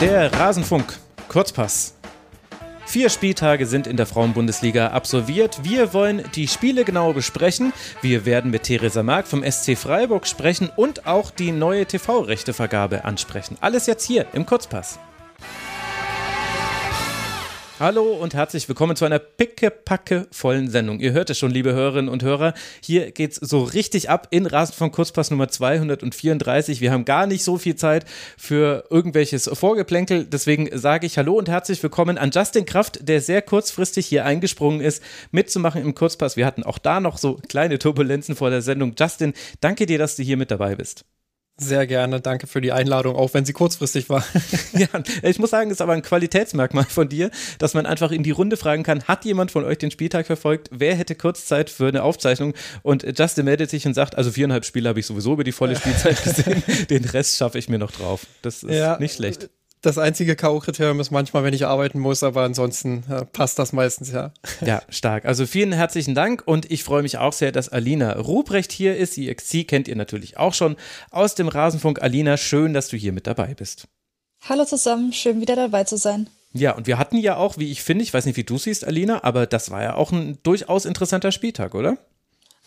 Der Rasenfunk. Kurzpass. Vier Spieltage sind in der Frauenbundesliga absolviert. Wir wollen die Spiele genau besprechen. Wir werden mit Theresa Mark vom SC Freiburg sprechen und auch die neue TV-Rechtevergabe ansprechen. Alles jetzt hier im Kurzpass. Hallo und herzlich willkommen zu einer pickepacke vollen Sendung. Ihr hört es schon, liebe Hörerinnen und Hörer. Hier geht's so richtig ab in Rasen von Kurzpass Nummer 234. Wir haben gar nicht so viel Zeit für irgendwelches Vorgeplänkel. Deswegen sage ich Hallo und herzlich willkommen an Justin Kraft, der sehr kurzfristig hier eingesprungen ist, mitzumachen im Kurzpass. Wir hatten auch da noch so kleine Turbulenzen vor der Sendung. Justin, danke dir, dass du hier mit dabei bist. Sehr gerne, danke für die Einladung, auch wenn sie kurzfristig war. ja, ich muss sagen, es ist aber ein Qualitätsmerkmal von dir, dass man einfach in die Runde fragen kann, hat jemand von euch den Spieltag verfolgt? Wer hätte Kurzzeit für eine Aufzeichnung? Und Justin meldet sich und sagt, also viereinhalb Spiele habe ich sowieso über die volle Spielzeit gesehen, den Rest schaffe ich mir noch drauf. Das ist ja, nicht schlecht. Das einzige K.O.-Kriterium ist manchmal, wenn ich arbeiten muss, aber ansonsten äh, passt das meistens, ja. Ja, stark. Also vielen herzlichen Dank und ich freue mich auch sehr, dass Alina Ruprecht hier ist. Die XC kennt ihr natürlich auch schon aus dem Rasenfunk. Alina, schön, dass du hier mit dabei bist. Hallo zusammen, schön wieder dabei zu sein. Ja, und wir hatten ja auch, wie ich finde, ich weiß nicht, wie du siehst, Alina, aber das war ja auch ein durchaus interessanter Spieltag, oder?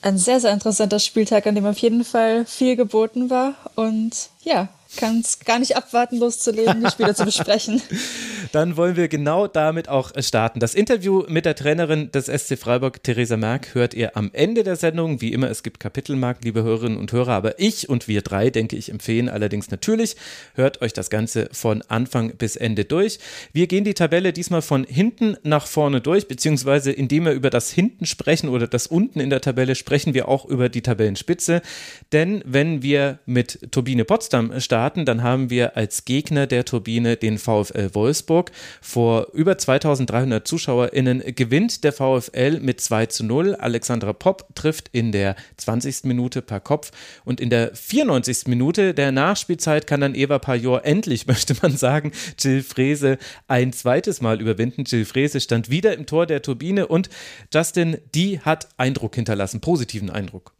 Ein sehr, sehr interessanter Spieltag, an dem auf jeden Fall viel geboten war. Und ja, kann es gar nicht abwarten, loszulegen, die Spiele zu besprechen. Dann wollen wir genau damit auch starten. Das Interview mit der Trainerin des SC Freiburg, Theresa Merck, hört ihr am Ende der Sendung. Wie immer, es gibt Kapitelmarkt, liebe Hörerinnen und Hörer, aber ich und wir drei, denke ich, empfehlen allerdings natürlich, hört euch das Ganze von Anfang bis Ende durch. Wir gehen die Tabelle diesmal von hinten nach vorne durch, beziehungsweise indem wir über das Hinten sprechen oder das Unten in der Tabelle, sprechen wir auch über die Tabellenspitze. Denn wenn wir mit Turbine Potsdam starten, starten, dann haben wir als Gegner der Turbine den VfL Wolfsburg. Vor über 2300 ZuschauerInnen gewinnt der VfL mit 2 zu 0. Alexandra Popp trifft in der 20. Minute per Kopf und in der 94. Minute der Nachspielzeit kann dann Eva Pajor endlich, möchte man sagen, Jill Frese ein zweites Mal überwinden. Jill Frese stand wieder im Tor der Turbine und Justin, die hat Eindruck hinterlassen, positiven Eindruck.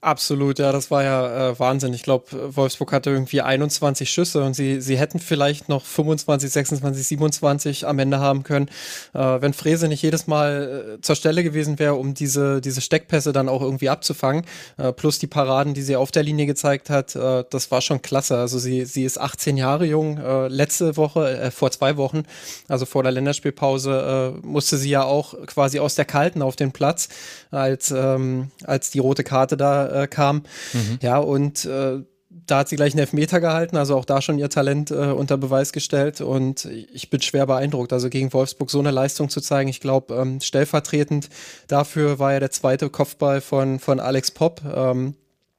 Absolut, ja, das war ja äh, Wahnsinn. Ich glaube, Wolfsburg hatte irgendwie 21 Schüsse und sie, sie hätten vielleicht noch 25, 26, 27 am Ende haben können, äh, wenn Frese nicht jedes Mal äh, zur Stelle gewesen wäre, um diese, diese Steckpässe dann auch irgendwie abzufangen. Äh, plus die Paraden, die sie auf der Linie gezeigt hat, äh, das war schon klasse. Also sie, sie ist 18 Jahre jung. Äh, letzte Woche, vor zwei Wochen, also vor der Länderspielpause, musste sie ja auch quasi aus der Kalten auf den Platz, als, ähm, als die rote Karte da äh, kam. Mhm. Ja, und äh, da hat sie gleich einen Elfmeter gehalten, also auch da schon ihr Talent äh, unter Beweis gestellt und ich bin schwer beeindruckt. Also gegen Wolfsburg so eine Leistung zu zeigen, ich glaube, ähm, stellvertretend dafür war ja der zweite Kopfball von, von Alex Popp. Ähm,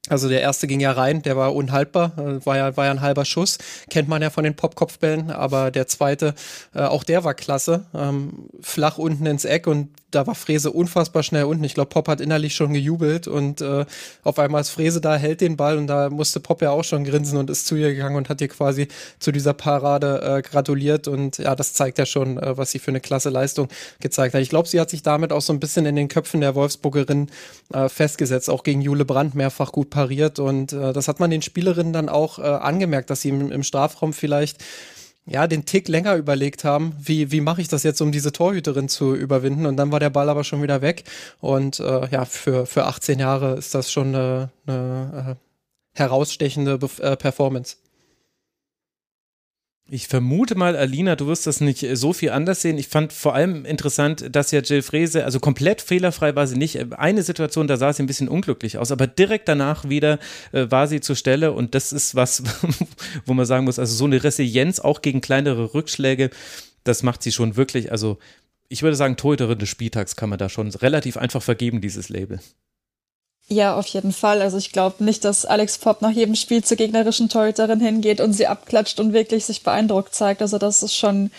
also der erste ging ja rein, der war unhaltbar, äh, war ja, war ja ein halber Schuss, kennt man ja von den Popkopfbällen, aber der zweite, äh, auch der war klasse, ähm, flach unten ins Eck und da war Frese unfassbar schnell unten. Ich glaube, Pop hat innerlich schon gejubelt und äh, auf einmal ist Frese da, hält den Ball und da musste Pop ja auch schon grinsen und ist zu ihr gegangen und hat ihr quasi zu dieser Parade äh, gratuliert und ja, das zeigt ja schon, äh, was sie für eine klasse Leistung gezeigt hat. Ich glaube, sie hat sich damit auch so ein bisschen in den Köpfen der Wolfsburgerin äh, festgesetzt, auch gegen Jule Brandt mehrfach gut pariert und äh, das hat man den Spielerinnen dann auch äh, angemerkt, dass sie im, im Strafraum vielleicht ja, den Tick länger überlegt haben, wie, wie mache ich das jetzt, um diese Torhüterin zu überwinden. Und dann war der Ball aber schon wieder weg. Und äh, ja, für, für 18 Jahre ist das schon eine, eine äh, herausstechende Be äh, Performance. Ich vermute mal, Alina, du wirst das nicht so viel anders sehen. Ich fand vor allem interessant, dass ja Jill Frese, also komplett fehlerfrei war sie nicht. Eine Situation, da sah sie ein bisschen unglücklich aus, aber direkt danach wieder äh, war sie zur Stelle und das ist was, wo man sagen muss, also so eine Resilienz auch gegen kleinere Rückschläge, das macht sie schon wirklich, also ich würde sagen, Torhüterin des Spieltags kann man da schon relativ einfach vergeben, dieses Label. Ja, auf jeden Fall. Also ich glaube nicht, dass Alex Pop nach jedem Spiel zur gegnerischen Torhüterin hingeht und sie abklatscht und wirklich sich beeindruckt zeigt. Also das ist schon,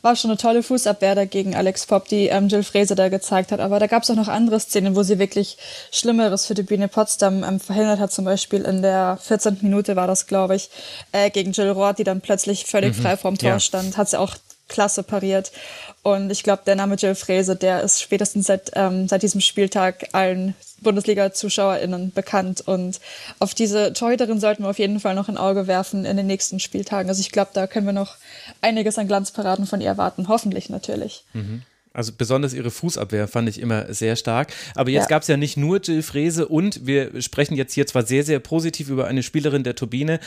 war schon eine tolle Fußabwehr dagegen Alex Pop, die ähm, Jill Frese da gezeigt hat. Aber da gab es auch noch andere Szenen, wo sie wirklich Schlimmeres für die Bühne Potsdam ähm, verhindert hat. Zum Beispiel in der 14. Minute war das, glaube ich, äh, gegen Jill Roth, die dann plötzlich völlig mhm. frei vorm Tor ja. stand. Hat sie auch klasse pariert. Und ich glaube, der Name Jill Frese, der ist spätestens seit, ähm, seit diesem Spieltag allen Bundesliga-ZuschauerInnen bekannt. Und auf diese Torhüterin sollten wir auf jeden Fall noch ein Auge werfen in den nächsten Spieltagen. Also ich glaube, da können wir noch einiges an Glanzparaden von ihr erwarten. Hoffentlich natürlich. Mhm. Also besonders ihre Fußabwehr fand ich immer sehr stark. Aber jetzt ja. gab es ja nicht nur Jill Frese und wir sprechen jetzt hier zwar sehr, sehr positiv über eine Spielerin der Turbine.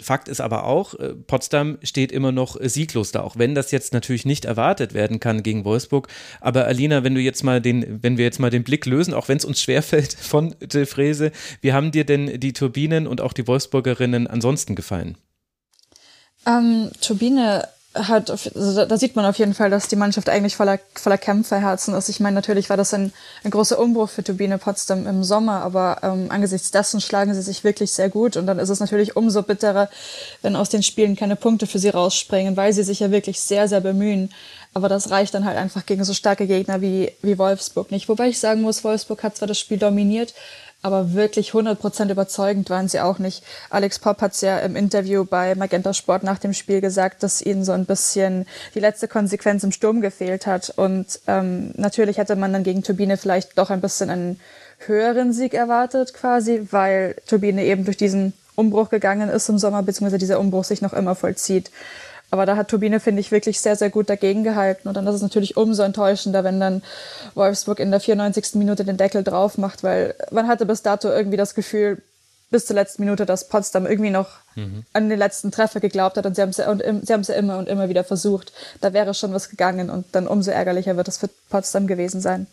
Fakt ist aber auch, äh, Potsdam steht immer noch sieglos da, auch wenn das jetzt natürlich nicht erwartet werden kann gegen Wolfsburg. Aber Alina, wenn du jetzt mal den, wenn wir jetzt mal den Blick lösen, auch wenn es uns schwerfällt von Jill Frese, wie haben dir denn die Turbinen und auch die Wolfsburgerinnen ansonsten gefallen? Ähm, Turbine hat, also da sieht man auf jeden Fall, dass die Mannschaft eigentlich voller, voller Kämpferherzen ist. Ich meine, natürlich war das ein, ein großer Umbruch für Turbine Potsdam im Sommer, aber ähm, angesichts dessen schlagen sie sich wirklich sehr gut und dann ist es natürlich umso bitterer, wenn aus den Spielen keine Punkte für sie rausspringen, weil sie sich ja wirklich sehr, sehr bemühen. Aber das reicht dann halt einfach gegen so starke Gegner wie, wie Wolfsburg nicht. Wobei ich sagen muss, Wolfsburg hat zwar das Spiel dominiert, aber wirklich 100% überzeugend waren sie auch nicht. Alex Popp hat es ja im Interview bei Magenta Sport nach dem Spiel gesagt, dass ihnen so ein bisschen die letzte Konsequenz im Sturm gefehlt hat. Und ähm, natürlich hätte man dann gegen Turbine vielleicht doch ein bisschen einen höheren Sieg erwartet quasi, weil Turbine eben durch diesen Umbruch gegangen ist im Sommer, beziehungsweise dieser Umbruch sich noch immer vollzieht. Aber da hat Turbine, finde ich, wirklich sehr, sehr gut dagegen gehalten. Und dann ist es natürlich umso enttäuschender, wenn dann Wolfsburg in der 94. Minute den Deckel drauf macht, weil man hatte bis dato irgendwie das Gefühl, bis zur letzten Minute, dass Potsdam irgendwie noch mhm. an den letzten Treffer geglaubt hat und sie haben es sie haben ja immer und immer wieder versucht. Da wäre schon was gegangen und dann umso ärgerlicher wird es für Potsdam gewesen sein.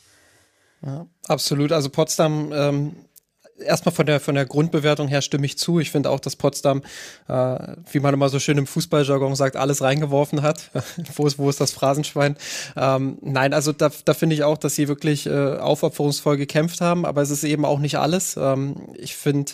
Ja, absolut. Also Potsdam ähm, erstmal von der, von der Grundbewertung her stimme ich zu. Ich finde auch, dass Potsdam, äh, wie man immer so schön im Fußballjargon sagt, alles reingeworfen hat. wo, ist, wo ist das Phrasenschwein? Ähm, nein, also da, da finde ich auch, dass sie wirklich äh, aufopferungsvoll gekämpft haben, aber es ist eben auch nicht alles. Ähm, ich finde,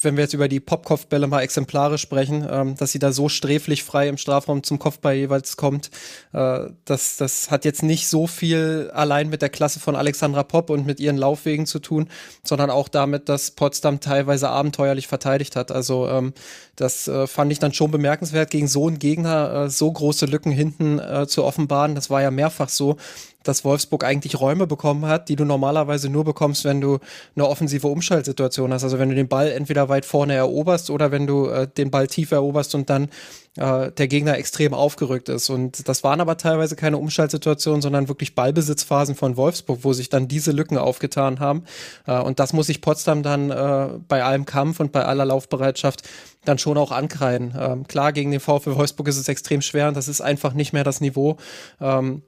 wenn wir jetzt über die Popkopfbälle mal exemplarisch sprechen, ähm, dass sie da so sträflich frei im Strafraum zum Kopfball jeweils kommt, äh, das, das hat jetzt nicht so viel allein mit der Klasse von Alexandra Popp und mit ihren Laufwegen zu tun, sondern auch damit, dass Potsdam teilweise abenteuerlich verteidigt hat. Also ähm, das äh, fand ich dann schon bemerkenswert, gegen so einen Gegner äh, so große Lücken hinten äh, zu offenbaren. Das war ja mehrfach so dass Wolfsburg eigentlich Räume bekommen hat, die du normalerweise nur bekommst, wenn du eine offensive Umschaltsituation hast. Also wenn du den Ball entweder weit vorne eroberst oder wenn du äh, den Ball tief eroberst und dann äh, der Gegner extrem aufgerückt ist. Und das waren aber teilweise keine Umschaltsituationen, sondern wirklich Ballbesitzphasen von Wolfsburg, wo sich dann diese Lücken aufgetan haben. Äh, und das muss sich Potsdam dann äh, bei allem Kampf und bei aller Laufbereitschaft dann schon auch ankreiden. Ähm, klar, gegen den VfL Wolfsburg ist es extrem schwer und das ist einfach nicht mehr das Niveau. Ähm,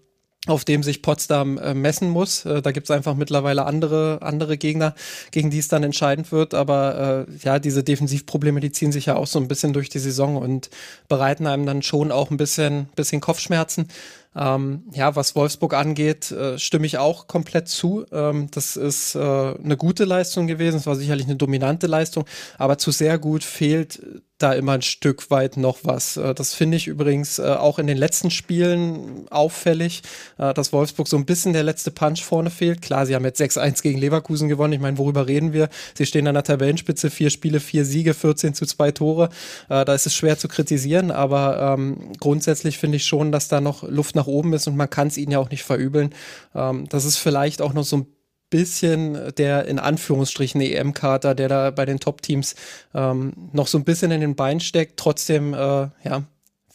auf dem sich Potsdam äh, messen muss. Äh, da gibt es einfach mittlerweile andere, andere Gegner, gegen die es dann entscheidend wird. Aber äh, ja, diese Defensivprobleme, die ziehen sich ja auch so ein bisschen durch die Saison und bereiten einem dann schon auch ein bisschen, bisschen Kopfschmerzen. Ähm, ja, was Wolfsburg angeht, äh, stimme ich auch komplett zu. Ähm, das ist äh, eine gute Leistung gewesen. Es war sicherlich eine dominante Leistung, aber zu sehr gut fehlt da immer ein Stück weit noch was. Äh, das finde ich übrigens äh, auch in den letzten Spielen auffällig, äh, dass Wolfsburg so ein bisschen der letzte Punch vorne fehlt. Klar, sie haben jetzt 6-1 gegen Leverkusen gewonnen. Ich meine, worüber reden wir? Sie stehen an der Tabellenspitze, vier Spiele, vier Siege, 14 zu zwei Tore. Da ist es schwer zu kritisieren, aber ähm, grundsätzlich finde ich schon, dass da noch Luft nach oben ist und man kann es ihnen ja auch nicht verübeln. Ähm, das ist vielleicht auch noch so ein bisschen der in Anführungsstrichen EM-Kater, der da bei den Top-Teams ähm, noch so ein bisschen in den Beinen steckt. Trotzdem, äh, ja,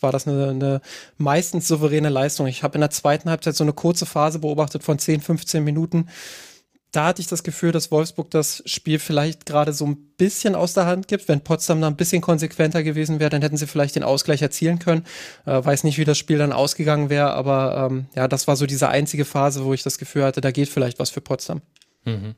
war das eine, eine meistens souveräne Leistung. Ich habe in der zweiten Halbzeit so eine kurze Phase beobachtet von 10, 15 Minuten da hatte ich das Gefühl, dass Wolfsburg das Spiel vielleicht gerade so ein bisschen aus der Hand gibt. Wenn Potsdam da ein bisschen konsequenter gewesen wäre, dann hätten sie vielleicht den Ausgleich erzielen können. Äh, weiß nicht, wie das Spiel dann ausgegangen wäre, aber ähm, ja, das war so diese einzige Phase, wo ich das Gefühl hatte, da geht vielleicht was für Potsdam. Mhm.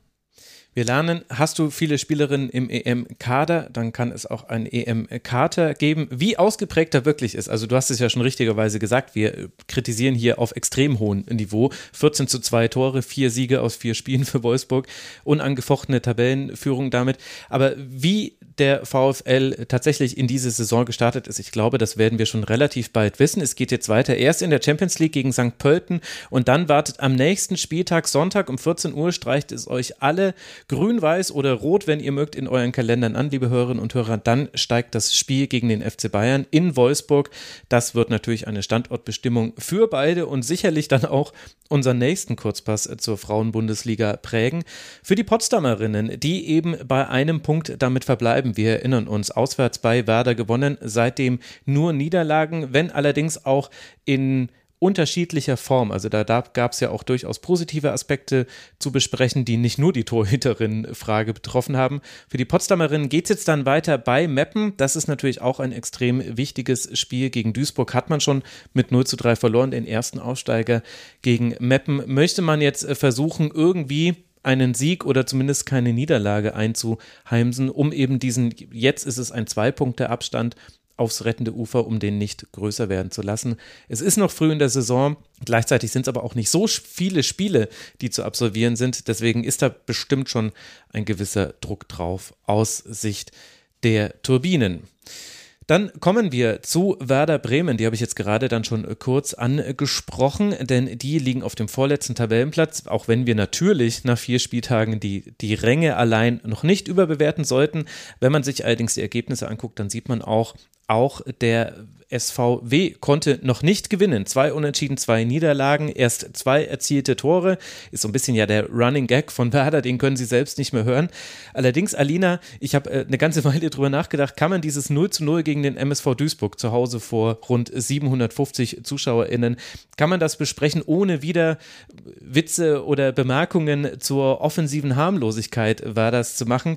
Wir lernen, hast du viele Spielerinnen im EM-Kader, dann kann es auch einen EM-Kater geben. Wie ausgeprägt er wirklich ist, also du hast es ja schon richtigerweise gesagt, wir kritisieren hier auf extrem hohem Niveau. 14 zu 2 Tore, vier Siege aus vier Spielen für Wolfsburg, unangefochtene Tabellenführung damit. Aber wie der VfL tatsächlich in diese Saison gestartet ist. Ich glaube, das werden wir schon relativ bald wissen. Es geht jetzt weiter erst in der Champions League gegen St. Pölten und dann wartet am nächsten Spieltag Sonntag um 14 Uhr streicht es euch alle grün, weiß oder rot, wenn ihr mögt, in euren Kalendern an, liebe Hörerinnen und Hörer. Dann steigt das Spiel gegen den FC Bayern in Wolfsburg. Das wird natürlich eine Standortbestimmung für beide und sicherlich dann auch unseren nächsten Kurzpass zur Frauenbundesliga prägen. Für die Potsdamerinnen, die eben bei einem Punkt damit verbleiben. Wir erinnern uns, auswärts bei Werder gewonnen, seitdem nur Niederlagen, wenn allerdings auch in unterschiedlicher Form. Also da, gab es ja auch durchaus positive Aspekte zu besprechen, die nicht nur die Torhüterin-Frage betroffen haben. Für die Potsdamerinnen geht es jetzt dann weiter bei Meppen. Das ist natürlich auch ein extrem wichtiges Spiel. Gegen Duisburg hat man schon mit 0 zu 3 verloren, den ersten Aussteiger gegen Meppen. Möchte man jetzt versuchen, irgendwie einen Sieg oder zumindest keine Niederlage einzuheimsen, um eben diesen, jetzt ist es ein Zwei-Punkte-Abstand aufs rettende Ufer, um den nicht größer werden zu lassen. Es ist noch früh in der Saison, gleichzeitig sind es aber auch nicht so viele Spiele, die zu absolvieren sind. Deswegen ist da bestimmt schon ein gewisser Druck drauf aus Sicht der Turbinen. Dann kommen wir zu Werder Bremen. Die habe ich jetzt gerade dann schon kurz angesprochen, denn die liegen auf dem vorletzten Tabellenplatz, auch wenn wir natürlich nach vier Spieltagen die, die Ränge allein noch nicht überbewerten sollten. Wenn man sich allerdings die Ergebnisse anguckt, dann sieht man auch, auch der SVW konnte noch nicht gewinnen. Zwei Unentschieden, zwei Niederlagen, erst zwei erzielte Tore. Ist so ein bisschen ja der Running Gag von Werder, den können Sie selbst nicht mehr hören. Allerdings, Alina, ich habe äh, eine ganze Weile drüber nachgedacht, kann man dieses 0 zu 0 gegen den MSV Duisburg zu Hause vor rund 750 ZuschauerInnen, kann man das besprechen, ohne wieder Witze oder Bemerkungen zur offensiven Harmlosigkeit Werders zu machen?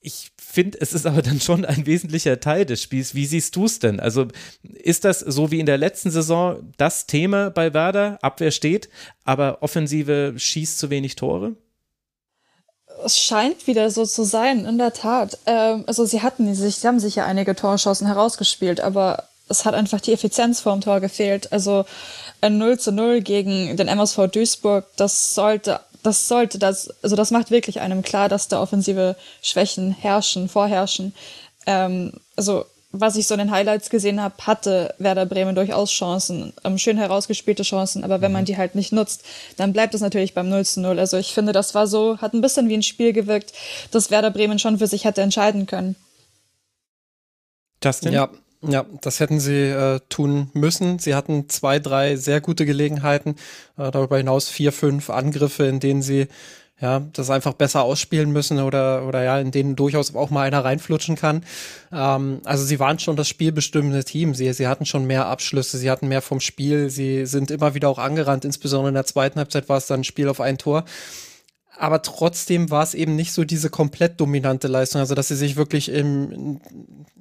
Ich finde, es ist aber dann schon ein wesentlicher Teil des Spiels. Wie siehst du es denn? Also ist das so wie in der letzten Saison das Thema bei Werder? Abwehr steht, aber Offensive schießt zu wenig Tore? Es scheint wieder so zu sein, in der Tat. Ähm, also sie hatten sich, sie haben sich ja einige Torschancen herausgespielt, aber es hat einfach die Effizienz vorm Tor gefehlt. Also ein 0 zu 0 gegen den MSV Duisburg, das sollte das sollte das, also das macht wirklich einem klar, dass da offensive Schwächen herrschen, vorherrschen. Ähm, also was ich so in den Highlights gesehen habe, hatte Werder Bremen durchaus Chancen, ähm, schön herausgespielte Chancen, aber wenn man mhm. die halt nicht nutzt, dann bleibt es natürlich beim 0 zu 0. Also ich finde, das war so, hat ein bisschen wie ein Spiel gewirkt, das Werder Bremen schon für sich hätte entscheiden können. Justin? Ja, ja, das hätten sie äh, tun müssen. Sie hatten zwei, drei sehr gute Gelegenheiten, äh, darüber hinaus vier, fünf Angriffe, in denen sie ja, das einfach besser ausspielen müssen oder, oder ja, in denen durchaus auch mal einer reinflutschen kann. Ähm, also sie waren schon das spielbestimmende Team. Sie, sie hatten schon mehr Abschlüsse, sie hatten mehr vom Spiel, sie sind immer wieder auch angerannt, insbesondere in der zweiten Halbzeit war es dann ein Spiel auf ein Tor aber trotzdem war es eben nicht so diese komplett dominante Leistung, also dass sie sich wirklich im,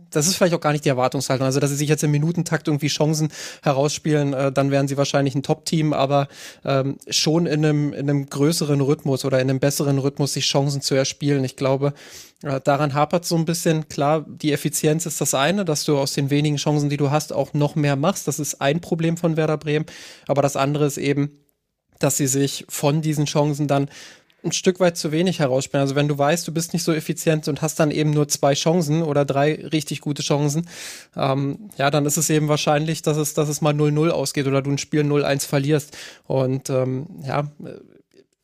das ist vielleicht auch gar nicht die Erwartungshaltung, also dass sie sich jetzt im Minutentakt irgendwie Chancen herausspielen, äh, dann wären sie wahrscheinlich ein Top-Team, aber ähm, schon in einem, in einem größeren Rhythmus oder in einem besseren Rhythmus sich Chancen zu erspielen. Ich glaube, äh, daran hapert so ein bisschen, klar, die Effizienz ist das eine, dass du aus den wenigen Chancen, die du hast, auch noch mehr machst. Das ist ein Problem von Werder Bremen, aber das andere ist eben, dass sie sich von diesen Chancen dann ein Stück weit zu wenig herausspielen. Also wenn du weißt, du bist nicht so effizient und hast dann eben nur zwei Chancen oder drei richtig gute Chancen, ähm, ja, dann ist es eben wahrscheinlich, dass es, dass es mal 0-0 ausgeht oder du ein Spiel 0-1 verlierst. Und ähm, ja,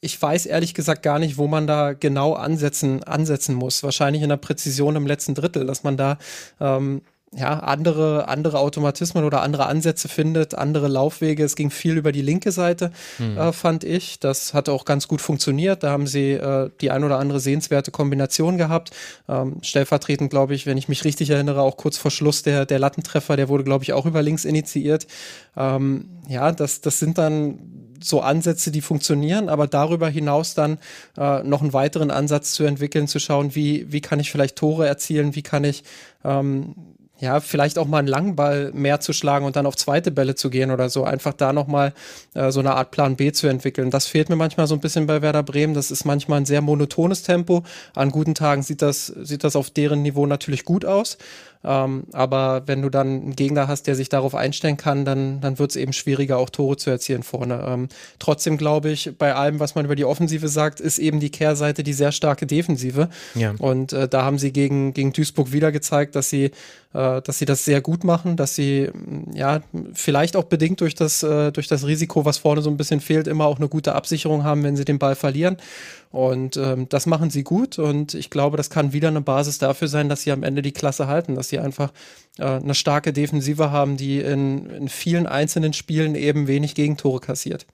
ich weiß ehrlich gesagt gar nicht, wo man da genau ansetzen, ansetzen muss. Wahrscheinlich in der Präzision im letzten Drittel, dass man da ähm, ja, andere, andere Automatismen oder andere Ansätze findet, andere Laufwege. Es ging viel über die linke Seite, mhm. äh, fand ich. Das hat auch ganz gut funktioniert. Da haben sie äh, die ein oder andere sehenswerte Kombination gehabt. Ähm, stellvertretend, glaube ich, wenn ich mich richtig erinnere, auch kurz vor Schluss der, der Lattentreffer, der wurde, glaube ich, auch über links initiiert. Ähm, ja, das, das sind dann so Ansätze, die funktionieren, aber darüber hinaus dann äh, noch einen weiteren Ansatz zu entwickeln, zu schauen, wie, wie kann ich vielleicht Tore erzielen, wie kann ich ähm, ja, vielleicht auch mal einen langen Ball mehr zu schlagen und dann auf zweite Bälle zu gehen oder so. Einfach da nochmal äh, so eine Art Plan B zu entwickeln. Das fehlt mir manchmal so ein bisschen bei Werder Bremen. Das ist manchmal ein sehr monotones Tempo. An guten Tagen sieht das, sieht das auf deren Niveau natürlich gut aus. Ähm, aber wenn du dann einen Gegner hast, der sich darauf einstellen kann, dann, dann wird es eben schwieriger, auch Tore zu erzielen vorne. Ähm, trotzdem glaube ich, bei allem, was man über die Offensive sagt, ist eben die Kehrseite die sehr starke Defensive. Ja. Und äh, da haben sie gegen, gegen Duisburg wieder gezeigt, dass sie äh, dass sie das sehr gut machen, dass sie mm, ja vielleicht auch bedingt durch das, äh, durch das Risiko, was vorne so ein bisschen fehlt, immer auch eine gute Absicherung haben, wenn sie den Ball verlieren. Und ähm, das machen sie gut und ich glaube, das kann wieder eine Basis dafür sein, dass sie am Ende die Klasse halten, dass sie einfach äh, eine starke Defensive haben, die in, in vielen einzelnen Spielen eben wenig Gegentore kassiert.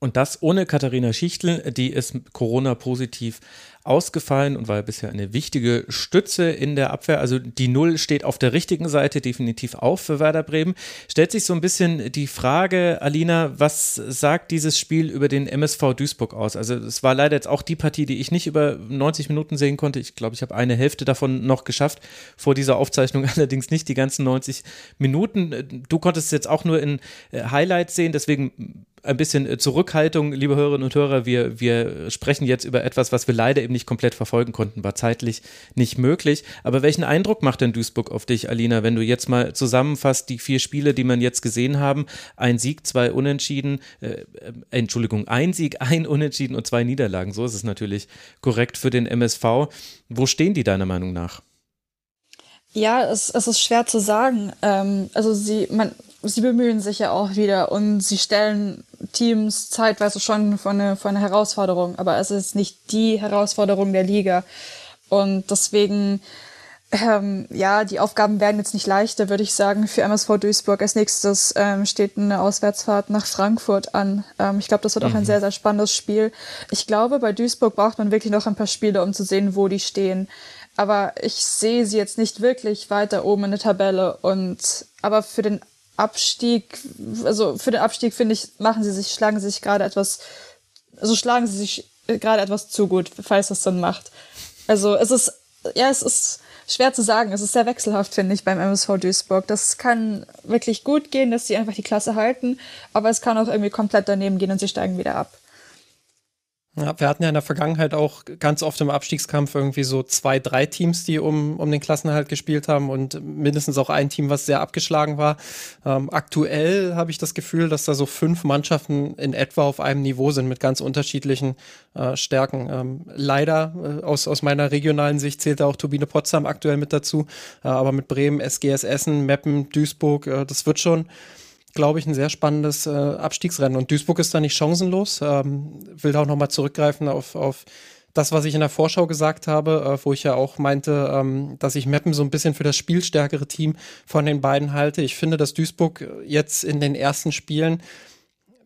Und das ohne Katharina Schichtel, die ist Corona-positiv ausgefallen und war bisher eine wichtige Stütze in der Abwehr. Also die Null steht auf der richtigen Seite definitiv auf für Werder Bremen. Stellt sich so ein bisschen die Frage, Alina, was sagt dieses Spiel über den MSV Duisburg aus? Also es war leider jetzt auch die Partie, die ich nicht über 90 Minuten sehen konnte. Ich glaube, ich habe eine Hälfte davon noch geschafft, vor dieser Aufzeichnung allerdings nicht die ganzen 90 Minuten. Du konntest es jetzt auch nur in äh, Highlights sehen, deswegen ein bisschen äh, Zurückhaltung, liebe Hörerinnen und Hörer. Wir, wir sprechen jetzt über etwas, was wir leider eben nicht komplett verfolgen konnten, war zeitlich nicht möglich. Aber welchen Eindruck macht denn Duisburg auf dich, Alina, wenn du jetzt mal zusammenfasst, die vier Spiele, die man jetzt gesehen haben? Ein Sieg, zwei Unentschieden, äh, äh Entschuldigung, ein Sieg, ein Unentschieden und zwei Niederlagen. So ist es natürlich korrekt für den MSV. Wo stehen die deiner Meinung nach? Ja, es, es ist schwer zu sagen. Ähm, also sie, man, sie bemühen sich ja auch wieder und sie stellen Teams zeitweise schon vor eine, vor eine Herausforderung, aber es ist nicht die Herausforderung der Liga. Und deswegen, ähm, ja, die Aufgaben werden jetzt nicht leichter, würde ich sagen, für MSV Duisburg. Als nächstes ähm, steht eine Auswärtsfahrt nach Frankfurt an. Ähm, ich glaube, das wird auch ein mhm. sehr, sehr spannendes Spiel. Ich glaube, bei Duisburg braucht man wirklich noch ein paar Spiele, um zu sehen, wo die stehen. Aber ich sehe sie jetzt nicht wirklich weiter oben in der Tabelle. Und aber für den Abstieg, also für den Abstieg finde ich, machen sie sich, schlagen sie sich gerade etwas, also schlagen sie sich gerade etwas zu gut, falls das dann macht. Also es ist, ja, es ist schwer zu sagen. Es ist sehr wechselhaft, finde ich, beim MSV Duisburg. Das kann wirklich gut gehen, dass sie einfach die Klasse halten, aber es kann auch irgendwie komplett daneben gehen und sie steigen wieder ab. Ja, wir hatten ja in der Vergangenheit auch ganz oft im Abstiegskampf irgendwie so zwei, drei Teams, die um, um den Klassenerhalt gespielt haben und mindestens auch ein Team, was sehr abgeschlagen war. Ähm, aktuell habe ich das Gefühl, dass da so fünf Mannschaften in etwa auf einem Niveau sind mit ganz unterschiedlichen äh, Stärken. Ähm, leider äh, aus, aus meiner regionalen Sicht zählt da auch Turbine Potsdam aktuell mit dazu, äh, aber mit Bremen, SGS Essen, Meppen, Duisburg, äh, das wird schon glaube ich, ein sehr spannendes äh, Abstiegsrennen. Und Duisburg ist da nicht chancenlos. Ähm, will da auch nochmal zurückgreifen auf, auf das, was ich in der Vorschau gesagt habe, äh, wo ich ja auch meinte, ähm, dass ich Meppen so ein bisschen für das spielstärkere Team von den beiden halte. Ich finde, dass Duisburg jetzt in den ersten Spielen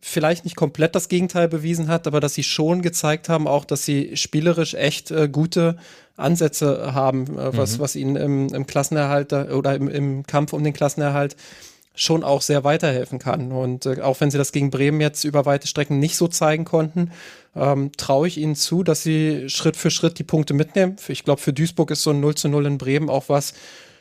vielleicht nicht komplett das Gegenteil bewiesen hat, aber dass sie schon gezeigt haben, auch dass sie spielerisch echt äh, gute Ansätze haben, äh, was, mhm. was ihnen im, im Klassenerhalt oder im, im Kampf um den Klassenerhalt schon auch sehr weiterhelfen kann. Und äh, auch wenn sie das gegen Bremen jetzt über weite Strecken nicht so zeigen konnten, ähm, traue ich ihnen zu, dass sie Schritt für Schritt die Punkte mitnehmen. Ich glaube, für Duisburg ist so ein 0 zu 0 in Bremen auch was,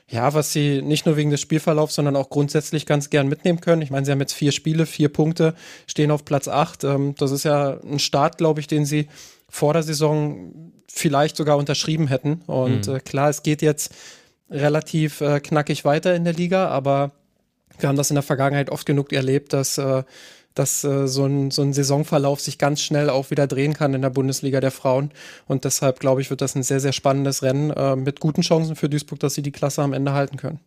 ja, was sie nicht nur wegen des Spielverlaufs, sondern auch grundsätzlich ganz gern mitnehmen können. Ich meine, sie haben jetzt vier Spiele, vier Punkte, stehen auf Platz acht. Ähm, das ist ja ein Start, glaube ich, den sie vor der Saison vielleicht sogar unterschrieben hätten. Und mhm. äh, klar, es geht jetzt relativ äh, knackig weiter in der Liga, aber wir haben das in der Vergangenheit oft genug erlebt, dass, äh, dass äh, so, ein, so ein Saisonverlauf sich ganz schnell auch wieder drehen kann in der Bundesliga der Frauen. Und deshalb, glaube ich, wird das ein sehr, sehr spannendes Rennen äh, mit guten Chancen für Duisburg, dass sie die Klasse am Ende halten können.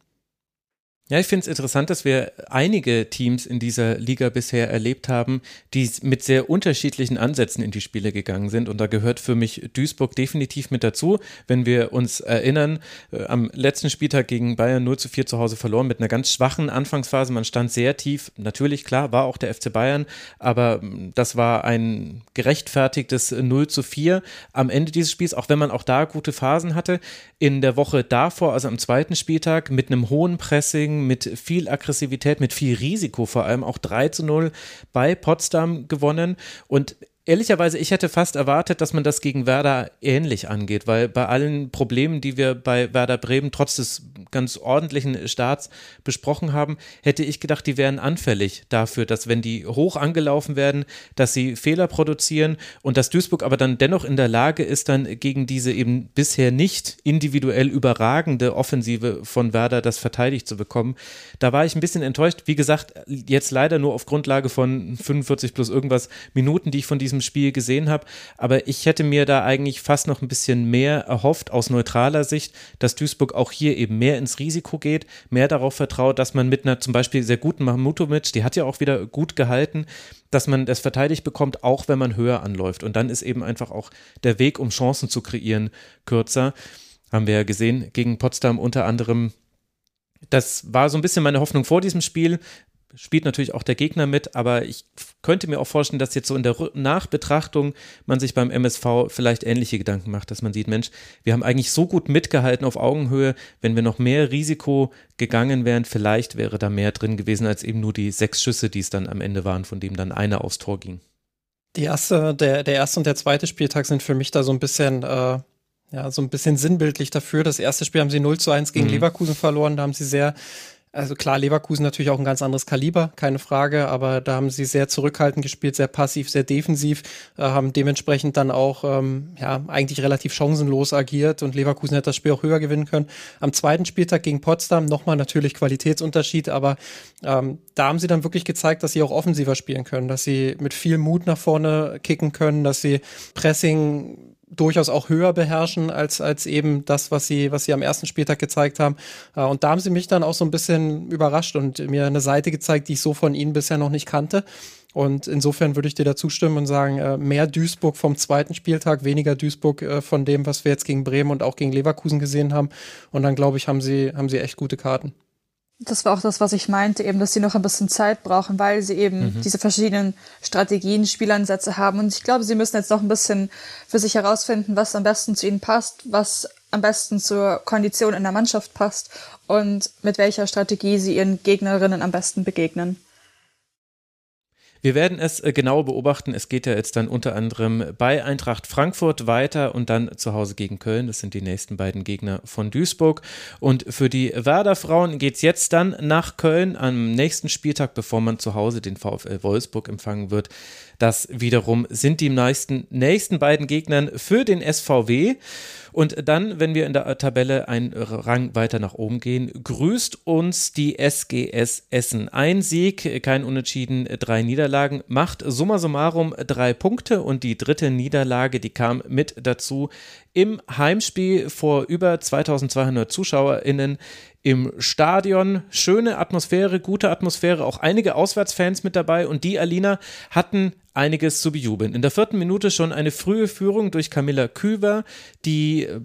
Ja, ich finde es interessant, dass wir einige Teams in dieser Liga bisher erlebt haben, die mit sehr unterschiedlichen Ansätzen in die Spiele gegangen sind. Und da gehört für mich Duisburg definitiv mit dazu. Wenn wir uns erinnern, äh, am letzten Spieltag gegen Bayern 0 zu 4 zu Hause verloren mit einer ganz schwachen Anfangsphase. Man stand sehr tief. Natürlich, klar, war auch der FC Bayern, aber mm, das war ein gerechtfertigtes 0 zu 4 am Ende dieses Spiels, auch wenn man auch da gute Phasen hatte. In der Woche davor, also am zweiten Spieltag, mit einem hohen Pressing, mit viel Aggressivität, mit viel Risiko vor allem, auch 3 zu 0 bei Potsdam gewonnen. Und Ehrlicherweise, ich hätte fast erwartet, dass man das gegen Werder ähnlich angeht, weil bei allen Problemen, die wir bei Werder Bremen trotz des ganz ordentlichen Starts besprochen haben, hätte ich gedacht, die wären anfällig dafür, dass wenn die hoch angelaufen werden, dass sie Fehler produzieren und dass Duisburg aber dann dennoch in der Lage ist, dann gegen diese eben bisher nicht individuell überragende Offensive von Werder das verteidigt zu bekommen. Da war ich ein bisschen enttäuscht. Wie gesagt, jetzt leider nur auf Grundlage von 45 plus irgendwas Minuten, die ich von diesem Spiel gesehen habe. Aber ich hätte mir da eigentlich fast noch ein bisschen mehr erhofft aus neutraler Sicht, dass Duisburg auch hier eben mehr ins Risiko geht, mehr darauf vertraut, dass man mit einer zum Beispiel sehr guten Mahmutovic, die hat ja auch wieder gut gehalten, dass man das verteidigt bekommt, auch wenn man höher anläuft. Und dann ist eben einfach auch der Weg, um Chancen zu kreieren, kürzer. Haben wir ja gesehen gegen Potsdam unter anderem. Das war so ein bisschen meine Hoffnung vor diesem Spiel spielt natürlich auch der Gegner mit, aber ich könnte mir auch vorstellen, dass jetzt so in der Nachbetrachtung man sich beim MSV vielleicht ähnliche Gedanken macht, dass man sieht, Mensch, wir haben eigentlich so gut mitgehalten auf Augenhöhe, wenn wir noch mehr Risiko gegangen wären, vielleicht wäre da mehr drin gewesen als eben nur die sechs Schüsse, die es dann am Ende waren, von dem dann einer aufs Tor ging. Die erste, der, der erste und der zweite Spieltag sind für mich da so ein bisschen äh ja, so ein bisschen sinnbildlich dafür. Das erste Spiel haben sie 0 zu 1 gegen mhm. Leverkusen verloren. Da haben sie sehr also klar, Leverkusen natürlich auch ein ganz anderes Kaliber, keine Frage, aber da haben sie sehr zurückhaltend gespielt, sehr passiv, sehr defensiv, äh, haben dementsprechend dann auch ähm, ja eigentlich relativ chancenlos agiert und Leverkusen hätte das Spiel auch höher gewinnen können. Am zweiten Spieltag gegen Potsdam nochmal natürlich Qualitätsunterschied, aber ähm, da haben sie dann wirklich gezeigt, dass sie auch offensiver spielen können, dass sie mit viel Mut nach vorne kicken können, dass sie Pressing durchaus auch höher beherrschen als, als eben das, was sie, was sie am ersten Spieltag gezeigt haben. Äh, und da haben sie mich dann auch so ein bisschen überrascht und mir eine Seite gezeigt, die ich so von ihnen bisher noch nicht kannte. Und insofern würde ich dir da zustimmen und sagen, äh, mehr Duisburg vom zweiten Spieltag, weniger Duisburg äh, von dem, was wir jetzt gegen Bremen und auch gegen Leverkusen gesehen haben. Und dann glaube ich, haben sie, haben sie echt gute Karten. Das war auch das, was ich meinte, eben, dass sie noch ein bisschen Zeit brauchen, weil sie eben mhm. diese verschiedenen Strategien, Spielansätze haben. Und ich glaube, sie müssen jetzt noch ein bisschen für sich herausfinden, was am besten zu ihnen passt, was am besten zur Kondition in der Mannschaft passt und mit welcher Strategie sie ihren Gegnerinnen am besten begegnen. Wir werden es äh, genau beobachten. Es geht ja jetzt dann unter anderem bei Eintracht Frankfurt weiter und dann zu Hause gegen Köln. Das sind die nächsten beiden Gegner von Duisburg. Und für die Werder Frauen geht es jetzt dann nach Köln am nächsten Spieltag, bevor man zu Hause den VfL Wolfsburg empfangen wird. Das wiederum sind die meisten, nächsten beiden Gegnern für den SVW. Und dann, wenn wir in der Tabelle einen Rang weiter nach oben gehen, grüßt uns die SGS Essen. Ein Sieg, kein Unentschieden, drei Niederlagen, macht summa summarum drei Punkte und die dritte Niederlage, die kam mit dazu im Heimspiel vor über 2200 ZuschauerInnen im Stadion. Schöne Atmosphäre, gute Atmosphäre, auch einige Auswärtsfans mit dabei und die Alina hatten einiges zu bejubeln. In der vierten Minute schon eine frühe Führung durch Camilla Küver, die äh,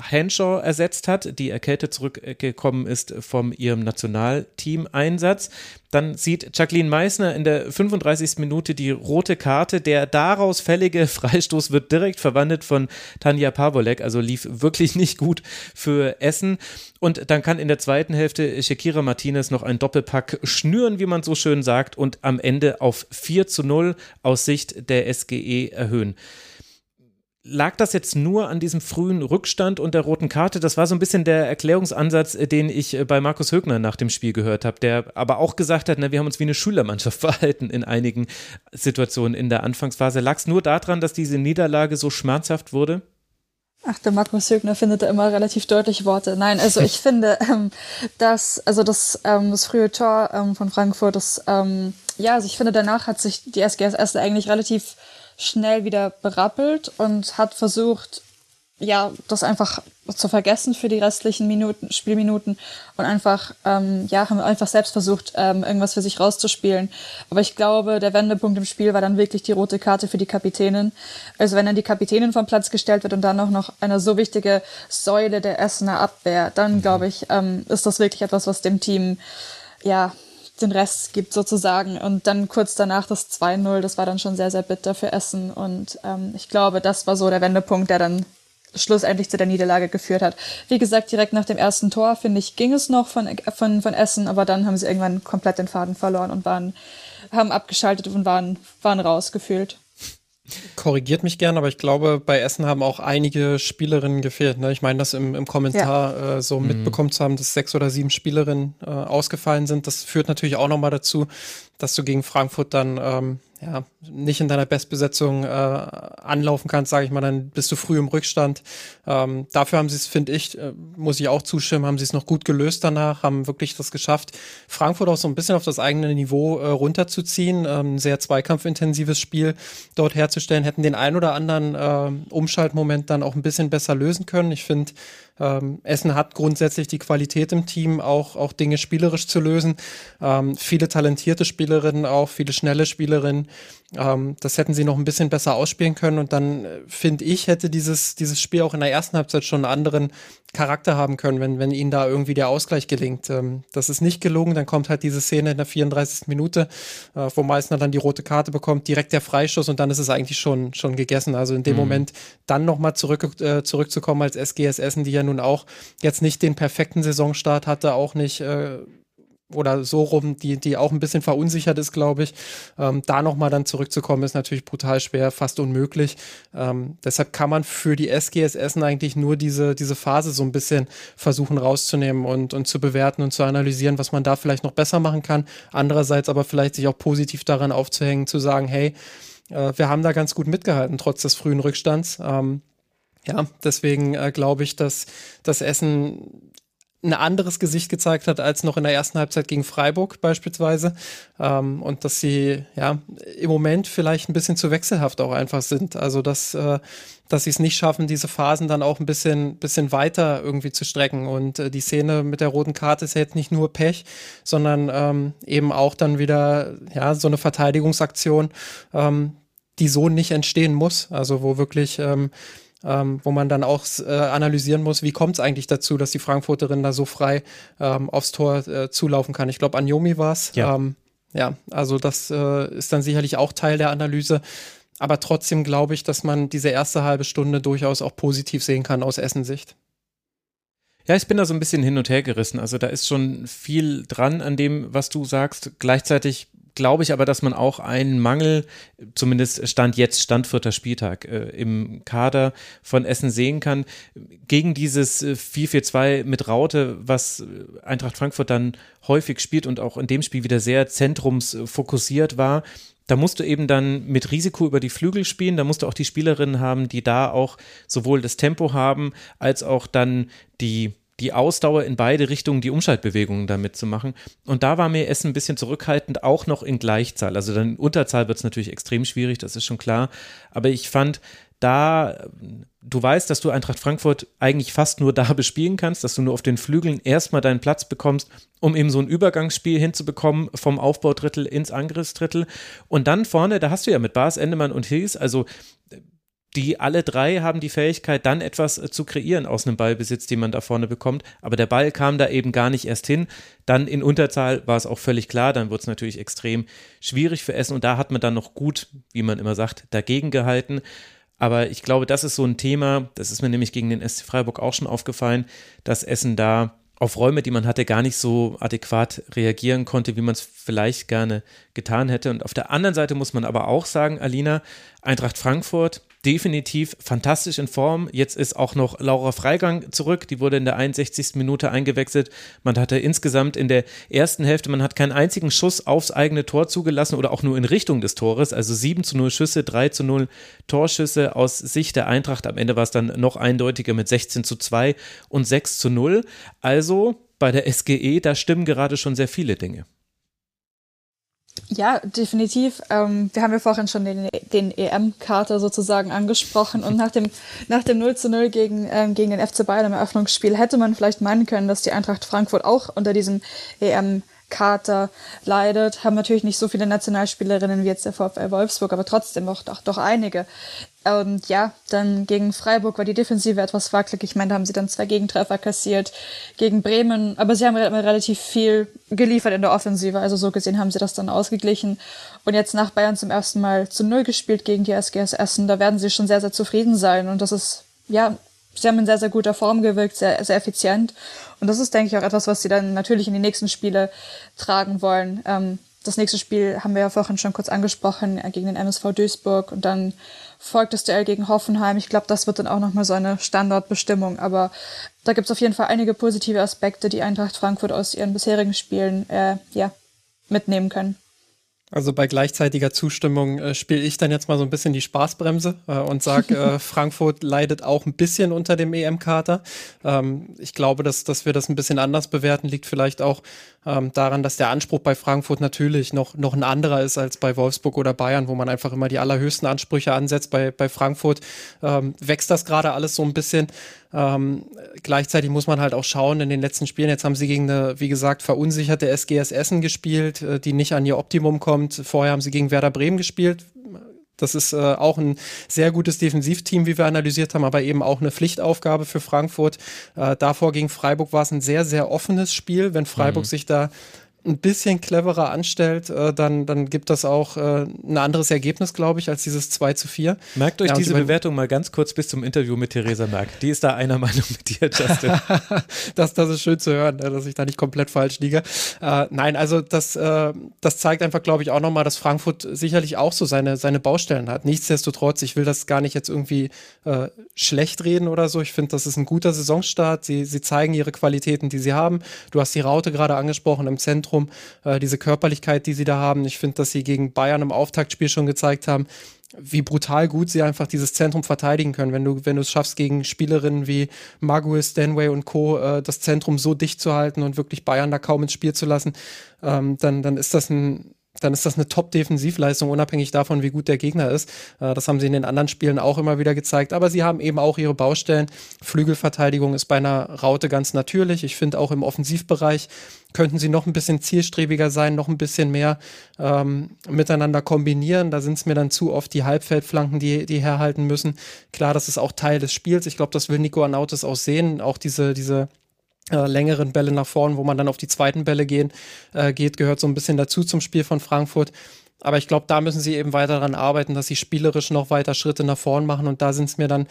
Henshaw ersetzt hat, die erkältet zurückgekommen ist vom ihrem Nationalteam-Einsatz. Dann sieht Jacqueline Meissner in der 35. Minute die rote Karte. Der daraus fällige Freistoß wird direkt verwandelt von Tanja Pavolek, also lief wirklich nicht gut für Essen. Und dann kann in der zweiten Hälfte Shakira Martinez noch einen Doppelpack schnüren, wie man so schön sagt, und am Ende auf 4 zu 0 aus Sicht der SGE erhöhen. Lag das jetzt nur an diesem frühen Rückstand und der roten Karte? Das war so ein bisschen der Erklärungsansatz, den ich äh, bei Markus Högner nach dem Spiel gehört habe, der aber auch gesagt hat, na, wir haben uns wie eine Schülermannschaft verhalten in einigen Situationen in der Anfangsphase. Lag es nur daran, dass diese Niederlage so schmerzhaft wurde? Ach, der Markus Högner findet da immer relativ deutliche Worte. Nein, also ich finde, ähm, dass, also das, ähm, das frühe Tor ähm, von Frankfurt, das, ähm, ja, also ich finde, danach hat sich die SGS eigentlich relativ schnell wieder berappelt und hat versucht, ja, das einfach zu vergessen für die restlichen Minuten, Spielminuten und einfach, ähm, ja, haben einfach selbst versucht, ähm, irgendwas für sich rauszuspielen. Aber ich glaube, der Wendepunkt im Spiel war dann wirklich die rote Karte für die Kapitänin. Also wenn dann die Kapitänin vom Platz gestellt wird und dann auch noch eine so wichtige Säule der Essener Abwehr, dann mhm. glaube ich, ähm, ist das wirklich etwas, was dem Team, ja, den Rest gibt sozusagen. Und dann kurz danach das 2-0, das war dann schon sehr, sehr bitter für Essen. Und ähm, ich glaube, das war so der Wendepunkt, der dann schlussendlich zu der Niederlage geführt hat. Wie gesagt, direkt nach dem ersten Tor, finde ich, ging es noch von, von, von Essen, aber dann haben sie irgendwann komplett den Faden verloren und waren, haben abgeschaltet und waren, waren rausgefühlt. Korrigiert mich gern, aber ich glaube, bei Essen haben auch einige Spielerinnen gefehlt. Ne? Ich meine, das im, im Kommentar ja. äh, so mhm. mitbekommen zu haben, dass sechs oder sieben Spielerinnen äh, ausgefallen sind. Das führt natürlich auch nochmal dazu, dass du gegen Frankfurt dann ähm, ja, nicht in deiner Bestbesetzung äh, anlaufen kannst, sage ich mal, dann bist du früh im Rückstand. Ähm, dafür haben sie es, finde ich, äh, muss ich auch zustimmen, haben sie es noch gut gelöst danach, haben wirklich das geschafft, Frankfurt auch so ein bisschen auf das eigene Niveau äh, runterzuziehen, ähm, sehr zweikampfintensives Spiel dort herzustellen, hätten den ein oder anderen äh, Umschaltmoment dann auch ein bisschen besser lösen können. Ich finde, ähm, Essen hat grundsätzlich die Qualität im Team, auch, auch Dinge spielerisch zu lösen. Ähm, viele talentierte Spielerinnen auch, viele schnelle Spielerinnen. Ähm, das hätten sie noch ein bisschen besser ausspielen können. Und dann, äh, finde ich, hätte dieses, dieses Spiel auch in der ersten Halbzeit schon einen anderen Charakter haben können, wenn, wenn ihnen da irgendwie der Ausgleich gelingt. Ähm, das ist nicht gelungen. Dann kommt halt diese Szene in der 34. Minute, äh, wo Meißner dann die rote Karte bekommt, direkt der Freischuss und dann ist es eigentlich schon, schon gegessen. Also in dem mhm. Moment dann nochmal zurück, äh, zurückzukommen als SGS Essen, die ja nun auch jetzt nicht den perfekten Saisonstart hatte, auch nicht äh, oder so rum, die, die auch ein bisschen verunsichert ist, glaube ich. Ähm, da nochmal dann zurückzukommen, ist natürlich brutal schwer, fast unmöglich. Ähm, deshalb kann man für die SGS Essen eigentlich nur diese, diese Phase so ein bisschen versuchen rauszunehmen und, und zu bewerten und zu analysieren, was man da vielleicht noch besser machen kann. Andererseits aber vielleicht sich auch positiv daran aufzuhängen, zu sagen, hey, äh, wir haben da ganz gut mitgehalten, trotz des frühen Rückstands. Ähm, ja, deswegen äh, glaube ich, dass das Essen ein anderes Gesicht gezeigt hat als noch in der ersten Halbzeit gegen Freiburg beispielsweise. Ähm, und dass sie ja im Moment vielleicht ein bisschen zu wechselhaft auch einfach sind. Also dass, äh, dass sie es nicht schaffen, diese Phasen dann auch ein bisschen, bisschen weiter irgendwie zu strecken. Und äh, die Szene mit der roten Karte ist ja jetzt nicht nur Pech, sondern ähm, eben auch dann wieder ja so eine Verteidigungsaktion, ähm, die so nicht entstehen muss. Also wo wirklich ähm, ähm, wo man dann auch äh, analysieren muss, wie kommt es eigentlich dazu, dass die Frankfurterin da so frei ähm, aufs Tor äh, zulaufen kann. Ich glaube, Anjomi war es. Ja. Ähm, ja, also das äh, ist dann sicherlich auch Teil der Analyse. Aber trotzdem glaube ich, dass man diese erste halbe Stunde durchaus auch positiv sehen kann aus Essensicht. Ja, ich bin da so ein bisschen hin und her gerissen. Also da ist schon viel dran an dem, was du sagst. Gleichzeitig glaube ich aber, dass man auch einen Mangel, zumindest Stand jetzt, Stand vierter Spieltag, äh, im Kader von Essen sehen kann. Gegen dieses 4-4-2 äh, mit Raute, was Eintracht Frankfurt dann häufig spielt und auch in dem Spiel wieder sehr zentrumsfokussiert war, da musst du eben dann mit Risiko über die Flügel spielen. Da musst du auch die Spielerinnen haben, die da auch sowohl das Tempo haben, als auch dann die die Ausdauer in beide Richtungen, die Umschaltbewegungen damit zu machen. Und da war mir Essen ein bisschen zurückhaltend, auch noch in Gleichzahl. Also dann in Unterzahl wird es natürlich extrem schwierig, das ist schon klar. Aber ich fand, da, du weißt, dass du Eintracht Frankfurt eigentlich fast nur da bespielen kannst, dass du nur auf den Flügeln erstmal deinen Platz bekommst, um eben so ein Übergangsspiel hinzubekommen vom Aufbaudrittel ins Angriffsdrittel. Und dann vorne, da hast du ja mit Bas, Endemann und Hills, also die alle drei haben die Fähigkeit, dann etwas äh, zu kreieren aus einem Ballbesitz, den man da vorne bekommt. Aber der Ball kam da eben gar nicht erst hin. Dann in Unterzahl war es auch völlig klar. Dann wurde es natürlich extrem schwierig für Essen. Und da hat man dann noch gut, wie man immer sagt, dagegen gehalten. Aber ich glaube, das ist so ein Thema, das ist mir nämlich gegen den SC Freiburg auch schon aufgefallen, dass Essen da auf Räume, die man hatte, gar nicht so adäquat reagieren konnte, wie man es vielleicht gerne getan hätte. Und auf der anderen Seite muss man aber auch sagen, Alina, Eintracht Frankfurt definitiv fantastisch in Form. Jetzt ist auch noch Laura Freigang zurück. Die wurde in der 61. Minute eingewechselt. Man hatte insgesamt in der ersten Hälfte, man hat keinen einzigen Schuss aufs eigene Tor zugelassen oder auch nur in Richtung des Tores. Also 7 zu 0 Schüsse, 3 zu 0 Torschüsse aus Sicht der Eintracht. Am Ende war es dann noch eindeutiger mit 16 zu 2 und 6 zu 0. Also bei der SGE, da stimmen gerade schon sehr viele Dinge. Ja, definitiv. Ähm, wir haben ja vorhin schon den, den EM-Kater sozusagen angesprochen und nach dem, nach dem 0 zu 0 gegen, ähm, gegen den FC Bayern im Eröffnungsspiel hätte man vielleicht meinen können, dass die Eintracht Frankfurt auch unter diesem EM Kater leidet, haben natürlich nicht so viele Nationalspielerinnen wie jetzt der VfL Wolfsburg, aber trotzdem doch, doch, doch einige. Und ja, dann gegen Freiburg war die Defensive etwas wackelig. Ich meine, da haben sie dann zwei Gegentreffer kassiert gegen Bremen, aber sie haben relativ viel geliefert in der Offensive. Also so gesehen haben sie das dann ausgeglichen. Und jetzt nach Bayern zum ersten Mal zu Null gespielt gegen die SGS Essen. Da werden sie schon sehr, sehr zufrieden sein. Und das ist, ja, sie haben in sehr, sehr guter Form gewirkt, sehr, sehr effizient. Und das ist, denke ich, auch etwas, was sie dann natürlich in die nächsten Spiele tragen wollen. Ähm, das nächste Spiel haben wir ja vorhin schon kurz angesprochen, äh, gegen den MSV Duisburg und dann folgt das Duell gegen Hoffenheim. Ich glaube, das wird dann auch nochmal so eine Standardbestimmung. Aber da gibt es auf jeden Fall einige positive Aspekte, die Eintracht Frankfurt aus ihren bisherigen Spielen äh, ja, mitnehmen können. Also bei gleichzeitiger Zustimmung äh, spiele ich dann jetzt mal so ein bisschen die Spaßbremse äh, und sage, äh, Frankfurt leidet auch ein bisschen unter dem EM-Kater. Ähm, ich glaube, dass, dass wir das ein bisschen anders bewerten, liegt vielleicht auch ähm, daran, dass der Anspruch bei Frankfurt natürlich noch, noch ein anderer ist als bei Wolfsburg oder Bayern, wo man einfach immer die allerhöchsten Ansprüche ansetzt. Bei, bei Frankfurt ähm, wächst das gerade alles so ein bisschen. Ähm, gleichzeitig muss man halt auch schauen in den letzten Spielen. Jetzt haben sie gegen eine, wie gesagt, verunsicherte SGS Essen gespielt, äh, die nicht an ihr Optimum kommt. Vorher haben sie gegen Werder Bremen gespielt. Das ist äh, auch ein sehr gutes Defensivteam, wie wir analysiert haben, aber eben auch eine Pflichtaufgabe für Frankfurt. Äh, davor gegen Freiburg war es ein sehr, sehr offenes Spiel. Wenn Freiburg mhm. sich da ein bisschen cleverer anstellt, äh, dann, dann gibt das auch äh, ein anderes Ergebnis, glaube ich, als dieses 2 zu 4. Merkt euch ja, diese Bewertung mal ganz kurz bis zum Interview mit Theresa Merck. Die ist da einer Meinung mit dir, Justin. das, das ist schön zu hören, ne, dass ich da nicht komplett falsch liege. Äh, nein, also das, äh, das zeigt einfach, glaube ich, auch nochmal, dass Frankfurt sicherlich auch so seine, seine Baustellen hat. Nichtsdestotrotz, ich will das gar nicht jetzt irgendwie äh, schlecht reden oder so. Ich finde, das ist ein guter Saisonstart. Sie, sie zeigen ihre Qualitäten, die sie haben. Du hast die Raute gerade angesprochen im Zentrum. Zentrum, äh, diese Körperlichkeit, die sie da haben. Ich finde, dass sie gegen Bayern im Auftaktspiel schon gezeigt haben, wie brutal gut sie einfach dieses Zentrum verteidigen können. Wenn du, wenn du es schaffst, gegen Spielerinnen wie Maguire, Stanway und Co. Äh, das Zentrum so dicht zu halten und wirklich Bayern da kaum ins Spiel zu lassen, ähm, dann, dann ist das ein dann ist das eine Top-Defensivleistung, unabhängig davon, wie gut der Gegner ist. Äh, das haben sie in den anderen Spielen auch immer wieder gezeigt. Aber sie haben eben auch ihre Baustellen. Flügelverteidigung ist bei einer Raute ganz natürlich. Ich finde auch im Offensivbereich könnten sie noch ein bisschen zielstrebiger sein, noch ein bisschen mehr ähm, miteinander kombinieren. Da sind es mir dann zu oft die Halbfeldflanken, die, die herhalten müssen. Klar, das ist auch Teil des Spiels. Ich glaube, das will Nico Anautis auch sehen. Auch diese, diese äh, längeren Bälle nach vorn, wo man dann auf die zweiten Bälle gehen, äh, geht, gehört so ein bisschen dazu zum Spiel von Frankfurt. Aber ich glaube, da müssen sie eben weiter daran arbeiten, dass sie spielerisch noch weiter Schritte nach vorn machen. Und da sind es mir dann,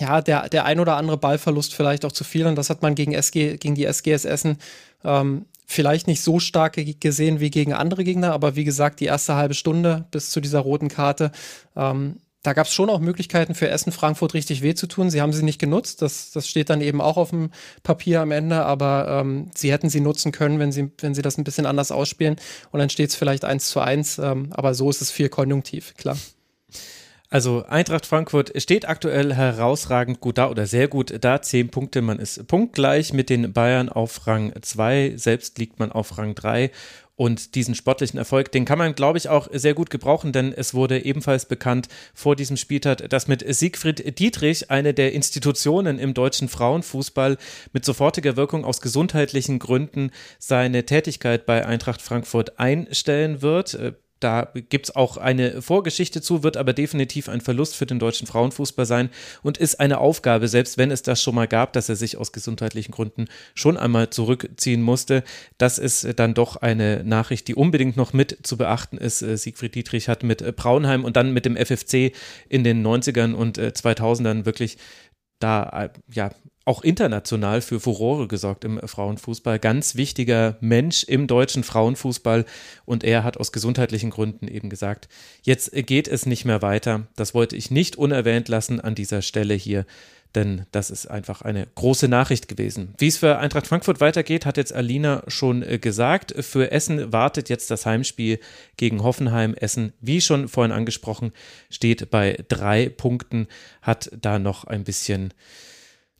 ja, der, der ein oder andere Ballverlust vielleicht auch zu viel. Und das hat man gegen, SG, gegen die SGS Essen ähm, vielleicht nicht so stark gesehen wie gegen andere Gegner. Aber wie gesagt, die erste halbe Stunde bis zu dieser roten Karte ähm, da gab es schon auch Möglichkeiten für Essen Frankfurt richtig weh zu tun. Sie haben sie nicht genutzt. Das, das steht dann eben auch auf dem Papier am Ende, aber ähm, sie hätten sie nutzen können, wenn sie, wenn sie das ein bisschen anders ausspielen. Und dann steht es vielleicht eins zu eins. Ähm, aber so ist es viel konjunktiv, klar. Also Eintracht Frankfurt steht aktuell herausragend gut da oder sehr gut da. Zehn Punkte, man ist punktgleich mit den Bayern auf Rang 2, selbst liegt man auf Rang 3 und diesen sportlichen Erfolg, den kann man, glaube ich, auch sehr gut gebrauchen, denn es wurde ebenfalls bekannt vor diesem Spieltag, dass mit Siegfried Dietrich eine der Institutionen im deutschen Frauenfußball mit sofortiger Wirkung aus gesundheitlichen Gründen seine Tätigkeit bei Eintracht Frankfurt einstellen wird. Da gibt es auch eine Vorgeschichte zu, wird aber definitiv ein Verlust für den deutschen Frauenfußball sein und ist eine Aufgabe, selbst wenn es das schon mal gab, dass er sich aus gesundheitlichen Gründen schon einmal zurückziehen musste. Das ist dann doch eine Nachricht, die unbedingt noch mit zu beachten ist. Äh, Siegfried Dietrich hat mit äh, Braunheim und dann mit dem FFC in den 90ern und 2000ern äh, wirklich da ja auch international für Furore gesorgt im Frauenfußball. Ganz wichtiger Mensch im deutschen Frauenfußball. Und er hat aus gesundheitlichen Gründen eben gesagt, jetzt geht es nicht mehr weiter. Das wollte ich nicht unerwähnt lassen an dieser Stelle hier. Denn das ist einfach eine große Nachricht gewesen. Wie es für Eintracht Frankfurt weitergeht, hat jetzt Alina schon äh, gesagt. Für Essen wartet jetzt das Heimspiel gegen Hoffenheim. Essen, wie schon vorhin angesprochen, steht bei drei Punkten, hat da noch ein bisschen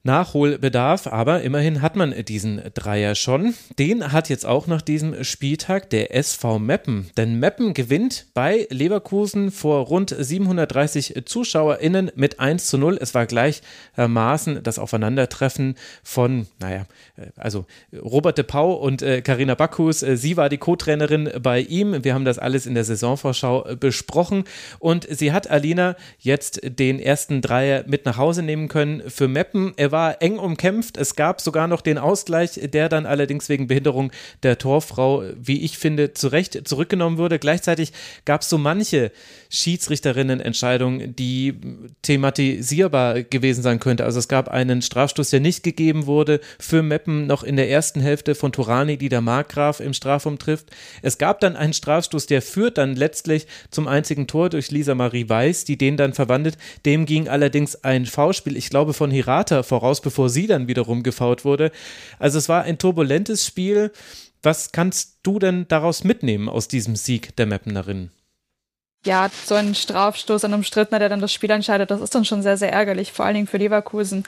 Nachholbedarf, aber immerhin hat man diesen Dreier schon. Den hat jetzt auch nach diesem Spieltag der SV Meppen. Denn Meppen gewinnt bei Leverkusen vor rund 730 ZuschauerInnen mit 1 zu 0. Es war gleichermaßen das Aufeinandertreffen von, naja, also Robert de Pau und Karina äh, Bacchus. Äh, sie war die Co-Trainerin bei ihm. Wir haben das alles in der Saisonvorschau besprochen. Und sie hat Alina jetzt den ersten Dreier mit nach Hause nehmen können für Meppen. Er war eng umkämpft. Es gab sogar noch den Ausgleich, der dann allerdings wegen Behinderung der Torfrau, wie ich finde, zu Recht zurückgenommen wurde. Gleichzeitig gab es so manche Schiedsrichterinnen-Entscheidungen, die thematisierbar gewesen sein könnte. Also es gab einen Strafstoß, der nicht gegeben wurde für Meppen noch in der ersten Hälfte von Turani, die der Markgraf im Strafraum trifft. Es gab dann einen Strafstoß, der führt dann letztlich zum einzigen Tor durch Lisa Marie Weiß, die den dann verwandelt. Dem ging allerdings ein V-Spiel, ich glaube, von Hirata voraus, bevor sie dann wiederum gefault wurde. Also es war ein turbulentes Spiel. Was kannst du denn daraus mitnehmen aus diesem Sieg der Meppenerinnen? Ja, so ein Strafstoß an einem Strittner, der dann das Spiel entscheidet, das ist dann schon sehr, sehr ärgerlich, vor allen Dingen für Leverkusen.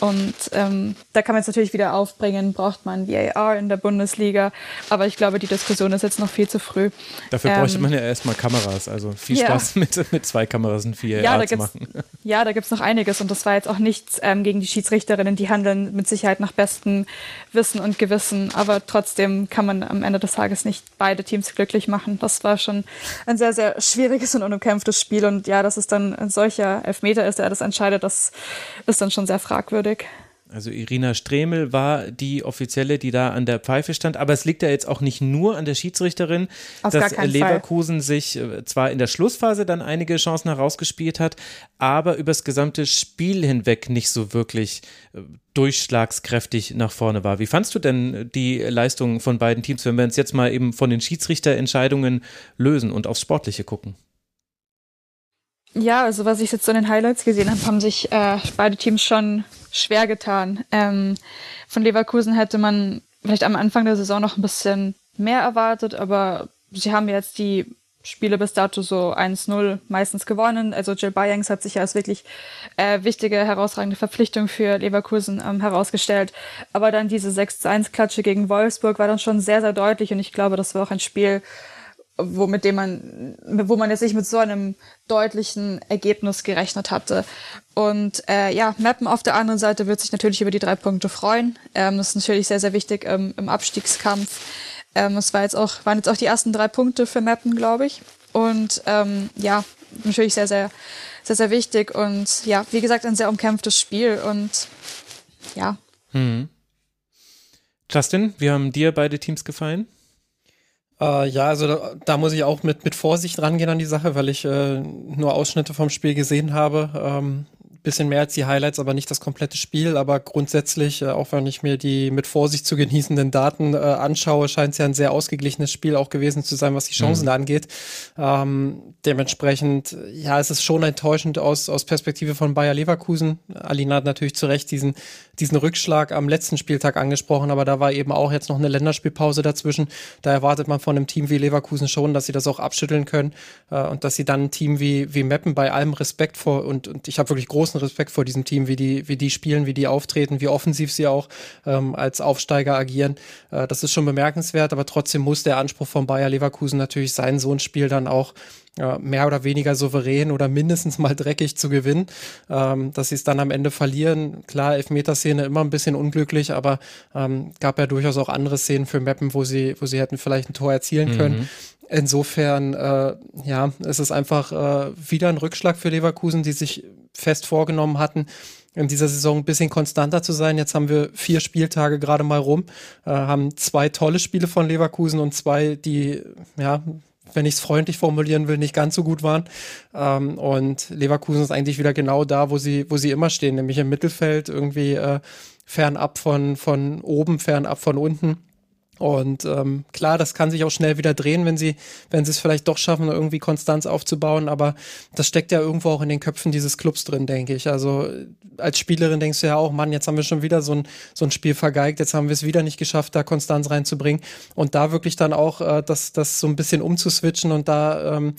Und ähm, da kann man jetzt natürlich wieder aufbringen, braucht man VAR in der Bundesliga. Aber ich glaube, die Diskussion ist jetzt noch viel zu früh. Dafür ähm, bräuchte man ja erstmal Kameras. Also viel Spaß ja. mit, mit zwei Kameras und vier ja, zu machen. Ja, da gibt's noch einiges. Und das war jetzt auch nichts ähm, gegen die Schiedsrichterinnen. Die handeln mit Sicherheit nach bestem Wissen und Gewissen. Aber trotzdem kann man am Ende des Tages nicht beide Teams glücklich machen. Das war schon ein sehr, sehr schwieriges schwieriges und unumkämpftes Spiel. Und ja, dass es dann ein solcher Elfmeter ist, der das entscheidet, das ist dann schon sehr fragwürdig. Also Irina Stremel war die Offizielle, die da an der Pfeife stand. Aber es liegt ja jetzt auch nicht nur an der Schiedsrichterin, Auf dass Leverkusen Fall. sich äh, zwar in der Schlussphase dann einige Chancen herausgespielt hat, aber übers gesamte Spiel hinweg nicht so wirklich äh, durchschlagskräftig nach vorne war. Wie fandst du denn die Leistung von beiden Teams, wenn wir uns jetzt mal eben von den Schiedsrichterentscheidungen lösen und aufs Sportliche gucken? Ja, also was ich jetzt so in den Highlights gesehen habe, haben sich äh, beide Teams schon schwer getan. Ähm, von Leverkusen hätte man vielleicht am Anfang der Saison noch ein bisschen mehr erwartet, aber sie haben jetzt die Spiele bis dato so 1-0 meistens gewonnen. Also Jill Bayings hat sich ja als wirklich äh, wichtige, herausragende Verpflichtung für Leverkusen ähm, herausgestellt. Aber dann diese 6-1-Klatsche gegen Wolfsburg war dann schon sehr, sehr deutlich und ich glaube, das war auch ein Spiel, wo mit dem man, wo man jetzt nicht mit so einem deutlichen Ergebnis gerechnet hatte. Und äh, ja, Mappen auf der anderen Seite wird sich natürlich über die drei Punkte freuen. Ähm, das ist natürlich sehr, sehr wichtig ähm, im Abstiegskampf. Ähm, es war jetzt auch, waren jetzt auch die ersten drei Punkte für Mappen, glaube ich. Und ähm, ja, natürlich sehr, sehr, sehr, sehr wichtig. Und ja, wie gesagt, ein sehr umkämpftes Spiel. Und ja. Hm. Justin, wie haben dir beide Teams gefallen? Äh, ja, also da, da, muss ich auch mit, mit Vorsicht rangehen an die Sache, weil ich äh, nur Ausschnitte vom Spiel gesehen habe. Ähm, bisschen mehr als die Highlights, aber nicht das komplette Spiel. Aber grundsätzlich, äh, auch wenn ich mir die mit Vorsicht zu genießenden Daten äh, anschaue, scheint es ja ein sehr ausgeglichenes Spiel auch gewesen zu sein, was die Chancen mhm. angeht. Ähm, dementsprechend, ja, es ist schon enttäuschend aus, aus Perspektive von Bayer Leverkusen. Alina hat natürlich zu Recht diesen, diesen Rückschlag am letzten Spieltag angesprochen, aber da war eben auch jetzt noch eine Länderspielpause dazwischen. Da erwartet man von einem Team wie Leverkusen schon, dass sie das auch abschütteln können äh, und dass sie dann ein Team wie, wie Meppen bei allem Respekt vor und, und ich habe wirklich großen Respekt vor diesem Team, wie die, wie die spielen, wie die auftreten, wie offensiv sie auch ähm, als Aufsteiger agieren. Äh, das ist schon bemerkenswert, aber trotzdem muss der Anspruch von Bayer Leverkusen natürlich sein, so ein Spiel dann auch mehr oder weniger souverän oder mindestens mal dreckig zu gewinnen. Ähm, dass sie es dann am Ende verlieren, klar, Elfmeterszene immer ein bisschen unglücklich, aber ähm, gab ja durchaus auch andere Szenen für Meppen, wo sie, wo sie hätten vielleicht ein Tor erzielen können. Mhm. Insofern, äh, ja, es ist einfach äh, wieder ein Rückschlag für Leverkusen, die sich fest vorgenommen hatten, in dieser Saison ein bisschen konstanter zu sein. Jetzt haben wir vier Spieltage gerade mal rum, äh, haben zwei tolle Spiele von Leverkusen und zwei, die, ja, wenn ich es freundlich formulieren will, nicht ganz so gut waren. Ähm, und Leverkusen ist eigentlich wieder genau da, wo sie, wo sie immer stehen, nämlich im Mittelfeld, irgendwie äh, fernab von, von oben, fernab von unten. Und ähm, klar, das kann sich auch schnell wieder drehen, wenn sie, wenn sie es vielleicht doch schaffen, irgendwie Konstanz aufzubauen. Aber das steckt ja irgendwo auch in den Köpfen dieses Clubs drin, denke ich. Also als Spielerin denkst du ja auch, Mann, jetzt haben wir schon wieder so ein, so ein Spiel vergeigt, jetzt haben wir es wieder nicht geschafft, da Konstanz reinzubringen. Und da wirklich dann auch äh, das, das so ein bisschen umzuswitchen und da ähm,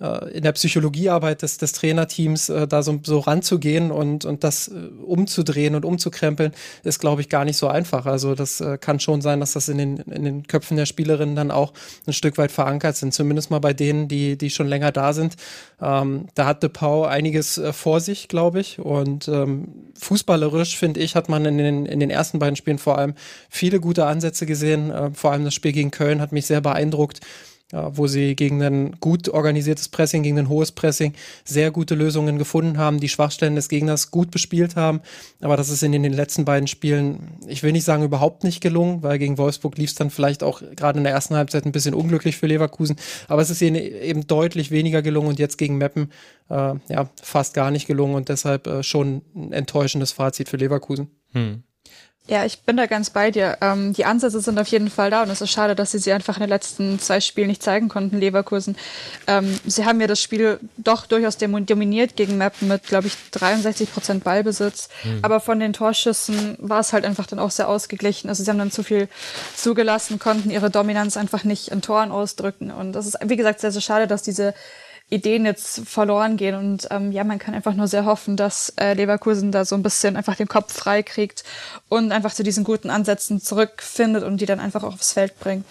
äh, in der Psychologiearbeit des, des Trainerteams äh, da so, so ranzugehen und, und das äh, umzudrehen und umzukrempeln, ist, glaube ich, gar nicht so einfach. Also das äh, kann schon sein, dass das in den, in den Köpfen der Spielerinnen dann auch ein Stück weit verankert sind, zumindest mal bei denen, die, die schon länger da sind. Ähm, da hat De Pau einiges äh, vor sich, glaube ich. Und ähm, fußballerisch, finde ich, hat man in den, in den ersten beiden Spielen vor allem viele gute Ansätze gesehen. Äh, vor allem das Spiel gegen Köln hat mich sehr beeindruckt ja, wo sie gegen ein gut organisiertes Pressing, gegen ein hohes Pressing sehr gute Lösungen gefunden haben, die Schwachstellen des Gegners gut bespielt haben. Aber das ist in den letzten beiden Spielen, ich will nicht sagen überhaupt nicht gelungen, weil gegen Wolfsburg lief es dann vielleicht auch gerade in der ersten Halbzeit ein bisschen unglücklich für Leverkusen. Aber es ist ihnen eben deutlich weniger gelungen und jetzt gegen Meppen äh, ja fast gar nicht gelungen und deshalb äh, schon ein enttäuschendes Fazit für Leverkusen. Hm. Ja, ich bin da ganz bei dir. Ähm, die Ansätze sind auf jeden Fall da und es ist schade, dass sie sie einfach in den letzten zwei Spielen nicht zeigen konnten, Leverkusen. Ähm, sie haben ja das Spiel doch durchaus dominiert gegen Mappen mit, glaube ich, 63 Prozent Ballbesitz. Mhm. Aber von den Torschüssen war es halt einfach dann auch sehr ausgeglichen. Also sie haben dann zu viel zugelassen, konnten ihre Dominanz einfach nicht in Toren ausdrücken. Und das ist, wie gesagt, sehr, sehr schade, dass diese Ideen jetzt verloren gehen. Und ähm, ja, man kann einfach nur sehr hoffen, dass äh, Leverkusen da so ein bisschen einfach den Kopf frei kriegt und einfach zu diesen guten Ansätzen zurückfindet und die dann einfach auch aufs Feld bringt.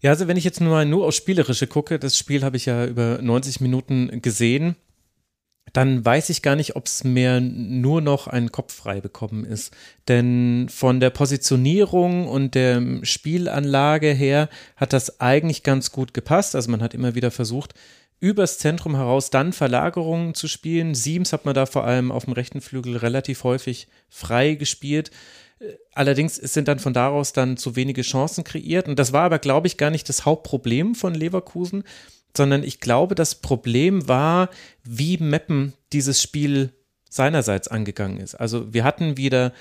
Ja, also wenn ich jetzt nur mal nur aufs Spielerische gucke, das Spiel habe ich ja über 90 Minuten gesehen, dann weiß ich gar nicht, ob es mehr nur noch ein Kopf frei bekommen ist. Denn von der Positionierung und der Spielanlage her hat das eigentlich ganz gut gepasst. Also man hat immer wieder versucht, übers Zentrum heraus dann Verlagerungen zu spielen. Siems hat man da vor allem auf dem rechten Flügel relativ häufig frei gespielt. Allerdings sind dann von daraus dann zu wenige Chancen kreiert. Und das war aber, glaube ich, gar nicht das Hauptproblem von Leverkusen, sondern ich glaube, das Problem war, wie Meppen dieses Spiel seinerseits angegangen ist. Also wir hatten wieder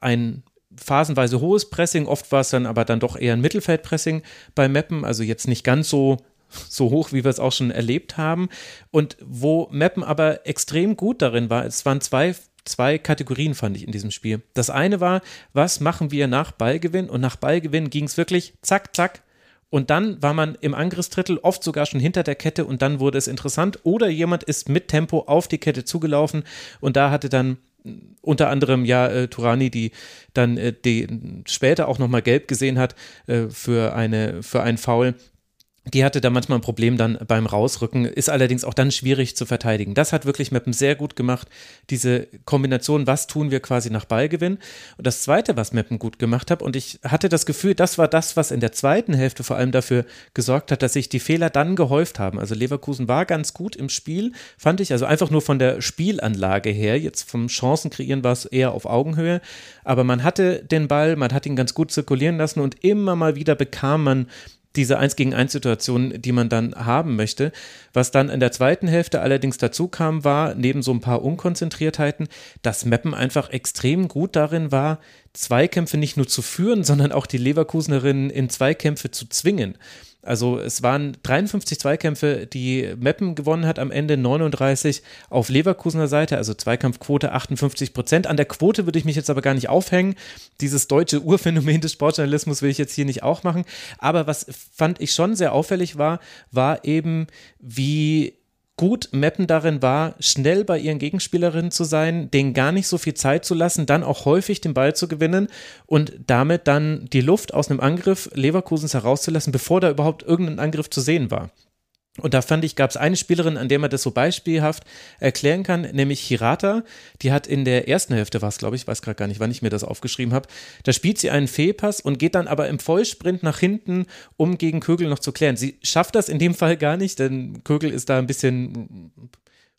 ein phasenweise hohes Pressing, oft war es dann aber dann doch eher ein Mittelfeldpressing bei Meppen, also jetzt nicht ganz so so hoch, wie wir es auch schon erlebt haben. Und wo Meppen aber extrem gut darin war, es waren zwei, zwei Kategorien, fand ich in diesem Spiel. Das eine war, was machen wir nach Ballgewinn? Und nach Ballgewinn ging es wirklich zack, zack. Und dann war man im Angriffsdrittel oft sogar schon hinter der Kette und dann wurde es interessant. Oder jemand ist mit Tempo auf die Kette zugelaufen und da hatte dann unter anderem ja äh, Turani, die dann äh, die später auch nochmal gelb gesehen hat äh, für eine für einen Foul die hatte da manchmal ein Problem dann beim Rausrücken, ist allerdings auch dann schwierig zu verteidigen. Das hat wirklich Meppen sehr gut gemacht, diese Kombination, was tun wir quasi nach Ballgewinn. Und das Zweite, was Meppen gut gemacht hat, und ich hatte das Gefühl, das war das, was in der zweiten Hälfte vor allem dafür gesorgt hat, dass sich die Fehler dann gehäuft haben. Also Leverkusen war ganz gut im Spiel, fand ich, also einfach nur von der Spielanlage her, jetzt vom Chancen kreieren war es eher auf Augenhöhe, aber man hatte den Ball, man hat ihn ganz gut zirkulieren lassen und immer mal wieder bekam man diese 1 gegen 1 Situation, die man dann haben möchte. Was dann in der zweiten Hälfte allerdings dazu kam, war, neben so ein paar Unkonzentriertheiten, dass Meppen einfach extrem gut darin war, Zweikämpfe nicht nur zu führen, sondern auch die Leverkusenerinnen in Zweikämpfe zu zwingen. Also es waren 53 Zweikämpfe, die Meppen gewonnen hat, am Ende 39 auf Leverkusener Seite, also Zweikampfquote 58 Prozent. An der Quote würde ich mich jetzt aber gar nicht aufhängen. Dieses deutsche Urphänomen des Sportjournalismus will ich jetzt hier nicht auch machen. Aber was fand ich schon sehr auffällig war, war eben, wie gut Meppen darin war, schnell bei ihren Gegenspielerinnen zu sein, denen gar nicht so viel Zeit zu lassen, dann auch häufig den Ball zu gewinnen und damit dann die Luft aus einem Angriff Leverkusens herauszulassen, bevor da überhaupt irgendein Angriff zu sehen war. Und da fand ich, gab es eine Spielerin, an der man das so beispielhaft erklären kann, nämlich Hirata. Die hat in der ersten Hälfte, war es glaube ich, weiß gerade gar nicht, wann ich mir das aufgeschrieben habe, da spielt sie einen Fehlpass und geht dann aber im Vollsprint nach hinten, um gegen Kögel noch zu klären. Sie schafft das in dem Fall gar nicht, denn Kögel ist da ein bisschen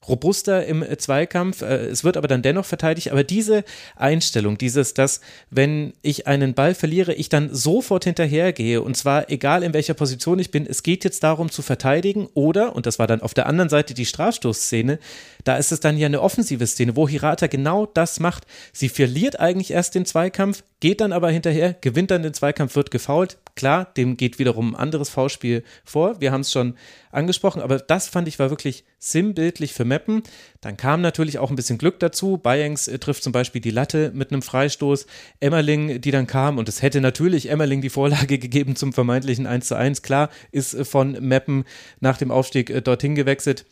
robuster im Zweikampf. Äh, es wird aber dann dennoch verteidigt. Aber diese Einstellung, dieses, dass wenn ich einen Ball verliere, ich dann sofort hinterhergehe und zwar egal in welcher Position ich bin, es geht jetzt darum zu verteidigen oder, und das war dann auf der anderen Seite die Strafstoßszene, da ist es dann ja eine offensive Szene, wo Hirata genau das macht. Sie verliert eigentlich erst den Zweikampf, geht dann aber hinterher, gewinnt dann den Zweikampf, wird gefault. Klar, dem geht wiederum ein anderes Foulspiel vor. Wir haben es schon angesprochen, aber das fand ich war wirklich sinnbildlich für Meppen. Dann kam natürlich auch ein bisschen Glück dazu. Bayengs äh, trifft zum Beispiel die Latte mit einem Freistoß. Emmerling, die dann kam, und es hätte natürlich Emmerling die Vorlage gegeben zum vermeintlichen 1 zu 1. Klar, ist äh, von Meppen nach dem Aufstieg äh, dorthin gewechselt.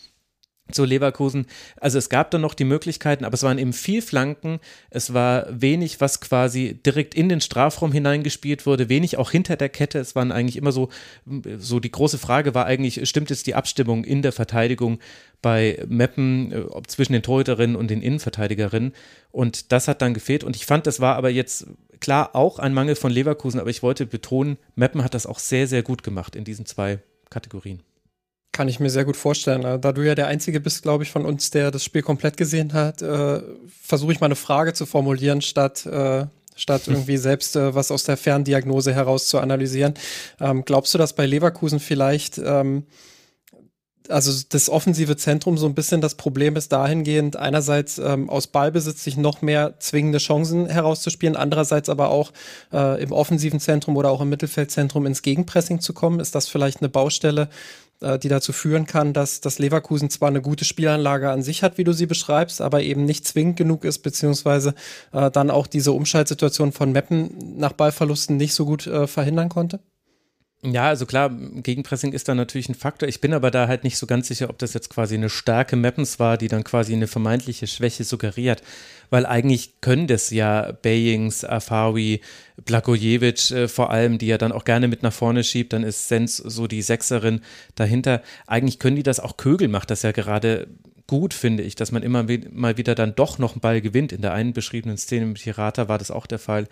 Zu Leverkusen. Also es gab dann noch die Möglichkeiten, aber es waren eben viel Flanken. Es war wenig, was quasi direkt in den Strafraum hineingespielt wurde, wenig auch hinter der Kette. Es waren eigentlich immer so, so die große Frage war eigentlich, stimmt jetzt die Abstimmung in der Verteidigung bei Meppen äh, zwischen den Torhüterinnen und den Innenverteidigerinnen? Und das hat dann gefehlt. Und ich fand, das war aber jetzt klar auch ein Mangel von Leverkusen, aber ich wollte betonen, Meppen hat das auch sehr, sehr gut gemacht in diesen zwei Kategorien. Kann ich mir sehr gut vorstellen. Äh, da du ja der Einzige bist, glaube ich, von uns, der das Spiel komplett gesehen hat, äh, versuche ich mal eine Frage zu formulieren, statt, äh, statt irgendwie selbst äh, was aus der Ferndiagnose heraus zu analysieren. Ähm, glaubst du, dass bei Leverkusen vielleicht ähm, also das offensive Zentrum so ein bisschen das Problem ist dahingehend, einerseits ähm, aus Ballbesitz sich noch mehr zwingende Chancen herauszuspielen, andererseits aber auch äh, im offensiven Zentrum oder auch im Mittelfeldzentrum ins Gegenpressing zu kommen. Ist das vielleicht eine Baustelle, die dazu führen kann, dass das Leverkusen zwar eine gute Spielanlage an sich hat, wie du sie beschreibst, aber eben nicht zwingend genug ist, beziehungsweise äh, dann auch diese Umschaltsituation von Meppen nach Ballverlusten nicht so gut äh, verhindern konnte? Ja, also klar, Gegenpressing ist da natürlich ein Faktor. Ich bin aber da halt nicht so ganz sicher, ob das jetzt quasi eine starke Mappens war, die dann quasi eine vermeintliche Schwäche suggeriert. Weil eigentlich können das ja Bayings, Afawi, Blagojevic äh, vor allem, die ja dann auch gerne mit nach vorne schiebt, dann ist Sens so die Sechserin dahinter. Eigentlich können die das auch Kögel macht das ja gerade gut, finde ich, dass man immer mal wieder dann doch noch einen Ball gewinnt. In der einen beschriebenen Szene mit Hirata war das auch der Fall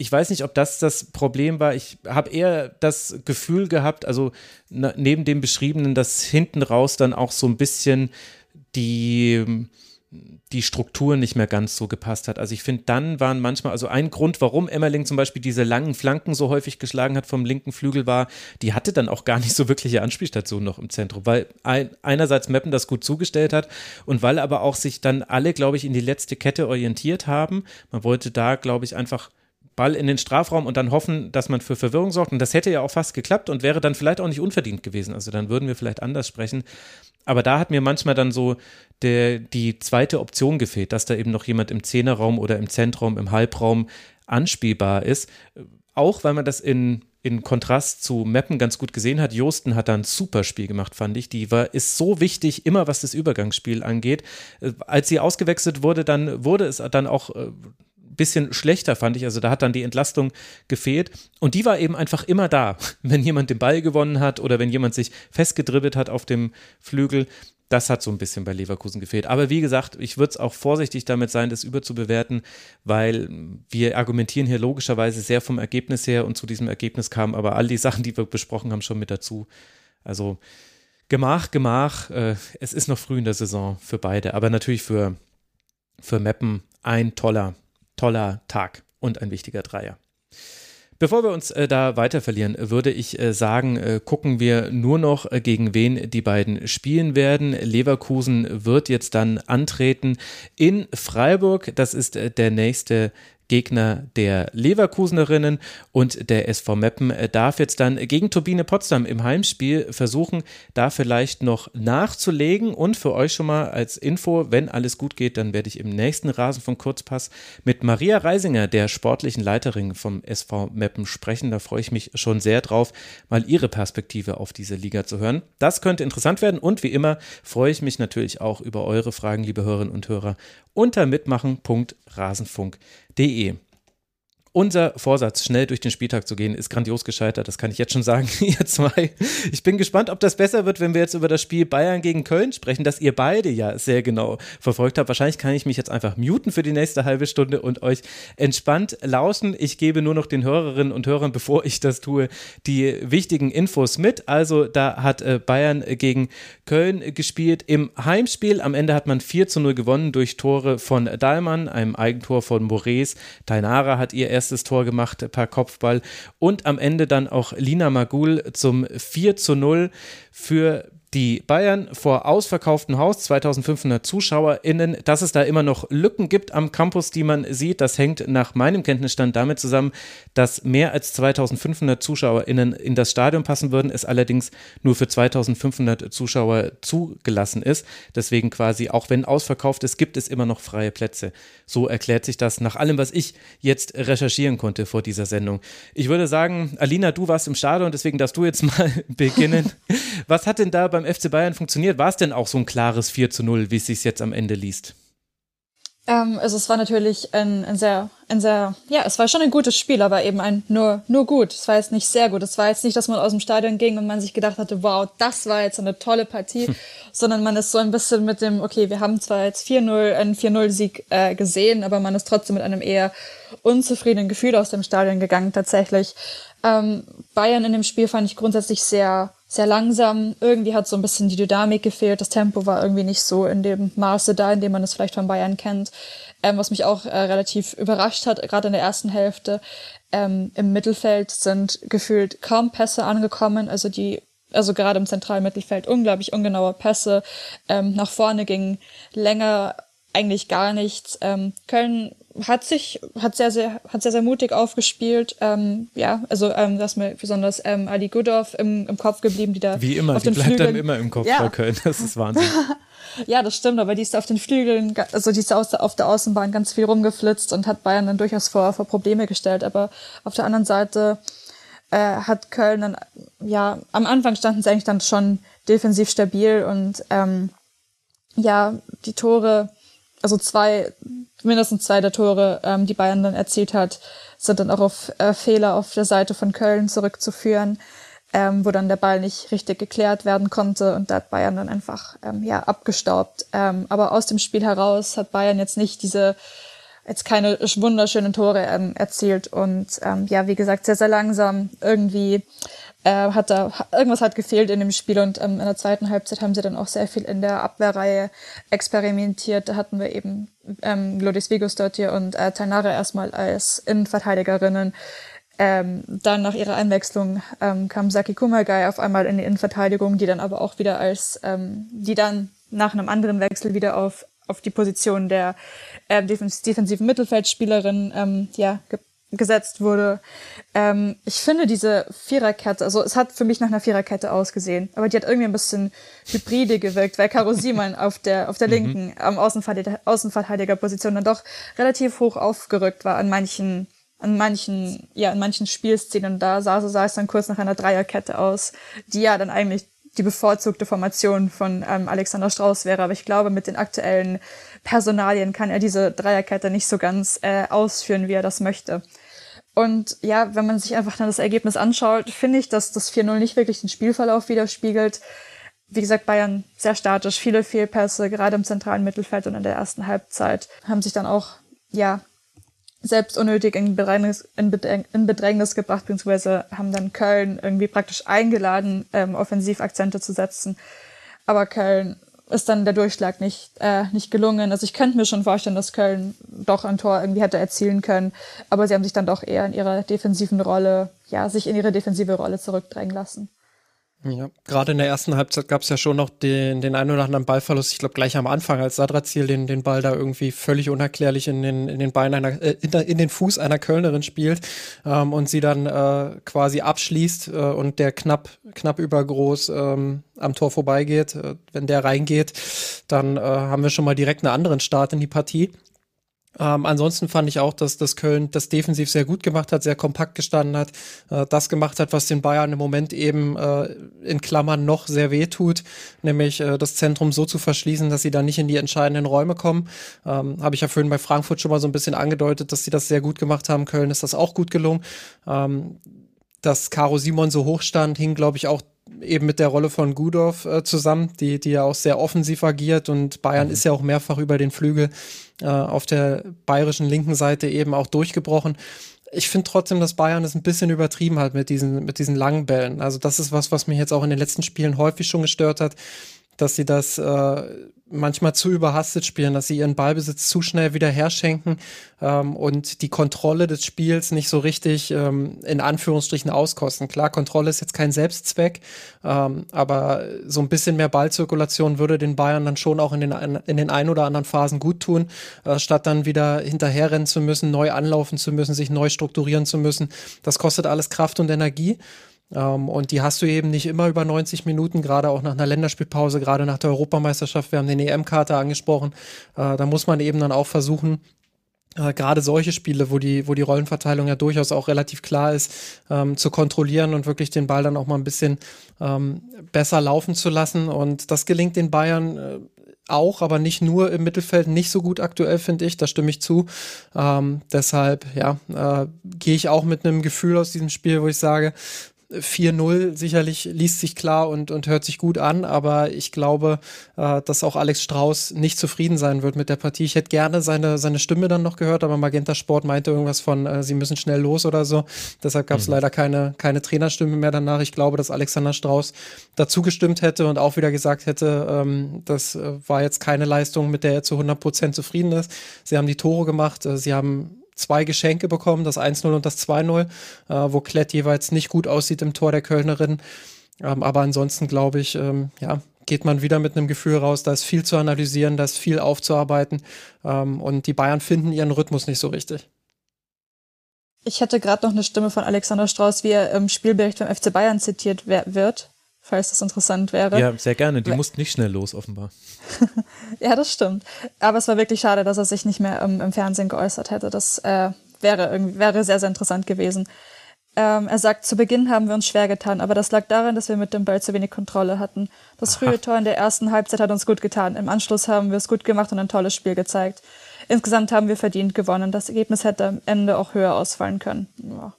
ich weiß nicht, ob das das Problem war. Ich habe eher das Gefühl gehabt, also neben dem Beschriebenen, dass hinten raus dann auch so ein bisschen die, die Struktur nicht mehr ganz so gepasst hat. Also ich finde, dann waren manchmal, also ein Grund, warum Emmerling zum Beispiel diese langen Flanken so häufig geschlagen hat vom linken Flügel war, die hatte dann auch gar nicht so wirkliche Anspielstationen noch im Zentrum, weil ein, einerseits Meppen das gut zugestellt hat und weil aber auch sich dann alle, glaube ich, in die letzte Kette orientiert haben. Man wollte da, glaube ich, einfach Ball in den Strafraum und dann hoffen, dass man für Verwirrung sorgt. Und das hätte ja auch fast geklappt und wäre dann vielleicht auch nicht unverdient gewesen. Also dann würden wir vielleicht anders sprechen. Aber da hat mir manchmal dann so der, die zweite Option gefehlt, dass da eben noch jemand im Zehnerraum oder im Zentraum, im Halbraum anspielbar ist. Auch weil man das in, in Kontrast zu Meppen ganz gut gesehen hat. Josten hat da ein super Spiel gemacht, fand ich. Die war, ist so wichtig, immer was das Übergangsspiel angeht. Äh, als sie ausgewechselt wurde, dann wurde es dann auch äh, bisschen schlechter, fand ich. Also da hat dann die Entlastung gefehlt. Und die war eben einfach immer da. Wenn jemand den Ball gewonnen hat oder wenn jemand sich festgedribbelt hat auf dem Flügel, das hat so ein bisschen bei Leverkusen gefehlt. Aber wie gesagt, ich würde es auch vorsichtig damit sein, das überzubewerten, weil wir argumentieren hier logischerweise sehr vom Ergebnis her und zu diesem Ergebnis kamen aber all die Sachen, die wir besprochen haben, schon mit dazu. Also Gemach, Gemach, äh, es ist noch früh in der Saison für beide, aber natürlich für, für Meppen ein toller toller Tag und ein wichtiger Dreier. Bevor wir uns äh, da weiter verlieren, würde ich äh, sagen, äh, gucken wir nur noch, gegen wen die beiden spielen werden. Leverkusen wird jetzt dann antreten in Freiburg. Das ist der nächste Gegner der Leverkusenerinnen und der SV Meppen darf jetzt dann gegen Turbine Potsdam im Heimspiel versuchen, da vielleicht noch nachzulegen und für euch schon mal als Info, wenn alles gut geht, dann werde ich im nächsten Rasen von Kurzpass mit Maria Reisinger, der sportlichen Leiterin vom SV Meppen sprechen. Da freue ich mich schon sehr drauf, mal ihre Perspektive auf diese Liga zu hören. Das könnte interessant werden und wie immer freue ich mich natürlich auch über eure Fragen, liebe Hörerinnen und Hörer, unter mitmachen.rasenfunk.de. Unser Vorsatz, schnell durch den Spieltag zu gehen, ist grandios gescheitert. Das kann ich jetzt schon sagen, ihr zwei. Ich bin gespannt, ob das besser wird, wenn wir jetzt über das Spiel Bayern gegen Köln sprechen, das ihr beide ja sehr genau verfolgt habt. Wahrscheinlich kann ich mich jetzt einfach muten für die nächste halbe Stunde und euch entspannt lauschen. Ich gebe nur noch den Hörerinnen und Hörern, bevor ich das tue, die wichtigen Infos mit. Also, da hat äh, Bayern gegen Köln gespielt im Heimspiel. Am Ende hat man 4 zu 0 gewonnen durch Tore von Dahlmann, einem Eigentor von Mores. Tainara hat ihr erstes Tor gemacht per Kopfball. Und am Ende dann auch Lina Magul zum 4 zu 0 für die Bayern vor ausverkauftem Haus, 2500 ZuschauerInnen, dass es da immer noch Lücken gibt am Campus, die man sieht, das hängt nach meinem Kenntnisstand damit zusammen, dass mehr als 2500 ZuschauerInnen in das Stadion passen würden, es allerdings nur für 2500 Zuschauer zugelassen ist. Deswegen quasi, auch wenn ausverkauft ist, gibt es immer noch freie Plätze. So erklärt sich das nach allem, was ich jetzt recherchieren konnte vor dieser Sendung. Ich würde sagen, Alina, du warst im Stadion, deswegen darfst du jetzt mal beginnen. Was hat denn da bei beim FC Bayern funktioniert. War es denn auch so ein klares 4 zu 0, wie es sich jetzt am Ende liest? Ähm, also es war natürlich ein, ein sehr, ein sehr, ja, es war schon ein gutes Spiel, aber eben ein nur, nur gut. Es war jetzt nicht sehr gut. Es war jetzt nicht, dass man aus dem Stadion ging und man sich gedacht hatte, wow, das war jetzt eine tolle Partie, hm. sondern man ist so ein bisschen mit dem, okay, wir haben zwar jetzt 4-0, einen 4-0-Sieg äh, gesehen, aber man ist trotzdem mit einem eher unzufriedenen Gefühl aus dem Stadion gegangen tatsächlich. Ähm, Bayern in dem Spiel fand ich grundsätzlich sehr, sehr langsam. Irgendwie hat so ein bisschen die Dynamik gefehlt. Das Tempo war irgendwie nicht so in dem Maße da, in dem man es vielleicht von Bayern kennt. Ähm, was mich auch äh, relativ überrascht hat, gerade in der ersten Hälfte. Ähm, Im Mittelfeld sind gefühlt kaum Pässe angekommen. Also die also gerade im zentralen Mittelfeld unglaublich ungenaue Pässe. Ähm, nach vorne ging länger eigentlich gar nichts. Ähm, Köln hat sich, hat sehr, sehr, hat sehr, sehr mutig aufgespielt. Ähm, ja, also ähm, das ist mir besonders ähm, Ali Gudorf im, im Kopf geblieben, die da Wie immer, auf die den bleibt Flügeln, einem immer im Kopf ja. bei Köln. Das ist Wahnsinn. ja, das stimmt, aber die ist auf den Flügeln, also die ist auf der Außenbahn ganz viel rumgeflitzt und hat Bayern dann durchaus vor, vor Probleme gestellt. Aber auf der anderen Seite äh, hat Köln dann, ja, am Anfang standen sie eigentlich dann schon defensiv stabil und ähm, ja, die Tore, also zwei mindestens zwei der Tore, ähm, die Bayern dann erzielt hat, sind dann auch auf äh, Fehler auf der Seite von Köln zurückzuführen, ähm, wo dann der Ball nicht richtig geklärt werden konnte und da hat Bayern dann einfach ähm, ja abgestaubt. Ähm, aber aus dem Spiel heraus hat Bayern jetzt nicht diese jetzt keine wunderschönen Tore ähm, erzielt und ähm, ja, wie gesagt, sehr, sehr langsam irgendwie äh, hat da irgendwas hat gefehlt in dem Spiel und ähm, in der zweiten Halbzeit haben sie dann auch sehr viel in der Abwehrreihe experimentiert. Da hatten wir eben ähm, Glodis Vigosdottir und äh, Tainara erstmal als Innenverteidigerinnen. Ähm, dann nach ihrer Einwechslung ähm, kam Saki Kumagai auf einmal in die Innenverteidigung, die dann aber auch wieder als, ähm, die dann nach einem anderen Wechsel wieder auf, auf die Position der äh, defensiven Mittelfeldspielerin ähm, ja, gesetzt wurde. Ähm, ich finde diese Viererkette, also es hat für mich nach einer Viererkette ausgesehen, aber die hat irgendwie ein bisschen hybride gewirkt, weil Karo Siemann auf der, auf der mhm. linken, am Außenverteidiger, Außenverteidigerposition dann doch relativ hoch aufgerückt war an manchen, an manchen, ja, an manchen Spielszenen. Da sah, so sah es dann kurz nach einer Dreierkette aus, die ja dann eigentlich die bevorzugte Formation von ähm, Alexander Strauß wäre. Aber ich glaube, mit den aktuellen Personalien kann er diese Dreierkette nicht so ganz äh, ausführen, wie er das möchte. Und ja, wenn man sich einfach dann das Ergebnis anschaut, finde ich, dass das 4-0 nicht wirklich den Spielverlauf widerspiegelt. Wie gesagt, Bayern sehr statisch, viele Fehlpässe, gerade im zentralen Mittelfeld und in der ersten Halbzeit, haben sich dann auch, ja, selbst unnötig in Bedrängnis, in Bedrängnis gebracht, beziehungsweise haben dann Köln irgendwie praktisch eingeladen, ähm, Offensivakzente zu setzen. Aber Köln ist dann der Durchschlag nicht, äh, nicht gelungen. Also ich könnte mir schon vorstellen, dass Köln doch ein Tor irgendwie hätte erzielen können, aber sie haben sich dann doch eher in ihrer defensiven Rolle, ja, sich in ihre defensive Rolle zurückdrängen lassen. Ja, gerade in der ersten Halbzeit gab es ja schon noch den, den einen oder anderen Ballverlust. Ich glaube, gleich am Anfang, als Sadrazil den, den Ball da irgendwie völlig unerklärlich in den, in den Bein einer, äh, in, in, den Fuß einer Kölnerin spielt ähm, und sie dann äh, quasi abschließt äh, und der knapp, knapp übergroß ähm, am Tor vorbeigeht. Äh, wenn der reingeht, dann äh, haben wir schon mal direkt einen anderen Start in die Partie. Ähm, ansonsten fand ich auch, dass das Köln das defensiv sehr gut gemacht hat, sehr kompakt gestanden hat, äh, das gemacht hat, was den Bayern im Moment eben äh, in Klammern noch sehr weh tut, nämlich äh, das Zentrum so zu verschließen, dass sie dann nicht in die entscheidenden Räume kommen. Ähm, Habe ich ja vorhin bei Frankfurt schon mal so ein bisschen angedeutet, dass sie das sehr gut gemacht haben. Köln ist das auch gut gelungen. Ähm, dass Caro Simon so hoch stand, hing, glaube ich, auch eben mit der Rolle von Gudorf äh, zusammen, die, die ja auch sehr offensiv agiert und Bayern mhm. ist ja auch mehrfach über den Flügel äh, auf der bayerischen linken Seite eben auch durchgebrochen. Ich finde trotzdem, dass Bayern es ein bisschen übertrieben hat mit diesen, mit diesen langen Bällen. Also das ist was, was mich jetzt auch in den letzten Spielen häufig schon gestört hat, dass sie das äh, manchmal zu überhastet spielen, dass sie ihren Ballbesitz zu schnell wieder herschenken ähm, und die Kontrolle des Spiels nicht so richtig ähm, in Anführungsstrichen auskosten. Klar, Kontrolle ist jetzt kein Selbstzweck, ähm, aber so ein bisschen mehr Ballzirkulation würde den Bayern dann schon auch in den, in den ein oder anderen Phasen gut tun, äh, statt dann wieder hinterherrennen zu müssen, neu anlaufen zu müssen, sich neu strukturieren zu müssen. Das kostet alles Kraft und Energie. Ähm, und die hast du eben nicht immer über 90 Minuten, gerade auch nach einer Länderspielpause, gerade nach der Europameisterschaft. Wir haben den EM-Kater angesprochen. Äh, da muss man eben dann auch versuchen, äh, gerade solche Spiele, wo die, wo die Rollenverteilung ja durchaus auch relativ klar ist, ähm, zu kontrollieren und wirklich den Ball dann auch mal ein bisschen ähm, besser laufen zu lassen. Und das gelingt den Bayern äh, auch, aber nicht nur im Mittelfeld, nicht so gut aktuell, finde ich. Da stimme ich zu. Ähm, deshalb, ja, äh, gehe ich auch mit einem Gefühl aus diesem Spiel, wo ich sage, 4-0 sicherlich liest sich klar und, und hört sich gut an, aber ich glaube, äh, dass auch Alex Strauß nicht zufrieden sein wird mit der Partie. Ich hätte gerne seine, seine Stimme dann noch gehört, aber Magenta Sport meinte irgendwas von, äh, sie müssen schnell los oder so. Deshalb gab es mhm. leider keine, keine Trainerstimme mehr danach. Ich glaube, dass Alexander Strauß dazu gestimmt hätte und auch wieder gesagt hätte, ähm, das äh, war jetzt keine Leistung, mit der er zu 100 Prozent zufrieden ist. Sie haben die Tore gemacht, äh, sie haben zwei Geschenke bekommen, das 1-0 und das 2-0, äh, wo Klett jeweils nicht gut aussieht im Tor der Kölnerin. Ähm, aber ansonsten glaube ich, ähm, ja, geht man wieder mit einem Gefühl raus, da ist viel zu analysieren, da ist viel aufzuarbeiten ähm, und die Bayern finden ihren Rhythmus nicht so richtig. Ich hätte gerade noch eine Stimme von Alexander Strauß, wie er im Spielbericht beim FC Bayern zitiert wird falls das interessant wäre. Ja, sehr gerne. Die mussten nicht schnell los, offenbar. ja, das stimmt. Aber es war wirklich schade, dass er sich nicht mehr im, im Fernsehen geäußert hätte. Das äh, wäre, wäre sehr, sehr interessant gewesen. Ähm, er sagt, zu Beginn haben wir uns schwer getan, aber das lag daran, dass wir mit dem Ball zu wenig Kontrolle hatten. Das Aha. frühe Tor in der ersten Halbzeit hat uns gut getan. Im Anschluss haben wir es gut gemacht und ein tolles Spiel gezeigt. Insgesamt haben wir verdient gewonnen. Das Ergebnis hätte am Ende auch höher ausfallen können. Ja.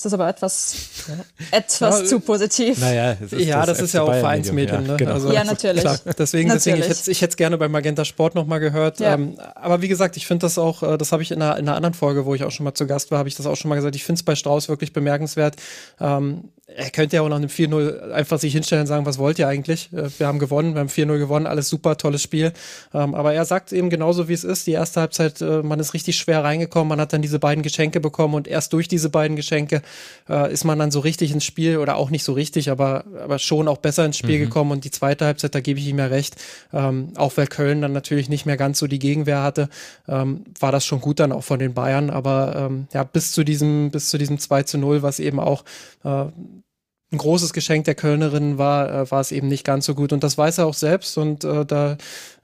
Das ist aber etwas, etwas ja, zu positiv. Naja, das ist ja, das, das ist ja auch Vereinsmedium. Ja, ne? genau. also, ja, natürlich. Klar, deswegen, natürlich. deswegen, ich hätte ich es gerne bei Magenta Sport nochmal gehört. Ja. Ähm, aber wie gesagt, ich finde das auch, äh, das habe ich in einer, in einer anderen Folge, wo ich auch schon mal zu Gast war, habe ich das auch schon mal gesagt. Ich finde es bei Strauß wirklich bemerkenswert. Ähm, er könnte ja auch nach einem 4-0 einfach sich hinstellen und sagen, was wollt ihr eigentlich? Äh, wir haben gewonnen, wir haben 4-0 gewonnen, alles super, tolles Spiel. Ähm, aber er sagt eben genauso, wie es ist. Die erste Halbzeit, äh, man ist richtig schwer reingekommen, man hat dann diese beiden Geschenke bekommen und erst durch diese beiden Geschenke äh, ist man dann so richtig ins Spiel oder auch nicht so richtig, aber, aber schon auch besser ins Spiel mhm. gekommen. Und die zweite Halbzeit, da gebe ich ihm ja recht, ähm, auch weil Köln dann natürlich nicht mehr ganz so die Gegenwehr hatte, ähm, war das schon gut dann auch von den Bayern. Aber ja, bis zu diesem, bis zu diesem 2 zu 0, was eben auch äh, ein großes Geschenk der Kölnerin war, äh, war es eben nicht ganz so gut. Und das weiß er auch selbst und äh, da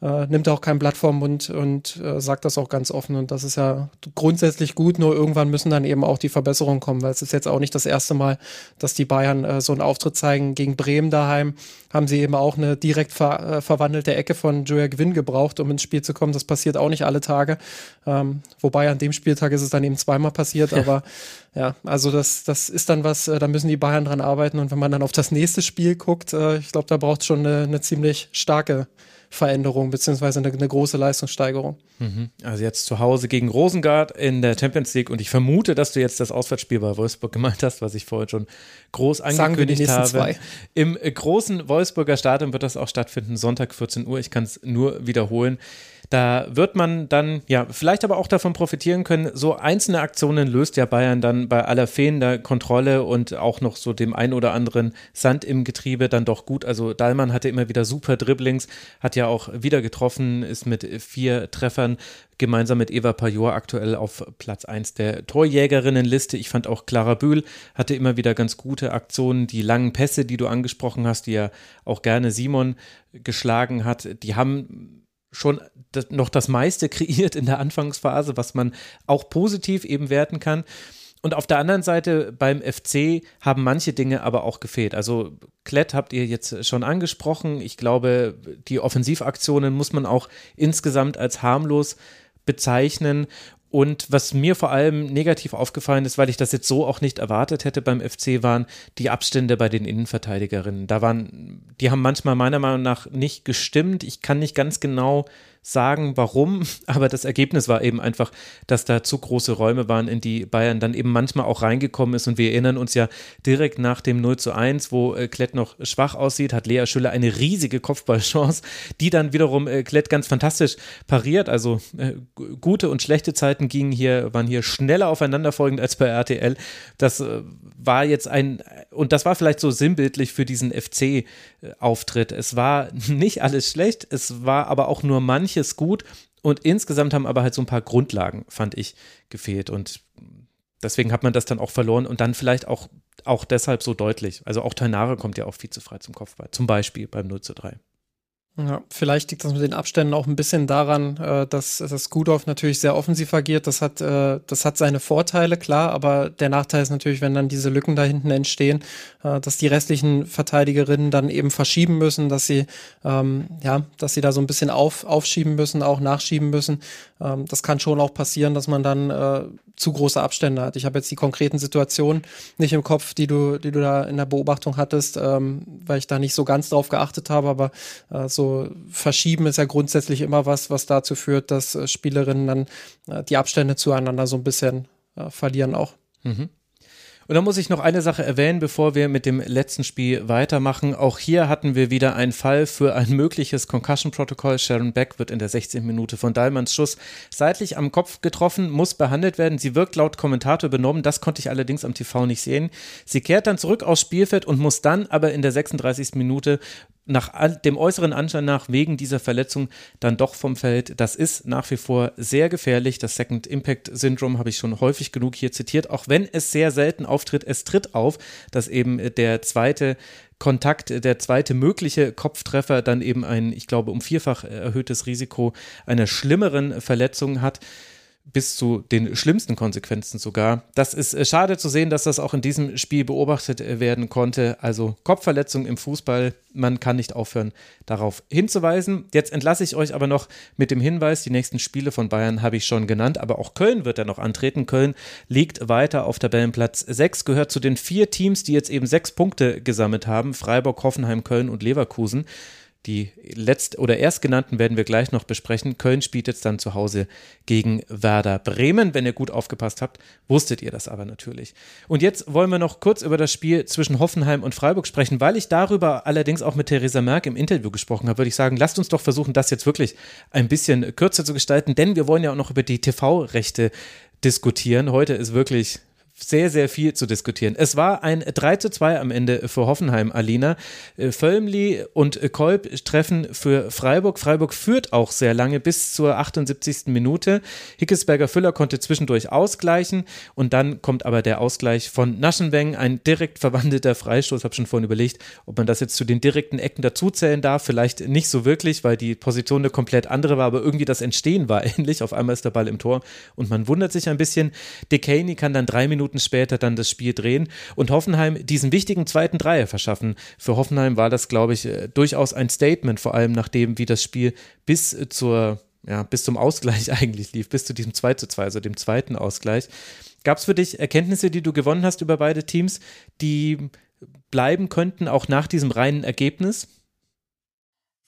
äh, nimmt auch kein Blatt vom Mund und äh, sagt das auch ganz offen. Und das ist ja grundsätzlich gut, nur irgendwann müssen dann eben auch die Verbesserungen kommen, weil es ist jetzt auch nicht das erste Mal, dass die Bayern äh, so einen Auftritt zeigen. Gegen Bremen daheim haben sie eben auch eine direkt ver äh, verwandelte Ecke von Joya Gwynn gebraucht, um ins Spiel zu kommen. Das passiert auch nicht alle Tage. Ähm, wobei an dem Spieltag ist es dann eben zweimal passiert, ja. aber ja, also das, das ist dann was, äh, da müssen die Bayern dran arbeiten. Und wenn man dann auf das nächste Spiel guckt, äh, ich glaube, da braucht es schon eine, eine ziemlich starke Veränderung beziehungsweise eine, eine große Leistungssteigerung. Mhm. Also jetzt zu Hause gegen Rosengard in der Champions League und ich vermute, dass du jetzt das Auswärtsspiel bei Wolfsburg gemeint hast, was ich vorhin schon groß angekündigt habe. Zwei. Im großen Wolfsburger Stadion wird das auch stattfinden, Sonntag 14 Uhr. Ich kann es nur wiederholen. Da wird man dann, ja, vielleicht aber auch davon profitieren können. So einzelne Aktionen löst ja Bayern dann bei aller fehlender Kontrolle und auch noch so dem ein oder anderen Sand im Getriebe dann doch gut. Also Dallmann hatte immer wieder super Dribblings, hat ja auch wieder getroffen, ist mit vier Treffern gemeinsam mit Eva Pajor aktuell auf Platz 1 der Torjägerinnenliste. Ich fand auch Clara Bühl hatte immer wieder ganz gute Aktionen. Die langen Pässe, die du angesprochen hast, die ja auch gerne Simon geschlagen hat, die haben schon das, noch das meiste kreiert in der Anfangsphase, was man auch positiv eben werten kann. Und auf der anderen Seite beim FC haben manche Dinge aber auch gefehlt. Also Klett habt ihr jetzt schon angesprochen. Ich glaube, die Offensivaktionen muss man auch insgesamt als harmlos bezeichnen. Und was mir vor allem negativ aufgefallen ist, weil ich das jetzt so auch nicht erwartet hätte beim FC, waren die Abstände bei den Innenverteidigerinnen. Da waren, die haben manchmal meiner Meinung nach nicht gestimmt. Ich kann nicht ganz genau sagen, warum, aber das Ergebnis war eben einfach, dass da zu große Räume waren, in die Bayern dann eben manchmal auch reingekommen ist. Und wir erinnern uns ja direkt nach dem 0 zu 1, wo äh, Klett noch schwach aussieht, hat Lea Schüller eine riesige Kopfballchance, die dann wiederum äh, Klett ganz fantastisch pariert. Also äh, gute und schlechte Zeiten gingen hier, waren hier schneller aufeinanderfolgend als bei RTL. Das war jetzt ein, und das war vielleicht so sinnbildlich für diesen FC-Auftritt. Es war nicht alles schlecht, es war aber auch nur manche manches gut und insgesamt haben aber halt so ein paar Grundlagen, fand ich, gefehlt und deswegen hat man das dann auch verloren und dann vielleicht auch, auch deshalb so deutlich. Also auch Tainare kommt ja auch viel zu frei zum Kopfball, zum Beispiel beim 0 zu 3. Ja, vielleicht liegt das mit den Abständen auch ein bisschen daran, äh, dass, dass Gudorf natürlich sehr offensiv agiert. Das hat, äh, das hat seine Vorteile, klar, aber der Nachteil ist natürlich, wenn dann diese Lücken da hinten entstehen, äh, dass die restlichen Verteidigerinnen dann eben verschieben müssen, dass sie, ähm, ja, dass sie da so ein bisschen auf, aufschieben müssen, auch nachschieben müssen. Ähm, das kann schon auch passieren, dass man dann äh, zu große Abstände hat. Ich habe jetzt die konkreten Situationen nicht im Kopf, die du, die du da in der Beobachtung hattest, ähm, weil ich da nicht so ganz drauf geachtet habe, aber äh, so verschieben ist ja grundsätzlich immer was, was dazu führt, dass äh, Spielerinnen dann äh, die Abstände zueinander so ein bisschen äh, verlieren auch. Mhm. Und dann muss ich noch eine Sache erwähnen, bevor wir mit dem letzten Spiel weitermachen. Auch hier hatten wir wieder einen Fall für ein mögliches Concussion-Protokoll. Sharon Beck wird in der 16. Minute von Dahlmanns Schuss seitlich am Kopf getroffen, muss behandelt werden. Sie wirkt laut Kommentator übernommen. Das konnte ich allerdings am TV nicht sehen. Sie kehrt dann zurück aufs Spielfeld und muss dann aber in der 36. Minute nach dem äußeren Anschein nach wegen dieser Verletzung dann doch vom Feld. Das ist nach wie vor sehr gefährlich. Das Second Impact Syndrome habe ich schon häufig genug hier zitiert, auch wenn es sehr selten auftritt. Es tritt auf, dass eben der zweite Kontakt, der zweite mögliche Kopftreffer dann eben ein, ich glaube, um vierfach erhöhtes Risiko einer schlimmeren Verletzung hat bis zu den schlimmsten Konsequenzen sogar. Das ist äh, schade zu sehen, dass das auch in diesem Spiel beobachtet äh, werden konnte. Also Kopfverletzung im Fußball, man kann nicht aufhören, darauf hinzuweisen. Jetzt entlasse ich euch aber noch mit dem Hinweis, die nächsten Spiele von Bayern habe ich schon genannt, aber auch Köln wird ja noch antreten. Köln liegt weiter auf Tabellenplatz 6, gehört zu den vier Teams, die jetzt eben sechs Punkte gesammelt haben. Freiburg, Hoffenheim, Köln und Leverkusen. Die letzt- oder erstgenannten werden wir gleich noch besprechen. Köln spielt jetzt dann zu Hause gegen Werder Bremen. Wenn ihr gut aufgepasst habt, wusstet ihr das aber natürlich. Und jetzt wollen wir noch kurz über das Spiel zwischen Hoffenheim und Freiburg sprechen. Weil ich darüber allerdings auch mit Theresa Merck im Interview gesprochen habe, würde ich sagen, lasst uns doch versuchen, das jetzt wirklich ein bisschen kürzer zu gestalten, denn wir wollen ja auch noch über die TV-Rechte diskutieren. Heute ist wirklich sehr, sehr viel zu diskutieren. Es war ein 3 zu 2 am Ende für Hoffenheim, Alina. Äh, Völmli und Kolb treffen für Freiburg. Freiburg führt auch sehr lange bis zur 78. Minute. Hickesberger Füller konnte zwischendurch ausgleichen und dann kommt aber der Ausgleich von Naschenweng, ein direkt verwandelter Freistoß. Ich habe schon vorhin überlegt, ob man das jetzt zu den direkten Ecken dazuzählen darf. Vielleicht nicht so wirklich, weil die Position eine komplett andere war, aber irgendwie das Entstehen war ähnlich. Auf einmal ist der Ball im Tor und man wundert sich ein bisschen. Dekaney kann dann drei Minuten Minuten später dann das Spiel drehen und Hoffenheim diesen wichtigen zweiten Dreier verschaffen. Für Hoffenheim war das, glaube ich, äh, durchaus ein Statement, vor allem nachdem, wie das Spiel bis äh, zur ja, bis zum Ausgleich eigentlich lief, bis zu diesem 2 zu 2, also dem zweiten Ausgleich. Gab es für dich Erkenntnisse, die du gewonnen hast über beide Teams, die bleiben könnten, auch nach diesem reinen Ergebnis?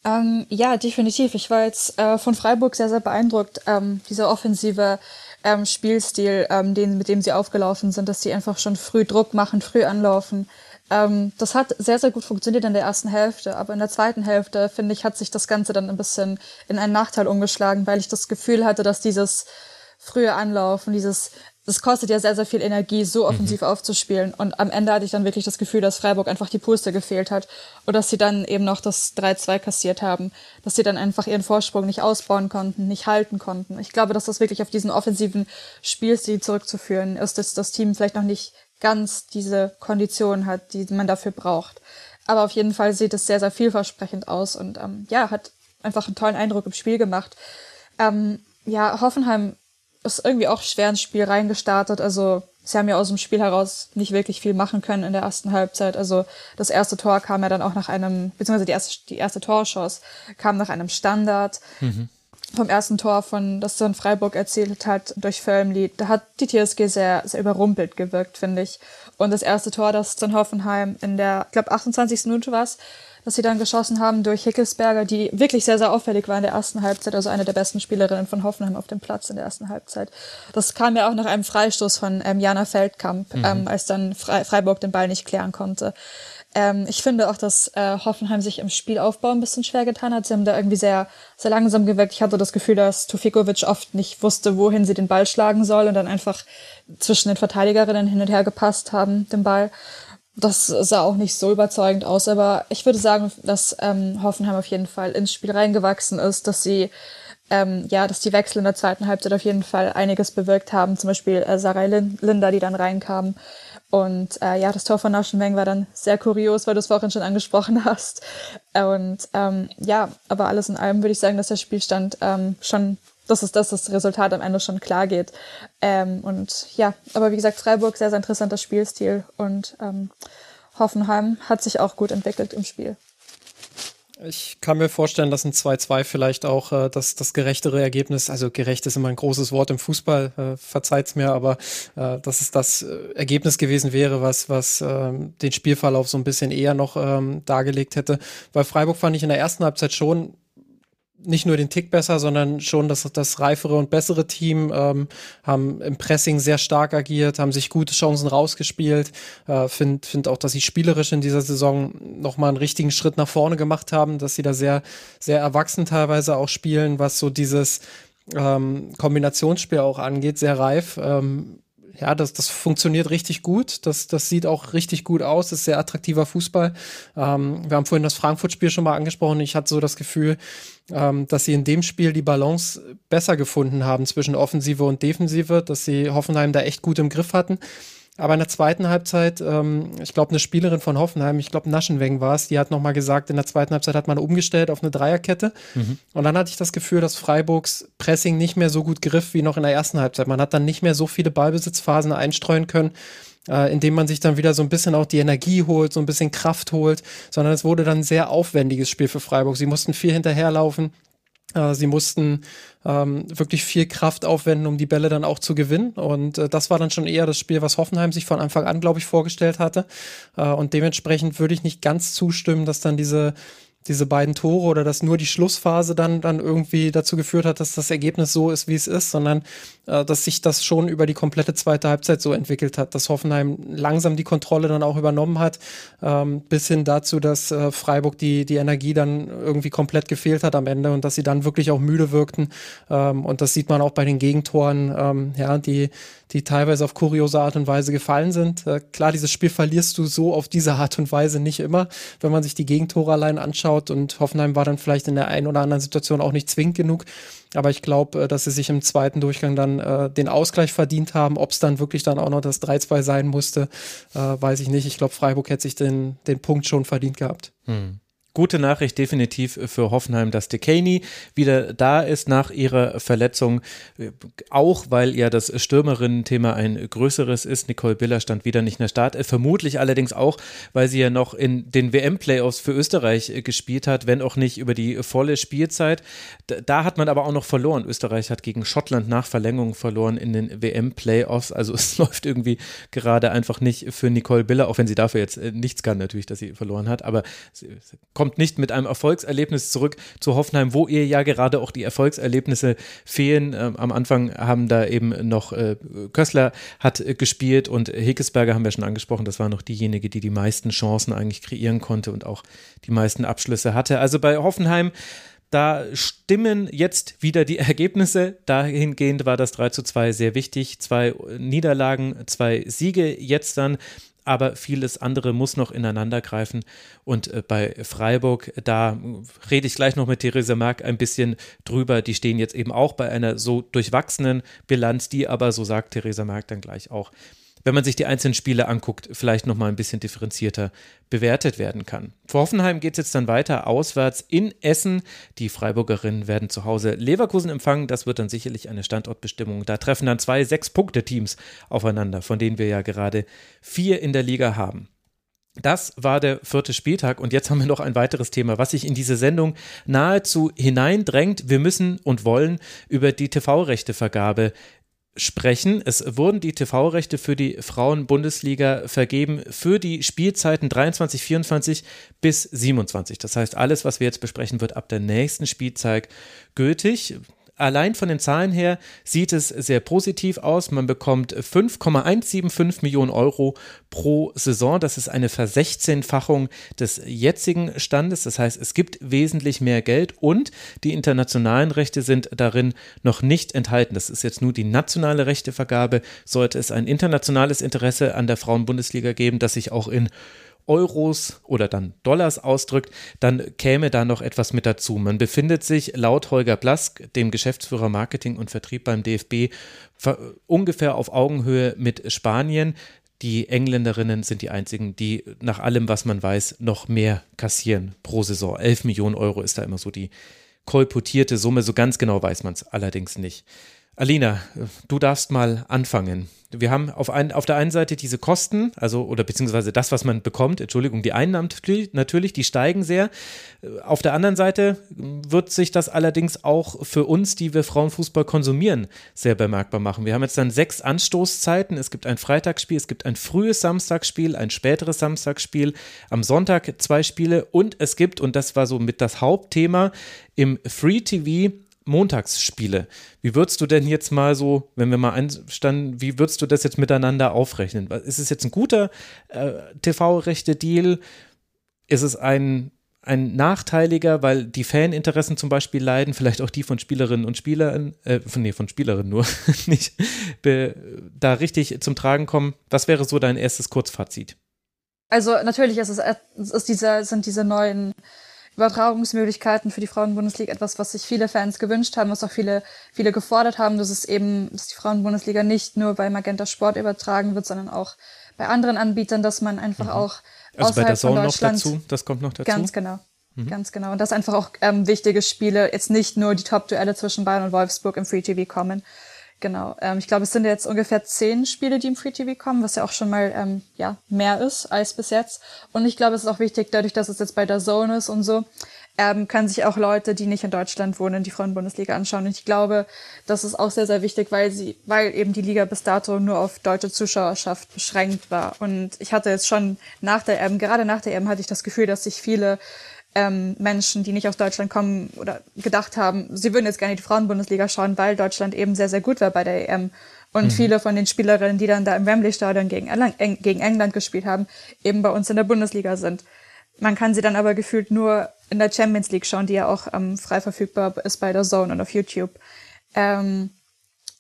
Ähm, ja, definitiv. Ich war jetzt äh, von Freiburg sehr, sehr beeindruckt. Ähm, dieser offensive ähm, Spielstil, ähm, den, mit dem sie aufgelaufen sind, dass sie einfach schon früh Druck machen, früh anlaufen. Ähm, das hat sehr, sehr gut funktioniert in der ersten Hälfte, aber in der zweiten Hälfte, finde ich, hat sich das Ganze dann ein bisschen in einen Nachteil umgeschlagen, weil ich das Gefühl hatte, dass dieses frühe Anlaufen, dieses das kostet ja sehr, sehr viel Energie, so mhm. offensiv mhm. aufzuspielen. Und am Ende hatte ich dann wirklich das Gefühl, dass Freiburg einfach die Puste gefehlt hat. Und dass sie dann eben noch das 3-2 kassiert haben. Dass sie dann einfach ihren Vorsprung nicht ausbauen konnten, nicht halten konnten. Ich glaube, dass das wirklich auf diesen offensiven Spielstil zurückzuführen ist, dass das Team vielleicht noch nicht ganz diese Kondition hat, die man dafür braucht. Aber auf jeden Fall sieht es sehr, sehr vielversprechend aus und ähm, ja, hat einfach einen tollen Eindruck im Spiel gemacht. Ähm, ja, Hoffenheim ist irgendwie auch schwer ins Spiel reingestartet. Also sie haben ja aus dem Spiel heraus nicht wirklich viel machen können in der ersten Halbzeit. Also das erste Tor kam ja dann auch nach einem, beziehungsweise die erste, die erste Torschuss kam nach einem Standard. Mhm. Vom ersten Tor von, das dann Freiburg erzählt hat, durch Völmli, da hat die TSG sehr, sehr überrumpelt gewirkt, finde ich. Und das erste Tor, das dann Hoffenheim in der, ich glaube, 28. Minute war das sie dann geschossen haben durch Hickelsberger, die wirklich sehr, sehr auffällig war in der ersten Halbzeit, also eine der besten Spielerinnen von Hoffenheim auf dem Platz in der ersten Halbzeit. Das kam ja auch nach einem Freistoß von ähm, Jana Feldkamp, mhm. ähm, als dann Fre Freiburg den Ball nicht klären konnte. Ähm, ich finde auch, dass äh, Hoffenheim sich im Spielaufbau ein bisschen schwer getan hat. Sie haben da irgendwie sehr, sehr langsam gewirkt. Ich hatte das Gefühl, dass Tufikovic oft nicht wusste, wohin sie den Ball schlagen soll und dann einfach zwischen den Verteidigerinnen hin und her gepasst haben, den Ball das sah auch nicht so überzeugend aus, aber ich würde sagen, dass ähm, Hoffenheim auf jeden Fall ins Spiel reingewachsen ist, dass sie ähm, ja, dass die Wechsel in der zweiten Halbzeit auf jeden Fall einiges bewirkt haben. Zum Beispiel äh, Sarah Linda, die dann reinkam. Und äh, ja, das Tor von Naschenweng war dann sehr kurios, weil du es vorhin schon angesprochen hast. Und ähm, ja, aber alles in allem würde ich sagen, dass der Spielstand ähm, schon, dass es, dass das Resultat am Ende schon klar geht. Ähm, und ja, aber wie gesagt, Freiburg sehr, sehr interessanter Spielstil und ähm, Hoffenheim hat sich auch gut entwickelt im Spiel. Ich kann mir vorstellen, dass ein 2-2 vielleicht auch äh, das, das gerechtere Ergebnis, also gerecht ist immer ein großes Wort im Fußball, äh, verzeiht's mir, aber äh, dass es das äh, Ergebnis gewesen wäre, was, was äh, den Spielverlauf so ein bisschen eher noch ähm, dargelegt hätte. Weil Freiburg fand ich in der ersten Halbzeit schon nicht nur den Tick besser, sondern schon das, das reifere und bessere Team, ähm, haben im Pressing sehr stark agiert, haben sich gute Chancen rausgespielt. Äh, Finde find auch, dass sie spielerisch in dieser Saison nochmal einen richtigen Schritt nach vorne gemacht haben, dass sie da sehr, sehr erwachsen teilweise auch spielen, was so dieses ähm, Kombinationsspiel auch angeht, sehr reif. Ähm, ja, das, das funktioniert richtig gut. Das, das sieht auch richtig gut aus. Das ist sehr attraktiver Fußball. Ähm, wir haben vorhin das Frankfurt-Spiel schon mal angesprochen. Ich hatte so das Gefühl, ähm, dass sie in dem Spiel die Balance besser gefunden haben zwischen Offensive und Defensive, dass sie Hoffenheim da echt gut im Griff hatten. Aber in der zweiten Halbzeit, ähm, ich glaube, eine Spielerin von Hoffenheim, ich glaube, Naschenweng war es, die hat nochmal gesagt, in der zweiten Halbzeit hat man umgestellt auf eine Dreierkette. Mhm. Und dann hatte ich das Gefühl, dass Freiburgs Pressing nicht mehr so gut griff wie noch in der ersten Halbzeit. Man hat dann nicht mehr so viele Ballbesitzphasen einstreuen können, äh, indem man sich dann wieder so ein bisschen auch die Energie holt, so ein bisschen Kraft holt, sondern es wurde dann ein sehr aufwendiges Spiel für Freiburg. Sie mussten viel hinterherlaufen. Äh, sie mussten ähm, wirklich viel Kraft aufwenden, um die Bälle dann auch zu gewinnen. Und äh, das war dann schon eher das Spiel, was Hoffenheim sich von Anfang an, glaube ich, vorgestellt hatte. Äh, und dementsprechend würde ich nicht ganz zustimmen, dass dann diese diese beiden Tore oder dass nur die Schlussphase dann, dann irgendwie dazu geführt hat, dass das Ergebnis so ist, wie es ist, sondern äh, dass sich das schon über die komplette zweite Halbzeit so entwickelt hat, dass Hoffenheim langsam die Kontrolle dann auch übernommen hat, ähm, bis hin dazu, dass äh, Freiburg die, die Energie dann irgendwie komplett gefehlt hat am Ende und dass sie dann wirklich auch müde wirkten. Ähm, und das sieht man auch bei den Gegentoren, ähm, ja, die, die teilweise auf kuriose Art und Weise gefallen sind. Äh, klar, dieses Spiel verlierst du so auf diese Art und Weise nicht immer, wenn man sich die Gegentore allein anschaut. Und Hoffenheim war dann vielleicht in der einen oder anderen Situation auch nicht zwingend genug. Aber ich glaube, äh, dass sie sich im zweiten Durchgang dann äh, den Ausgleich verdient haben. Ob es dann wirklich dann auch noch das 3-2 sein musste, äh, weiß ich nicht. Ich glaube, Freiburg hätte sich den, den Punkt schon verdient gehabt. Hm gute Nachricht definitiv für Hoffenheim, dass Dekaney wieder da ist nach ihrer Verletzung. Auch weil ja das Stürmerinnen-Thema ein größeres ist. Nicole Biller stand wieder nicht in der Start. Vermutlich allerdings auch, weil sie ja noch in den WM-Playoffs für Österreich gespielt hat, wenn auch nicht über die volle Spielzeit. Da hat man aber auch noch verloren. Österreich hat gegen Schottland nach Verlängerung verloren in den WM-Playoffs. Also es läuft irgendwie gerade einfach nicht für Nicole Biller, auch wenn sie dafür jetzt nichts kann, natürlich, dass sie verloren hat. Aber kommt kommt nicht mit einem Erfolgserlebnis zurück zu Hoffenheim, wo ihr ja gerade auch die Erfolgserlebnisse fehlen. Ähm, am Anfang haben da eben noch äh, Kössler hat äh, gespielt und Hekesberger haben wir schon angesprochen. Das war noch diejenige, die die meisten Chancen eigentlich kreieren konnte und auch die meisten Abschlüsse hatte. Also bei Hoffenheim da stimmen jetzt wieder die Ergebnisse. Dahingehend war das 3 zu 2 sehr wichtig. Zwei Niederlagen, zwei Siege jetzt dann aber vieles andere muss noch ineinander greifen. Und äh, bei Freiburg, da rede ich gleich noch mit Theresa Mark ein bisschen drüber. Die stehen jetzt eben auch bei einer so durchwachsenen Bilanz, die aber, so sagt Theresa Mark dann gleich auch, wenn man sich die einzelnen Spiele anguckt, vielleicht nochmal ein bisschen differenzierter bewertet werden kann. Vor Hoffenheim geht es jetzt dann weiter auswärts in Essen. Die Freiburgerinnen werden zu Hause Leverkusen empfangen. Das wird dann sicherlich eine Standortbestimmung. Da treffen dann zwei Sechs-Punkte-Teams aufeinander, von denen wir ja gerade vier in der Liga haben. Das war der vierte Spieltag und jetzt haben wir noch ein weiteres Thema, was sich in diese Sendung nahezu hineindrängt. Wir müssen und wollen über die TV-Rechtevergabe sprechen. Es wurden die TV-Rechte für die Frauen-Bundesliga vergeben für die Spielzeiten 23, 24 bis 27. Das heißt, alles, was wir jetzt besprechen, wird ab der nächsten Spielzeit gültig allein von den Zahlen her sieht es sehr positiv aus. Man bekommt 5,175 Millionen Euro pro Saison. Das ist eine Versechzehnfachung des jetzigen Standes. Das heißt, es gibt wesentlich mehr Geld und die internationalen Rechte sind darin noch nicht enthalten. Das ist jetzt nur die nationale Rechtevergabe. Sollte es ein internationales Interesse an der Frauenbundesliga geben, das sich auch in Euros oder dann Dollars ausdrückt, dann käme da noch etwas mit dazu. Man befindet sich laut Holger Blask, dem Geschäftsführer Marketing und Vertrieb beim DFB, ungefähr auf Augenhöhe mit Spanien. Die Engländerinnen sind die einzigen, die nach allem, was man weiß, noch mehr kassieren pro Saison. 11 Millionen Euro ist da immer so die kolportierte Summe. So ganz genau weiß man es allerdings nicht. Alina, du darfst mal anfangen. Wir haben auf, ein, auf der einen Seite diese Kosten, also oder beziehungsweise das, was man bekommt, Entschuldigung, die Einnahmen natürlich, die steigen sehr. Auf der anderen Seite wird sich das allerdings auch für uns, die wir Frauenfußball konsumieren, sehr bemerkbar machen. Wir haben jetzt dann sechs Anstoßzeiten. Es gibt ein Freitagsspiel, es gibt ein frühes Samstagsspiel, ein späteres Samstagsspiel, am Sonntag zwei Spiele und es gibt, und das war so mit das Hauptthema, im Free TV Montagsspiele. Wie würdest du denn jetzt mal so, wenn wir mal einstanden, wie würdest du das jetzt miteinander aufrechnen? Ist es jetzt ein guter äh, TV-Rechte-Deal? Ist es ein, ein nachteiliger, weil die Faninteressen zum Beispiel leiden, vielleicht auch die von Spielerinnen und Spielern, äh, von, nee, von Spielerinnen nur, nicht be, da richtig zum Tragen kommen? Was wäre so dein erstes Kurzfazit? Also natürlich ist es ist diese, sind diese neuen Übertragungsmöglichkeiten für die Frauenbundesliga etwas, was sich viele Fans gewünscht haben, was auch viele, viele gefordert haben, dass es eben, dass die Frauenbundesliga nicht nur bei Magenta Sport übertragen wird, sondern auch bei anderen Anbietern, dass man einfach mhm. auch also bei der Zone noch dazu, das kommt noch dazu. Ganz genau. Mhm. Ganz genau. Und dass einfach auch ähm, wichtige Spiele, jetzt nicht nur die Top-Duelle zwischen Bayern und Wolfsburg im Free TV kommen, Genau. Ähm, ich glaube, es sind jetzt ungefähr zehn Spiele, die im Free TV kommen, was ja auch schon mal ähm, ja mehr ist als bis jetzt. Und ich glaube, es ist auch wichtig, dadurch, dass es jetzt bei der Zone ist und so, ähm, können sich auch Leute, die nicht in Deutschland wohnen, die Frauen-Bundesliga anschauen. Und ich glaube, das ist auch sehr, sehr wichtig, weil sie, weil eben die Liga bis dato nur auf deutsche Zuschauerschaft beschränkt war. Und ich hatte jetzt schon nach der EM, gerade nach der EM hatte ich das Gefühl, dass sich viele ähm, Menschen, die nicht aus Deutschland kommen oder gedacht haben, sie würden jetzt gerne die Frauenbundesliga schauen, weil Deutschland eben sehr, sehr gut war bei der EM. Und mhm. viele von den Spielerinnen, die dann da im Wembley-Stadion gegen, gegen England gespielt haben, eben bei uns in der Bundesliga sind. Man kann sie dann aber gefühlt nur in der Champions League schauen, die ja auch ähm, frei verfügbar ist bei der Zone und auf YouTube. Ähm,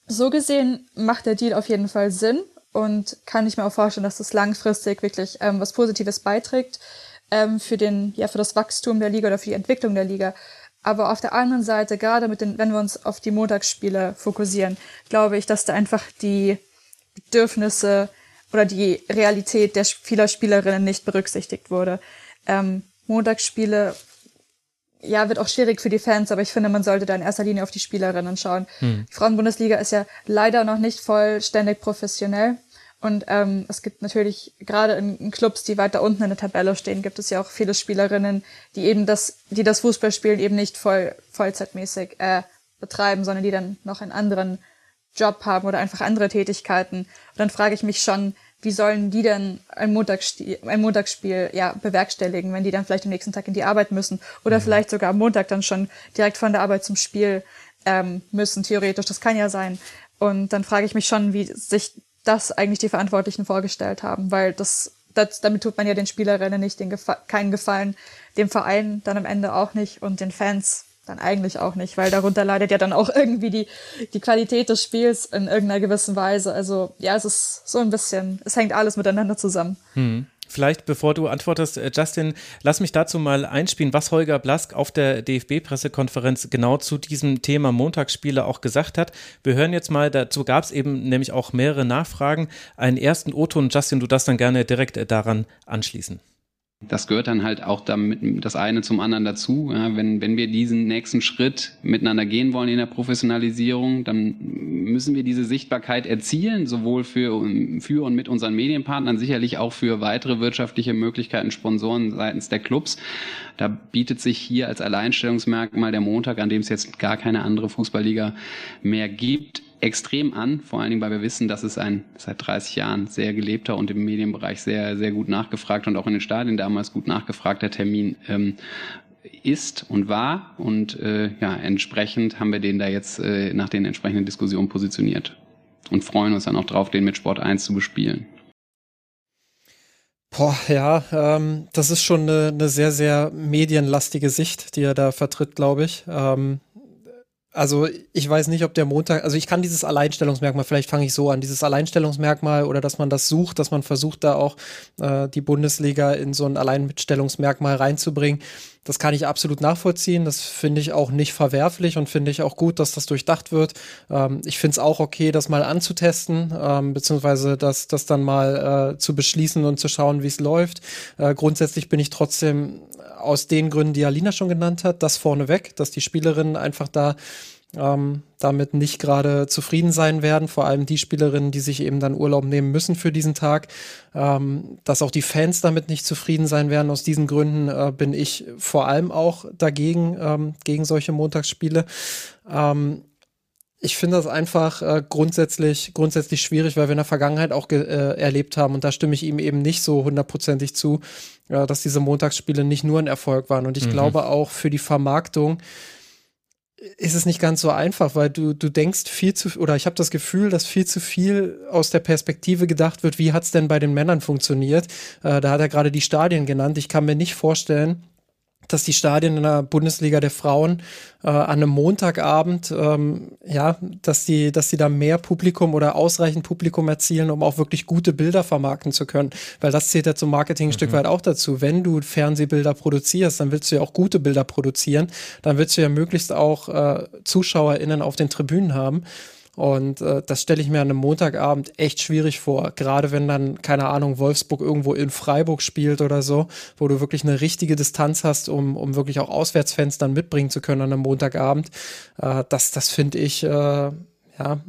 so gesehen macht der Deal auf jeden Fall Sinn und kann ich mir auch vorstellen, dass das langfristig wirklich ähm, was Positives beiträgt ähm, für den, ja, für das Wachstum der Liga oder für die Entwicklung der Liga. Aber auf der anderen Seite, gerade mit den, wenn wir uns auf die Montagsspiele fokussieren, glaube ich, dass da einfach die Bedürfnisse oder die Realität der vieler Spielerinnen nicht berücksichtigt wurde. Ähm, Montagsspiele, ja, wird auch schwierig für die Fans, aber ich finde, man sollte da in erster Linie auf die Spielerinnen schauen. Hm. Die Frauenbundesliga ist ja leider noch nicht vollständig professionell. Und ähm, es gibt natürlich, gerade in, in, Clubs, die weiter unten in der Tabelle stehen, gibt es ja auch viele Spielerinnen, die eben das, die das Fußballspielen eben nicht voll, vollzeitmäßig äh, betreiben, sondern die dann noch einen anderen Job haben oder einfach andere Tätigkeiten. Und dann frage ich mich schon, wie sollen die denn ein Montagsspiel, ein Montagsspiel ja, bewerkstelligen, wenn die dann vielleicht am nächsten Tag in die Arbeit müssen oder mhm. vielleicht sogar am Montag dann schon direkt von der Arbeit zum Spiel ähm, müssen, theoretisch. Das kann ja sein. Und dann frage ich mich schon, wie sich das eigentlich die Verantwortlichen vorgestellt haben, weil das, das damit tut man ja den Spielerinnen nicht den Gefa keinen Gefallen, dem Verein dann am Ende auch nicht und den Fans dann eigentlich auch nicht, weil darunter leidet ja dann auch irgendwie die, die Qualität des Spiels in irgendeiner gewissen Weise. Also ja, es ist so ein bisschen, es hängt alles miteinander zusammen. Hm. Vielleicht, bevor du antwortest, äh, Justin, lass mich dazu mal einspielen, was Holger Blask auf der DFB-Pressekonferenz genau zu diesem Thema Montagsspiele auch gesagt hat. Wir hören jetzt mal, dazu gab es eben nämlich auch mehrere Nachfragen. Einen ersten O-Ton, Justin, du darfst dann gerne direkt äh, daran anschließen. Das gehört dann halt auch damit das eine zum anderen dazu. Ja, wenn, wenn wir diesen nächsten Schritt miteinander gehen wollen in der Professionalisierung, dann müssen wir diese Sichtbarkeit erzielen, sowohl für, für und mit unseren Medienpartnern, sicherlich auch für weitere wirtschaftliche Möglichkeiten, Sponsoren seitens der Clubs. Da bietet sich hier als Alleinstellungsmerkmal der Montag, an dem es jetzt gar keine andere Fußballliga mehr gibt, extrem an, vor allen Dingen, weil wir wissen, dass es ein seit 30 Jahren sehr gelebter und im Medienbereich sehr, sehr gut nachgefragt und auch in den Stadien damals gut nachgefragter Termin ähm, ist und war. Und äh, ja, entsprechend haben wir den da jetzt äh, nach den entsprechenden Diskussionen positioniert und freuen uns dann auch drauf, den mit Sport 1 zu bespielen. Boah, ja, ähm, das ist schon eine, eine sehr, sehr medienlastige Sicht, die er da vertritt, glaube ich. Ähm, Also ich weiß nicht, ob der Montag, also ich kann dieses Alleinstellungsmerkmal, vielleicht fange ich so an, dieses Alleinstellungsmerkmal oder dass man das sucht, dass man versucht, da auch äh, die Bundesliga in so ein Alleinstellungsmerkmal reinzubringen. Das kann ich absolut nachvollziehen. Das finde ich auch nicht verwerflich und finde ich auch gut, dass das durchdacht wird. Ähm, ich finde es auch okay, das mal anzutesten, ähm, beziehungsweise das, das dann mal äh, zu beschließen und zu schauen, wie es läuft. Äh, grundsätzlich bin ich trotzdem aus den Gründen, die Alina schon genannt hat, das vorneweg, dass die Spielerinnen einfach da ähm, damit nicht gerade zufrieden sein werden, vor allem die Spielerinnen, die sich eben dann Urlaub nehmen müssen für diesen Tag, ähm, dass auch die Fans damit nicht zufrieden sein werden. Aus diesen Gründen äh, bin ich vor allem auch dagegen, ähm, gegen solche Montagsspiele. Ähm, ich finde das einfach äh, grundsätzlich, grundsätzlich schwierig, weil wir in der Vergangenheit auch äh, erlebt haben, und da stimme ich ihm eben nicht so hundertprozentig zu, äh, dass diese Montagsspiele nicht nur ein Erfolg waren. Und ich mhm. glaube auch für die Vermarktung ist es nicht ganz so einfach, weil du, du denkst viel zu, oder ich habe das Gefühl, dass viel zu viel aus der Perspektive gedacht wird, wie hat es denn bei den Männern funktioniert. Äh, da hat er gerade die Stadien genannt. Ich kann mir nicht vorstellen, dass die Stadien in der Bundesliga der Frauen äh, an einem Montagabend, ähm, ja, dass die, dass die da mehr Publikum oder ausreichend Publikum erzielen, um auch wirklich gute Bilder vermarkten zu können. Weil das zählt ja zum Marketing ein mhm. Stück weit auch dazu. Wenn du Fernsehbilder produzierst, dann willst du ja auch gute Bilder produzieren. Dann willst du ja möglichst auch äh, ZuschauerInnen auf den Tribünen haben. Und äh, das stelle ich mir an einem Montagabend echt schwierig vor. Gerade wenn dann, keine Ahnung, Wolfsburg irgendwo in Freiburg spielt oder so, wo du wirklich eine richtige Distanz hast, um, um wirklich auch Auswärtsfans dann mitbringen zu können an einem Montagabend. Äh, das das finde ich, äh, ja,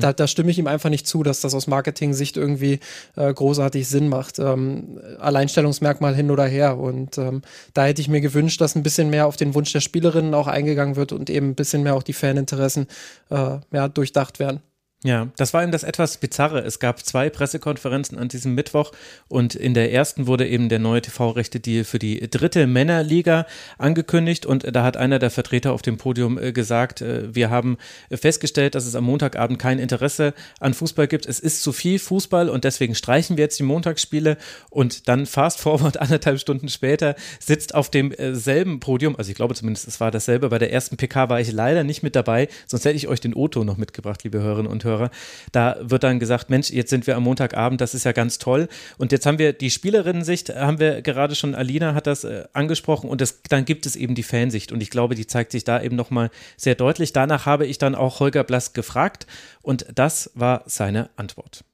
Da, da stimme ich ihm einfach nicht zu, dass das aus Marketing-Sicht irgendwie äh, großartig Sinn macht. Ähm, Alleinstellungsmerkmal hin oder her. Und ähm, da hätte ich mir gewünscht, dass ein bisschen mehr auf den Wunsch der Spielerinnen auch eingegangen wird und eben ein bisschen mehr auch die Faninteressen äh, ja, durchdacht werden. Ja, das war eben das etwas Bizarre. Es gab zwei Pressekonferenzen an diesem Mittwoch und in der ersten wurde eben der neue TV-Rechte-Deal für die dritte Männerliga angekündigt und da hat einer der Vertreter auf dem Podium äh, gesagt, äh, wir haben festgestellt, dass es am Montagabend kein Interesse an Fußball gibt. Es ist zu viel Fußball und deswegen streichen wir jetzt die Montagsspiele und dann fast forward anderthalb Stunden später sitzt auf demselben Podium, also ich glaube zumindest es war dasselbe, bei der ersten PK war ich leider nicht mit dabei, sonst hätte ich euch den Otto noch mitgebracht, liebe Hörerinnen und Hörer höre, da wird dann gesagt, Mensch, jetzt sind wir am Montagabend, das ist ja ganz toll. Und jetzt haben wir die Spielerinnen-Sicht, haben wir gerade schon, Alina hat das äh, angesprochen und das, dann gibt es eben die Fansicht und ich glaube, die zeigt sich da eben nochmal sehr deutlich. Danach habe ich dann auch Holger Blass gefragt und das war seine Antwort.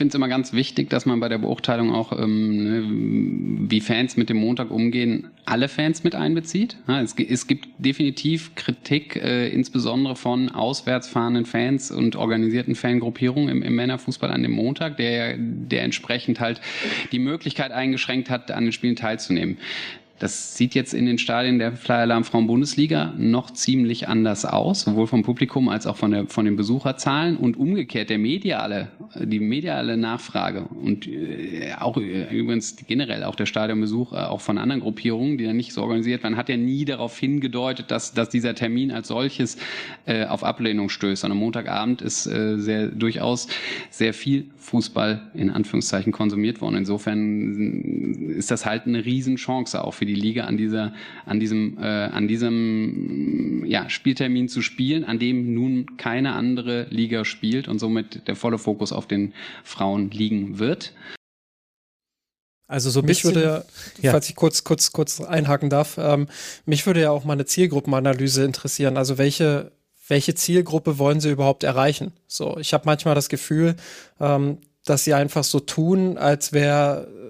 Ich finde es immer ganz wichtig, dass man bei der Beurteilung auch, ähm, ne, wie Fans mit dem Montag umgehen, alle Fans mit einbezieht. Ja, es, es, gibt definitiv Kritik, äh, insbesondere von auswärts fahrenden Fans und organisierten Fangruppierungen im, im, Männerfußball an dem Montag, der, der entsprechend halt die Möglichkeit eingeschränkt hat, an den Spielen teilzunehmen. Das sieht jetzt in den Stadien der Flyer Alarm Frauen Bundesliga noch ziemlich anders aus, sowohl vom Publikum als auch von, der, von den Besucherzahlen und umgekehrt der mediale, die mediale Nachfrage und äh, auch äh, übrigens generell auch der Stadionbesuch äh, auch von anderen Gruppierungen, die dann nicht so organisiert waren, hat ja nie darauf hingedeutet, dass, dass dieser Termin als solches äh, auf Ablehnung stößt. Und am Montagabend ist äh, sehr durchaus sehr viel Fußball in Anführungszeichen konsumiert worden. Insofern ist das halt eine Riesenchance auch für die Liga an dieser, an diesem, äh, an diesem ja, Spieltermin zu spielen, an dem nun keine andere Liga spielt und somit der volle Fokus auf den Frauen liegen wird. Also so mich würde, ja. falls ich kurz, kurz, kurz einhaken darf, ähm, mich würde ja auch mal eine Zielgruppenanalyse interessieren. Also welche, welche Zielgruppe wollen sie überhaupt erreichen? So, ich habe manchmal das Gefühl, ähm, dass sie einfach so tun, als wäre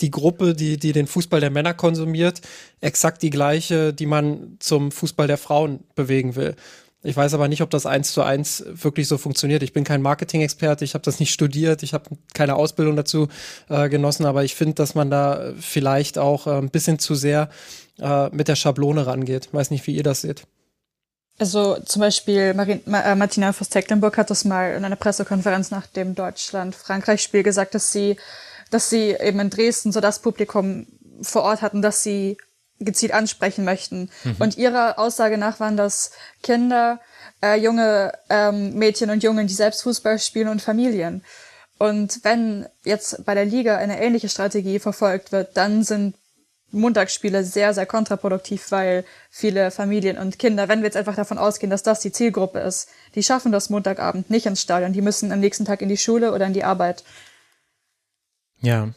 die Gruppe, die, die den Fußball der Männer konsumiert, exakt die gleiche, die man zum Fußball der Frauen bewegen will. Ich weiß aber nicht, ob das eins zu eins wirklich so funktioniert. Ich bin kein Marketing-Experte, ich habe das nicht studiert, ich habe keine Ausbildung dazu äh, genossen, aber ich finde, dass man da vielleicht auch äh, ein bisschen zu sehr äh, mit der Schablone rangeht. Ich weiß nicht, wie ihr das seht. Also zum Beispiel Marin, äh, Martina Voss-Tecklenburg hat das mal in einer Pressekonferenz nach dem Deutschland-Frankreich-Spiel gesagt, dass sie dass sie eben in Dresden so das Publikum vor Ort hatten, dass sie gezielt ansprechen möchten. Mhm. Und ihrer Aussage nach waren das Kinder, äh, junge ähm, Mädchen und Jungen, die selbst Fußball spielen und Familien. Und wenn jetzt bei der Liga eine ähnliche Strategie verfolgt wird, dann sind Montagsspiele sehr, sehr kontraproduktiv, weil viele Familien und Kinder, wenn wir jetzt einfach davon ausgehen, dass das die Zielgruppe ist, die schaffen das Montagabend nicht ins Stadion. Die müssen am nächsten Tag in die Schule oder in die Arbeit. Ja,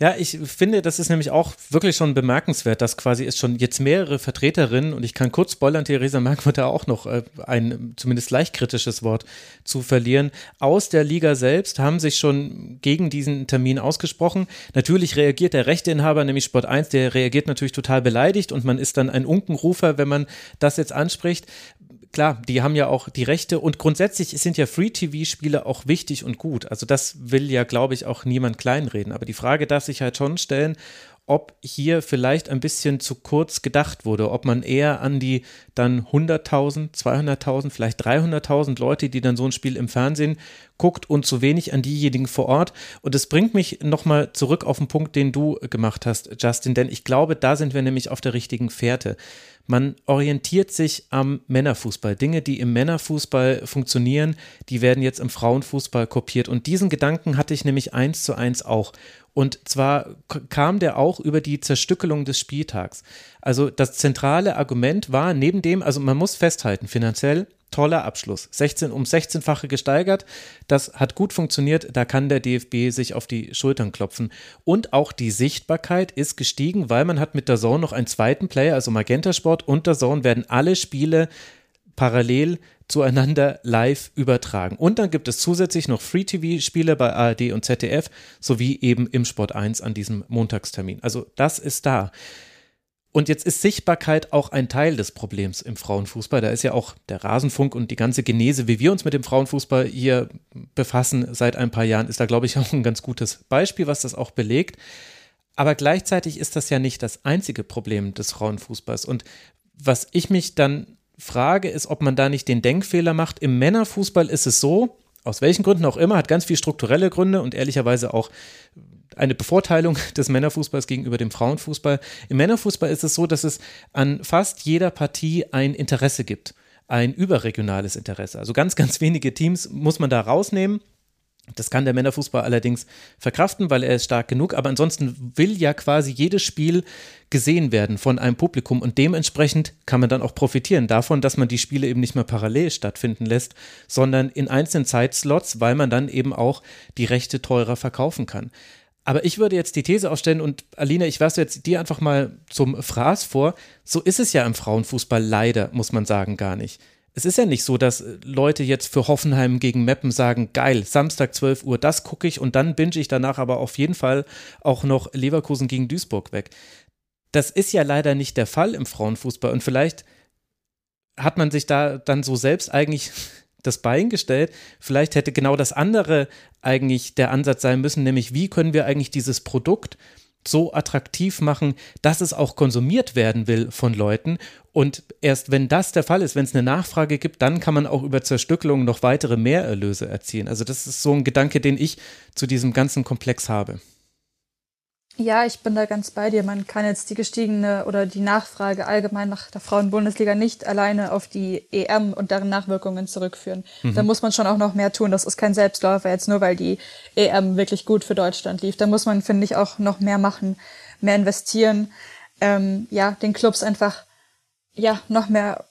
ja, ich finde, das ist nämlich auch wirklich schon bemerkenswert, dass quasi es schon jetzt mehrere Vertreterinnen, und ich kann kurz spoilern, Theresa Merck wird da auch noch äh, ein zumindest leicht kritisches Wort zu verlieren, aus der Liga selbst haben sich schon gegen diesen Termin ausgesprochen. Natürlich reagiert der Rechteinhaber, nämlich Sport 1, der reagiert natürlich total beleidigt und man ist dann ein Unkenrufer, wenn man das jetzt anspricht klar, die haben ja auch die Rechte und grundsätzlich sind ja Free-TV-Spiele auch wichtig und gut. Also das will ja, glaube ich, auch niemand kleinreden. Aber die Frage darf sich halt schon stellen, ob hier vielleicht ein bisschen zu kurz gedacht wurde, ob man eher an die dann 100.000, 200.000, vielleicht 300.000 Leute, die dann so ein Spiel im Fernsehen guckt und zu wenig an diejenigen vor Ort. Und es bringt mich nochmal zurück auf den Punkt, den du gemacht hast, Justin, denn ich glaube, da sind wir nämlich auf der richtigen Fährte. Man orientiert sich am Männerfußball. Dinge, die im Männerfußball funktionieren, die werden jetzt im Frauenfußball kopiert. Und diesen Gedanken hatte ich nämlich eins zu eins auch. Und zwar kam der auch über die Zerstückelung des Spieltags. Also das zentrale Argument war neben dem, also man muss festhalten, finanziell toller Abschluss. 16 um 16-fache gesteigert. Das hat gut funktioniert. Da kann der DFB sich auf die Schultern klopfen. Und auch die Sichtbarkeit ist gestiegen, weil man hat mit der Zone noch einen zweiten Player, also Magenta Sport und der Zone werden alle Spiele parallel zueinander live übertragen. Und dann gibt es zusätzlich noch Free-TV-Spiele bei ARD und ZDF sowie eben im Sport 1 an diesem Montagstermin. Also das ist da. Und jetzt ist Sichtbarkeit auch ein Teil des Problems im Frauenfußball. Da ist ja auch der Rasenfunk und die ganze Genese, wie wir uns mit dem Frauenfußball hier befassen seit ein paar Jahren, ist da, glaube ich, auch ein ganz gutes Beispiel, was das auch belegt. Aber gleichzeitig ist das ja nicht das einzige Problem des Frauenfußballs. Und was ich mich dann frage, ist, ob man da nicht den Denkfehler macht. Im Männerfußball ist es so, aus welchen Gründen auch immer, hat ganz viel strukturelle Gründe und ehrlicherweise auch eine Bevorteilung des Männerfußballs gegenüber dem Frauenfußball. Im Männerfußball ist es so, dass es an fast jeder Partie ein Interesse gibt, ein überregionales Interesse. Also ganz, ganz wenige Teams muss man da rausnehmen. Das kann der Männerfußball allerdings verkraften, weil er ist stark genug. Aber ansonsten will ja quasi jedes Spiel gesehen werden von einem Publikum und dementsprechend kann man dann auch profitieren davon, dass man die Spiele eben nicht mehr parallel stattfinden lässt, sondern in einzelnen Zeitslots, weil man dann eben auch die Rechte teurer verkaufen kann. Aber ich würde jetzt die These aufstellen und Alina, ich werfe jetzt dir einfach mal zum Fraß vor. So ist es ja im Frauenfußball leider, muss man sagen, gar nicht. Es ist ja nicht so, dass Leute jetzt für Hoffenheim gegen Meppen sagen, geil, Samstag 12 Uhr, das gucke ich und dann binge ich danach aber auf jeden Fall auch noch Leverkusen gegen Duisburg weg. Das ist ja leider nicht der Fall im Frauenfußball und vielleicht hat man sich da dann so selbst eigentlich das Bein gestellt. Vielleicht hätte genau das andere eigentlich der Ansatz sein müssen, nämlich wie können wir eigentlich dieses Produkt so attraktiv machen, dass es auch konsumiert werden will von Leuten. Und erst wenn das der Fall ist, wenn es eine Nachfrage gibt, dann kann man auch über Zerstückelung noch weitere Mehrerlöse erzielen. Also das ist so ein Gedanke, den ich zu diesem ganzen Komplex habe. Ja, ich bin da ganz bei dir. Man kann jetzt die gestiegene oder die Nachfrage allgemein nach der Frauenbundesliga nicht alleine auf die EM und deren Nachwirkungen zurückführen. Mhm. Da muss man schon auch noch mehr tun. Das ist kein Selbstläufer jetzt nur, weil die EM wirklich gut für Deutschland lief. Da muss man, finde ich, auch noch mehr machen, mehr investieren. Ähm, ja, den Clubs einfach, ja, noch mehr,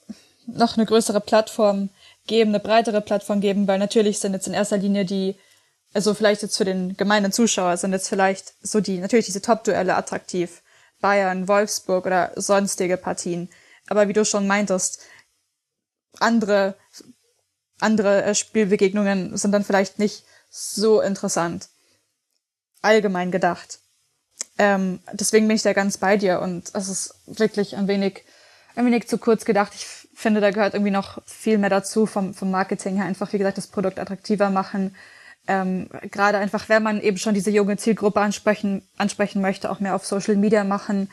noch eine größere Plattform geben, eine breitere Plattform geben, weil natürlich sind jetzt in erster Linie die also vielleicht jetzt für den gemeinen Zuschauer sind jetzt vielleicht so die, natürlich diese Top-Duelle attraktiv. Bayern, Wolfsburg oder sonstige Partien. Aber wie du schon meintest, andere, andere äh, Spielbegegnungen sind dann vielleicht nicht so interessant. Allgemein gedacht. Ähm, deswegen bin ich da ganz bei dir und es ist wirklich ein wenig, ein wenig zu kurz gedacht. Ich finde, da gehört irgendwie noch viel mehr dazu vom, vom Marketing her. Einfach, wie gesagt, das Produkt attraktiver machen, ähm, gerade einfach, wenn man eben schon diese junge Zielgruppe ansprechen, ansprechen möchte, auch mehr auf Social Media machen.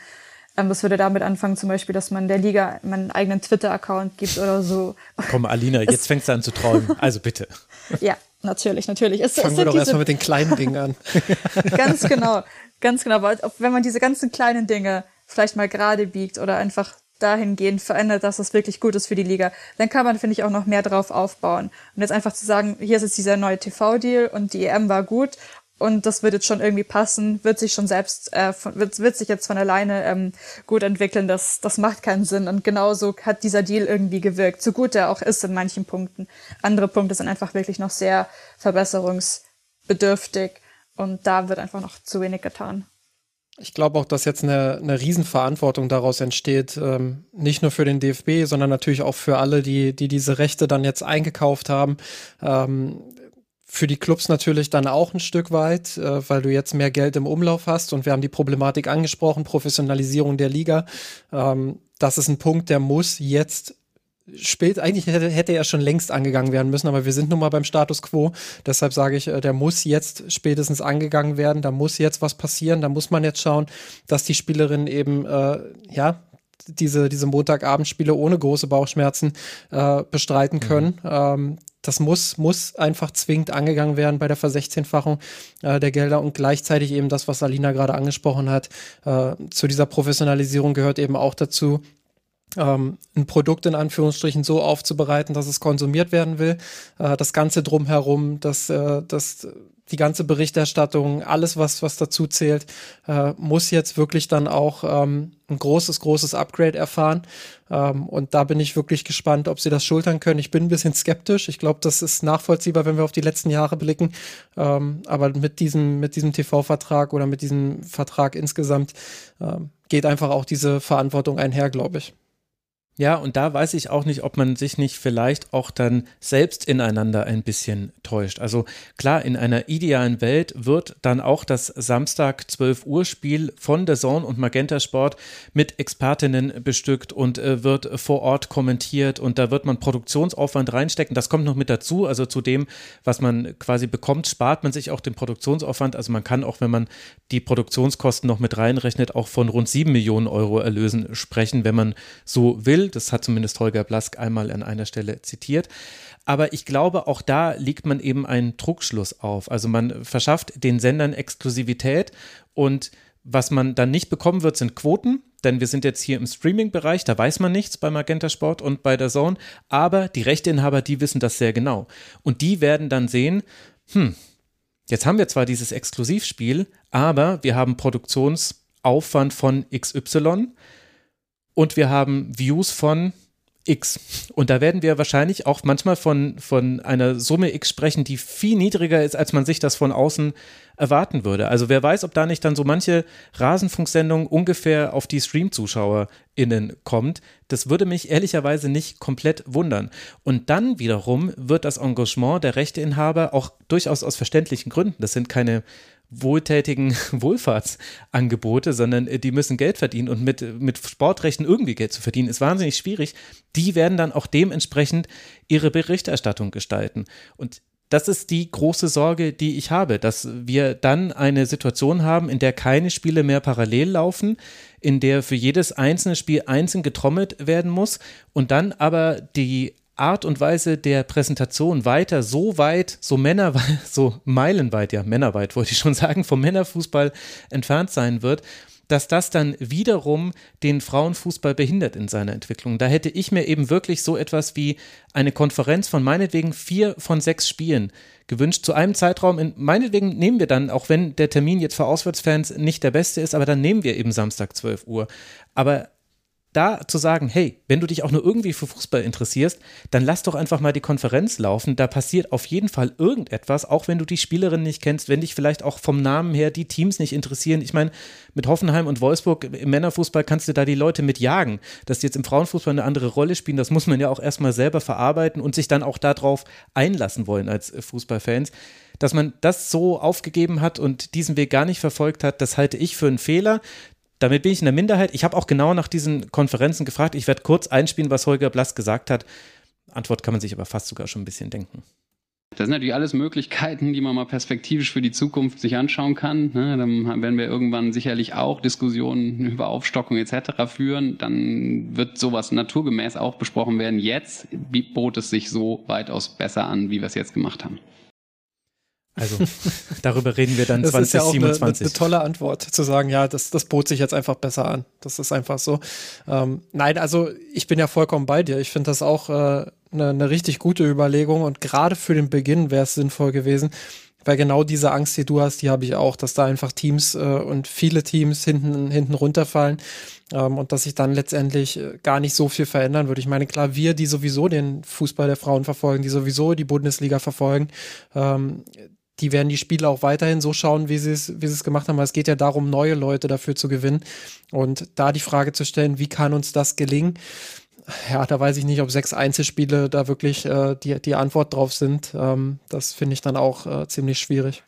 Ähm, das würde damit anfangen, zum Beispiel, dass man der Liga einen eigenen Twitter-Account gibt oder so. Komm, Alina, jetzt es, fängst du an zu träumen. Also bitte. ja, natürlich, natürlich. Es, Fangen es wir doch erstmal mit den kleinen Dingen an. ganz genau, ganz genau. Weil wenn man diese ganzen kleinen Dinge vielleicht mal gerade biegt oder einfach dahingehend verändert, dass das wirklich gut ist für die Liga, dann kann man, finde ich, auch noch mehr drauf aufbauen. Und jetzt einfach zu sagen, hier ist jetzt dieser neue TV-Deal und die EM war gut und das wird jetzt schon irgendwie passen, wird sich schon selbst, äh, von, wird, wird sich jetzt von alleine ähm, gut entwickeln. Das, das macht keinen Sinn. Und genauso hat dieser Deal irgendwie gewirkt, so gut er auch ist in manchen Punkten. Andere Punkte sind einfach wirklich noch sehr verbesserungsbedürftig und da wird einfach noch zu wenig getan. Ich glaube auch, dass jetzt eine, eine Riesenverantwortung daraus entsteht, ähm, nicht nur für den DFB, sondern natürlich auch für alle, die, die diese Rechte dann jetzt eingekauft haben. Ähm, für die Clubs natürlich dann auch ein Stück weit, äh, weil du jetzt mehr Geld im Umlauf hast und wir haben die Problematik angesprochen, Professionalisierung der Liga. Ähm, das ist ein Punkt, der muss jetzt spät, eigentlich hätte, hätte er schon längst angegangen werden müssen, aber wir sind nun mal beim Status quo. Deshalb sage ich, äh, der muss jetzt spätestens angegangen werden, da muss jetzt was passieren, da muss man jetzt schauen, dass die Spielerinnen eben, äh, ja, diese, diese Montagabendspiele ohne große Bauchschmerzen äh, bestreiten können. Mhm. Ähm, das muss, muss einfach zwingend angegangen werden bei der Versechzehnfachung äh, der Gelder und gleichzeitig eben das, was Alina gerade angesprochen hat. Äh, zu dieser Professionalisierung gehört eben auch dazu, ähm, ein Produkt in Anführungsstrichen so aufzubereiten, dass es konsumiert werden will. Äh, das Ganze drumherum, das, äh, das, die ganze Berichterstattung, alles, was, was dazu zählt, äh, muss jetzt wirklich dann auch ähm, ein großes, großes Upgrade erfahren. Ähm, und da bin ich wirklich gespannt, ob sie das schultern können. Ich bin ein bisschen skeptisch. Ich glaube, das ist nachvollziehbar, wenn wir auf die letzten Jahre blicken. Ähm, aber mit diesem, mit diesem TV-Vertrag oder mit diesem Vertrag insgesamt ähm, geht einfach auch diese Verantwortung einher, glaube ich. Ja, und da weiß ich auch nicht, ob man sich nicht vielleicht auch dann selbst ineinander ein bisschen täuscht. Also klar, in einer idealen Welt wird dann auch das Samstag 12 Uhr Spiel von der Zone und Magenta Sport mit Expertinnen bestückt und äh, wird vor Ort kommentiert und da wird man Produktionsaufwand reinstecken. Das kommt noch mit dazu. Also zu dem, was man quasi bekommt, spart man sich auch den Produktionsaufwand. Also man kann auch, wenn man die Produktionskosten noch mit reinrechnet, auch von rund 7 Millionen Euro Erlösen sprechen, wenn man so will. Das hat zumindest Holger Blask einmal an einer Stelle zitiert. Aber ich glaube, auch da liegt man eben einen Druckschluss auf. Also man verschafft den Sendern Exklusivität und was man dann nicht bekommen wird, sind Quoten, denn wir sind jetzt hier im Streaming-Bereich, da weiß man nichts bei Magenta Sport und bei der Zone, aber die Rechteinhaber, die wissen das sehr genau. Und die werden dann sehen, hm, jetzt haben wir zwar dieses Exklusivspiel, aber wir haben Produktionsaufwand von XY, und wir haben Views von X. Und da werden wir wahrscheinlich auch manchmal von, von einer Summe X sprechen, die viel niedriger ist, als man sich das von außen erwarten würde. Also wer weiß, ob da nicht dann so manche Rasenfunksendung ungefähr auf die Stream-ZuschauerInnen kommt. Das würde mich ehrlicherweise nicht komplett wundern. Und dann wiederum wird das Engagement der Rechteinhaber auch durchaus aus verständlichen Gründen, das sind keine wohltätigen Wohlfahrtsangebote, sondern äh, die müssen Geld verdienen und mit, mit Sportrechten irgendwie Geld zu verdienen, ist wahnsinnig schwierig. Die werden dann auch dementsprechend ihre Berichterstattung gestalten. Und das ist die große Sorge, die ich habe, dass wir dann eine Situation haben, in der keine Spiele mehr parallel laufen, in der für jedes einzelne Spiel einzeln getrommelt werden muss und dann aber die Art und Weise der Präsentation weiter so weit, so männerweit, so meilenweit, ja, männerweit wollte ich schon sagen, vom Männerfußball entfernt sein wird, dass das dann wiederum den Frauenfußball behindert in seiner Entwicklung. Da hätte ich mir eben wirklich so etwas wie eine Konferenz von meinetwegen vier von sechs Spielen gewünscht, zu einem Zeitraum. In, meinetwegen nehmen wir dann, auch wenn der Termin jetzt für Auswärtsfans nicht der beste ist, aber dann nehmen wir eben Samstag 12 Uhr. Aber da zu sagen, hey, wenn du dich auch nur irgendwie für Fußball interessierst, dann lass doch einfach mal die Konferenz laufen. Da passiert auf jeden Fall irgendetwas, auch wenn du die Spielerin nicht kennst, wenn dich vielleicht auch vom Namen her die Teams nicht interessieren. Ich meine, mit Hoffenheim und Wolfsburg im Männerfußball kannst du da die Leute mit jagen. Dass die jetzt im Frauenfußball eine andere Rolle spielen, das muss man ja auch erstmal selber verarbeiten und sich dann auch darauf einlassen wollen als Fußballfans dass man das so aufgegeben hat und diesen Weg gar nicht verfolgt hat, das halte ich für einen Fehler damit bin ich in der Minderheit. Ich habe auch genau nach diesen Konferenzen gefragt. Ich werde kurz einspielen, was Holger Blass gesagt hat. Antwort kann man sich aber fast sogar schon ein bisschen denken. Das sind natürlich alles Möglichkeiten, die man mal perspektivisch für die Zukunft sich anschauen kann. Ne? Dann werden wir irgendwann sicherlich auch Diskussionen über Aufstockung etc. führen. Dann wird sowas naturgemäß auch besprochen werden. Jetzt bot es sich so weitaus besser an, wie wir es jetzt gemacht haben. Also darüber reden wir dann das 2027. Das ist ja auch eine, eine, tolle Antwort, zu sagen, ja, das, das bot sich jetzt einfach besser an. Das ist einfach so. Ähm, nein, also ich bin ja vollkommen bei dir. Ich finde das auch äh, eine, eine richtig gute Überlegung und gerade für den Beginn wäre es sinnvoll gewesen, weil genau diese Angst, die du hast, die habe ich auch, dass da einfach Teams äh, und viele Teams hinten, hinten runterfallen ähm, und dass sich dann letztendlich äh, gar nicht so viel verändern würde. Ich meine, klar, wir, die sowieso den Fußball der Frauen verfolgen, die sowieso die Bundesliga verfolgen, ähm, die werden die Spiele auch weiterhin so schauen, wie sie es, wie es gemacht haben. es geht ja darum, neue Leute dafür zu gewinnen. Und da die Frage zu stellen, wie kann uns das gelingen? Ja, da weiß ich nicht, ob sechs Einzelspiele da wirklich äh, die, die Antwort drauf sind. Ähm, das finde ich dann auch äh, ziemlich schwierig.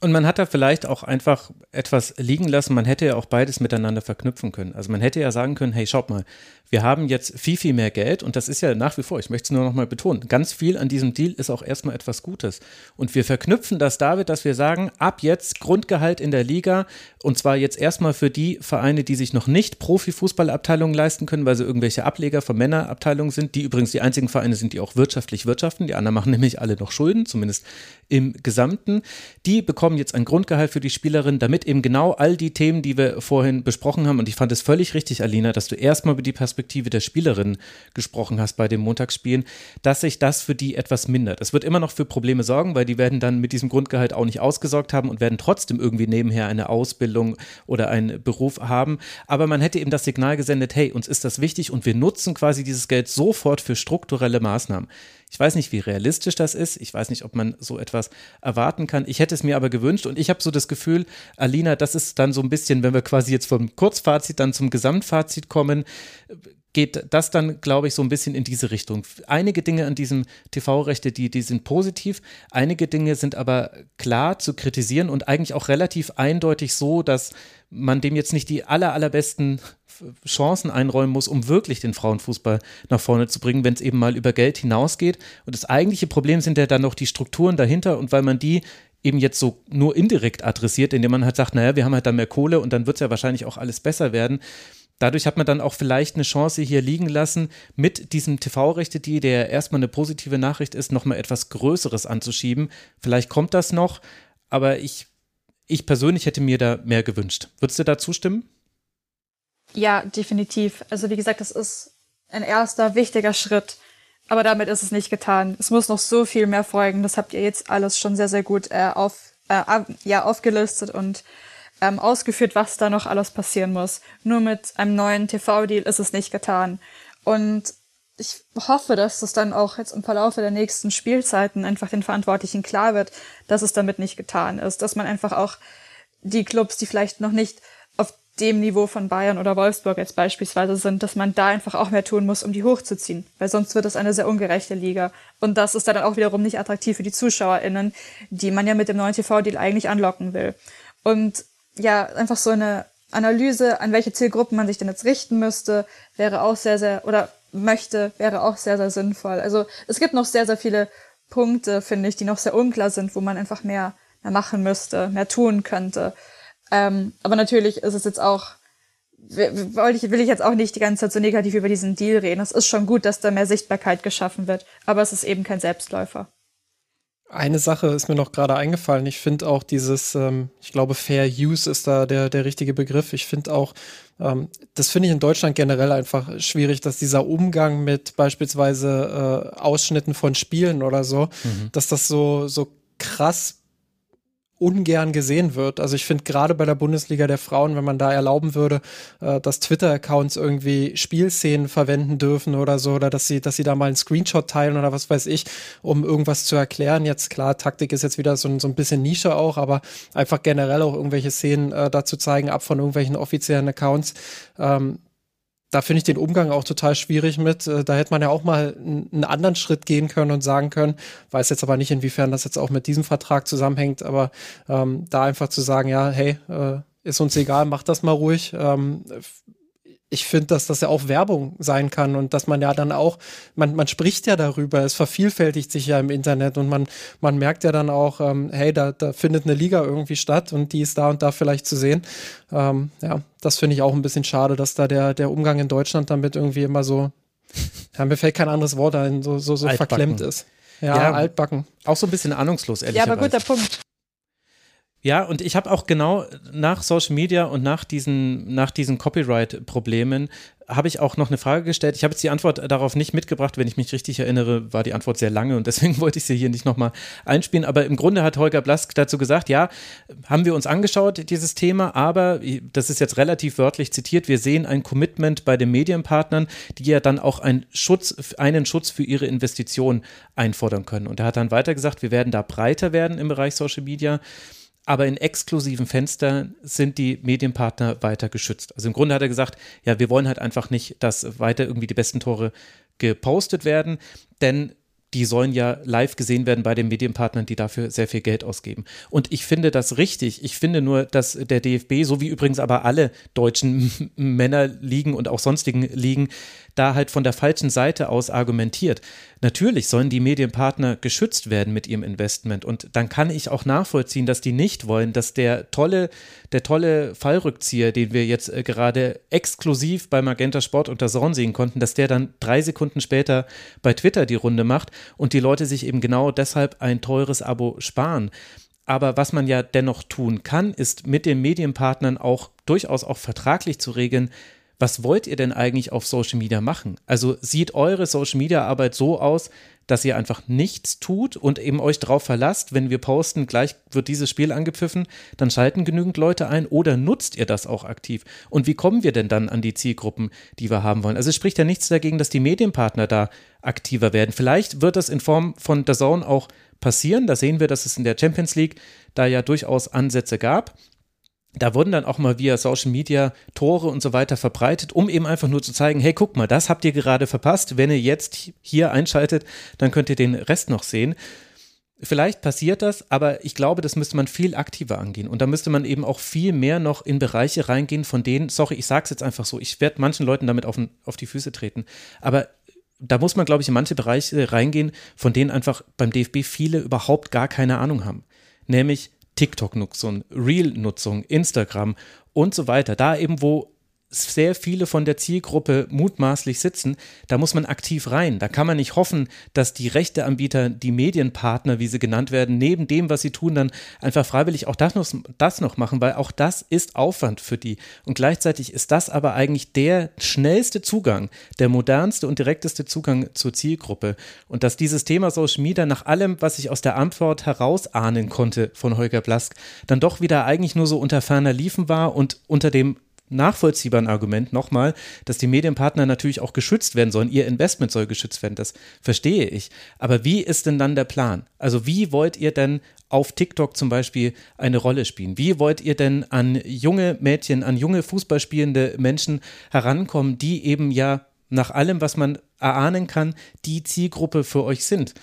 Und man hat da vielleicht auch einfach etwas liegen lassen. Man hätte ja auch beides miteinander verknüpfen können. Also man hätte ja sagen können, hey, schaut mal, wir haben jetzt viel, viel mehr Geld und das ist ja nach wie vor, ich möchte es nur noch mal betonen, ganz viel an diesem Deal ist auch erstmal etwas Gutes. Und wir verknüpfen das damit, dass wir sagen, ab jetzt Grundgehalt in der Liga und zwar jetzt erstmal für die Vereine, die sich noch nicht Profifußballabteilungen leisten können, weil sie irgendwelche Ableger von Männerabteilungen sind, die übrigens die einzigen Vereine sind, die auch wirtschaftlich wirtschaften. Die anderen machen nämlich alle noch Schulden, zumindest im Gesamten. Die bekommen jetzt ein Grundgehalt für die Spielerin, damit eben genau all die Themen, die wir vorhin besprochen haben, und ich fand es völlig richtig, Alina, dass du erstmal über die Perspektive der Spielerin gesprochen hast bei den Montagsspielen, dass sich das für die etwas mindert. Es wird immer noch für Probleme sorgen, weil die werden dann mit diesem Grundgehalt auch nicht ausgesorgt haben und werden trotzdem irgendwie nebenher eine Ausbildung oder einen Beruf haben. Aber man hätte eben das Signal gesendet, hey, uns ist das wichtig und wir nutzen quasi dieses Geld sofort für strukturelle Maßnahmen. Ich weiß nicht, wie realistisch das ist. Ich weiß nicht, ob man so etwas erwarten kann. Ich hätte es mir aber gewünscht und ich habe so das Gefühl, Alina, das ist dann so ein bisschen, wenn wir quasi jetzt vom Kurzfazit dann zum Gesamtfazit kommen, geht das dann, glaube ich, so ein bisschen in diese Richtung. Einige Dinge an diesem TV-Rechte, die, die sind positiv, einige Dinge sind aber klar zu kritisieren und eigentlich auch relativ eindeutig so, dass man dem jetzt nicht die aller, allerbesten Chancen einräumen muss, um wirklich den Frauenfußball nach vorne zu bringen, wenn es eben mal über Geld hinausgeht. Und das eigentliche Problem sind ja dann noch die Strukturen dahinter und weil man die eben jetzt so nur indirekt adressiert, indem man halt sagt, naja, wir haben halt dann mehr Kohle und dann wird es ja wahrscheinlich auch alles besser werden. Dadurch hat man dann auch vielleicht eine Chance hier liegen lassen, mit diesem TV-Rechte, die der erstmal eine positive Nachricht ist, nochmal etwas Größeres anzuschieben. Vielleicht kommt das noch, aber ich, ich persönlich hätte mir da mehr gewünscht. Würdest du da zustimmen? Ja, definitiv. Also wie gesagt, das ist ein erster wichtiger Schritt. Aber damit ist es nicht getan. Es muss noch so viel mehr folgen. Das habt ihr jetzt alles schon sehr, sehr gut äh, auf, äh, ja, aufgelistet und ähm, ausgeführt, was da noch alles passieren muss. Nur mit einem neuen TV-Deal ist es nicht getan. Und ich hoffe, dass es dann auch jetzt im Verlauf der nächsten Spielzeiten einfach den Verantwortlichen klar wird, dass es damit nicht getan ist. Dass man einfach auch die Clubs, die vielleicht noch nicht dem Niveau von Bayern oder Wolfsburg jetzt beispielsweise sind, dass man da einfach auch mehr tun muss, um die hochzuziehen, weil sonst wird es eine sehr ungerechte Liga. Und das ist dann auch wiederum nicht attraktiv für die ZuschauerInnen, die man ja mit dem neuen TV-Deal eigentlich anlocken will. Und ja, einfach so eine Analyse, an welche Zielgruppen man sich denn jetzt richten müsste, wäre auch sehr, sehr, oder möchte, wäre auch sehr, sehr sinnvoll. Also es gibt noch sehr, sehr viele Punkte, finde ich, die noch sehr unklar sind, wo man einfach mehr, mehr machen müsste, mehr tun könnte. Ähm, aber natürlich ist es jetzt auch, will ich, will ich jetzt auch nicht die ganze Zeit so negativ über diesen Deal reden. Es ist schon gut, dass da mehr Sichtbarkeit geschaffen wird, aber es ist eben kein Selbstläufer. Eine Sache ist mir noch gerade eingefallen. Ich finde auch dieses, ähm, ich glaube, Fair Use ist da der, der richtige Begriff. Ich finde auch, ähm, das finde ich in Deutschland generell einfach schwierig, dass dieser Umgang mit beispielsweise äh, Ausschnitten von Spielen oder so, mhm. dass das so, so krass ungern gesehen wird. Also ich finde gerade bei der Bundesliga der Frauen, wenn man da erlauben würde, äh, dass Twitter-Accounts irgendwie Spielszenen verwenden dürfen oder so, oder dass sie, dass sie da mal einen Screenshot teilen oder was weiß ich, um irgendwas zu erklären. Jetzt klar, Taktik ist jetzt wieder so, so ein bisschen Nische auch, aber einfach generell auch irgendwelche Szenen äh, dazu zeigen, ab von irgendwelchen offiziellen Accounts. Ähm, da finde ich den Umgang auch total schwierig mit. Äh, da hätte man ja auch mal einen anderen Schritt gehen können und sagen können, weiß jetzt aber nicht, inwiefern das jetzt auch mit diesem Vertrag zusammenhängt, aber ähm, da einfach zu sagen, ja, hey, äh, ist uns egal, mach das mal ruhig. Ähm, ich finde, dass das ja auch Werbung sein kann und dass man ja dann auch, man, man spricht ja darüber, es vervielfältigt sich ja im Internet und man, man merkt ja dann auch, ähm, hey, da, da findet eine Liga irgendwie statt und die ist da und da vielleicht zu sehen. Ähm, ja, das finde ich auch ein bisschen schade, dass da der, der Umgang in Deutschland damit irgendwie immer so, ja, mir fällt kein anderes Wort ein, so, so, so verklemmt ist. Ja, ja, altbacken. Auch so ein bisschen ahnungslos, ehrlich Ja, aber guter Punkt. Ja, und ich habe auch genau nach Social Media und nach diesen, nach diesen Copyright-Problemen habe ich auch noch eine Frage gestellt. Ich habe jetzt die Antwort darauf nicht mitgebracht. Wenn ich mich richtig erinnere, war die Antwort sehr lange und deswegen wollte ich sie hier nicht nochmal einspielen. Aber im Grunde hat Holger Blask dazu gesagt, ja, haben wir uns angeschaut, dieses Thema, aber das ist jetzt relativ wörtlich zitiert, wir sehen ein Commitment bei den Medienpartnern, die ja dann auch einen Schutz, einen Schutz für ihre Investition einfordern können. Und er hat dann weiter gesagt, wir werden da breiter werden im Bereich Social Media aber in exklusiven Fenstern sind die Medienpartner weiter geschützt. Also im Grunde hat er gesagt, ja, wir wollen halt einfach nicht, dass weiter irgendwie die besten Tore gepostet werden, denn die sollen ja live gesehen werden bei den Medienpartnern, die dafür sehr viel Geld ausgeben. Und ich finde das richtig. Ich finde nur, dass der DFB, so wie übrigens aber alle deutschen Männerligen und auch sonstigen Ligen, da halt von der falschen Seite aus argumentiert. Natürlich sollen die Medienpartner geschützt werden mit ihrem Investment und dann kann ich auch nachvollziehen, dass die nicht wollen, dass der tolle, der tolle Fallrückzieher, den wir jetzt äh, gerade exklusiv bei Magenta Sport unter Zorn sehen konnten, dass der dann drei Sekunden später bei Twitter die Runde macht und die Leute sich eben genau deshalb ein teures Abo sparen. Aber was man ja dennoch tun kann, ist mit den Medienpartnern auch durchaus auch vertraglich zu regeln, was wollt ihr denn eigentlich auf Social Media machen? Also sieht eure Social Media Arbeit so aus, dass ihr einfach nichts tut und eben euch darauf verlasst, wenn wir posten, gleich wird dieses Spiel angepfiffen, dann schalten genügend Leute ein oder nutzt ihr das auch aktiv? Und wie kommen wir denn dann an die Zielgruppen, die wir haben wollen? Also es spricht ja nichts dagegen, dass die Medienpartner da aktiver werden. Vielleicht wird das in Form von der Zone auch passieren. Da sehen wir, dass es in der Champions League da ja durchaus Ansätze gab da wurden dann auch mal via Social Media Tore und so weiter verbreitet, um eben einfach nur zu zeigen, hey, guck mal, das habt ihr gerade verpasst. Wenn ihr jetzt hier einschaltet, dann könnt ihr den Rest noch sehen. Vielleicht passiert das, aber ich glaube, das müsste man viel aktiver angehen. Und da müsste man eben auch viel mehr noch in Bereiche reingehen, von denen, sorry, ich sage es jetzt einfach so, ich werde manchen Leuten damit auf, auf die Füße treten. Aber da muss man, glaube ich, in manche Bereiche reingehen, von denen einfach beim DFB viele überhaupt gar keine Ahnung haben. Nämlich TikTok-Nutzung, Reel-Nutzung, Instagram und so weiter. Da eben, wo sehr viele von der Zielgruppe mutmaßlich sitzen, da muss man aktiv rein. Da kann man nicht hoffen, dass die Rechteanbieter, die Medienpartner, wie sie genannt werden, neben dem, was sie tun, dann einfach freiwillig auch das noch, das noch machen, weil auch das ist Aufwand für die. Und gleichzeitig ist das aber eigentlich der schnellste Zugang, der modernste und direkteste Zugang zur Zielgruppe. Und dass dieses Thema Social Media nach allem, was ich aus der Antwort herausahnen konnte von Holger Blask, dann doch wieder eigentlich nur so unter ferner Liefen war und unter dem nachvollziehbaren Argument nochmal, dass die Medienpartner natürlich auch geschützt werden sollen. Ihr Investment soll geschützt werden, das verstehe ich. Aber wie ist denn dann der Plan? Also wie wollt ihr denn auf TikTok zum Beispiel eine Rolle spielen? Wie wollt ihr denn an junge Mädchen, an junge Fußballspielende Menschen herankommen, die eben ja nach allem, was man erahnen kann, die Zielgruppe für euch sind?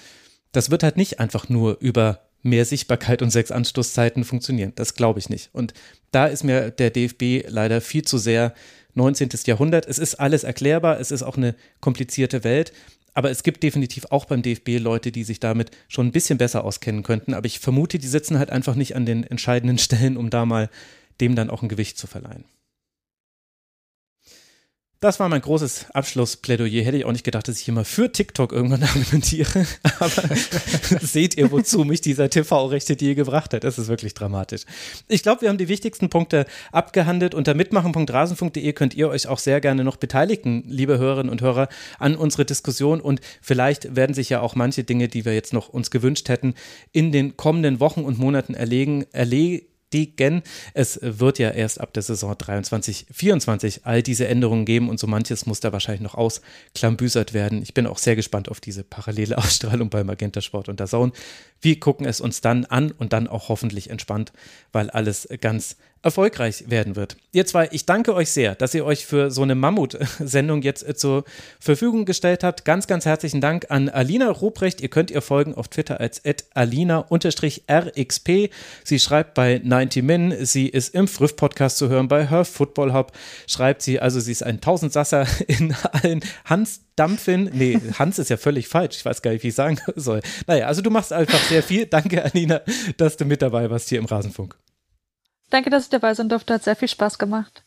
Das wird halt nicht einfach nur über mehr Sichtbarkeit und sechs Anstoßzeiten funktionieren. Das glaube ich nicht. Und da ist mir der DFB leider viel zu sehr 19. Jahrhundert. Es ist alles erklärbar, es ist auch eine komplizierte Welt. Aber es gibt definitiv auch beim DFB Leute, die sich damit schon ein bisschen besser auskennen könnten. Aber ich vermute, die sitzen halt einfach nicht an den entscheidenden Stellen, um da mal dem dann auch ein Gewicht zu verleihen. Das war mein großes Abschlussplädoyer. Hätte ich auch nicht gedacht, dass ich immer für TikTok irgendwann argumentiere. Aber seht ihr, wozu mich dieser TV-rechte Deal gebracht hat. Das ist wirklich dramatisch. Ich glaube, wir haben die wichtigsten Punkte abgehandelt. Unter mitmachen.rasen.de könnt ihr euch auch sehr gerne noch beteiligen, liebe Hörerinnen und Hörer, an unsere Diskussion. Und vielleicht werden sich ja auch manche Dinge, die wir jetzt noch uns gewünscht hätten, in den kommenden Wochen und Monaten erlegen, erlegen bestätigen. Es wird ja erst ab der Saison 23, 24 all diese Änderungen geben und so manches muss da wahrscheinlich noch ausklambüsert werden. Ich bin auch sehr gespannt auf diese parallele Ausstrahlung bei Magenta Sport und der Zone. Wir gucken es uns dann an und dann auch hoffentlich entspannt, weil alles ganz erfolgreich werden wird. Ihr zwei, ich danke euch sehr, dass ihr euch für so eine Mammut-Sendung jetzt äh, zur Verfügung gestellt habt. Ganz, ganz herzlichen Dank an Alina Ruprecht. Ihr könnt ihr folgen auf Twitter als alina-rxp. Sie schreibt bei 90 Min. Sie ist im Früff-Podcast zu hören bei Her Football Hub. Schreibt sie, also sie ist ein Tausendsasser in allen Hans Dampfin. Nee, Hans ist ja völlig falsch. Ich weiß gar nicht, wie ich sagen soll. Naja, also du machst einfach sehr viel. Danke, Alina, dass du mit dabei warst hier im Rasenfunk. Danke, dass ich dabei sein durfte. Hat sehr viel Spaß gemacht.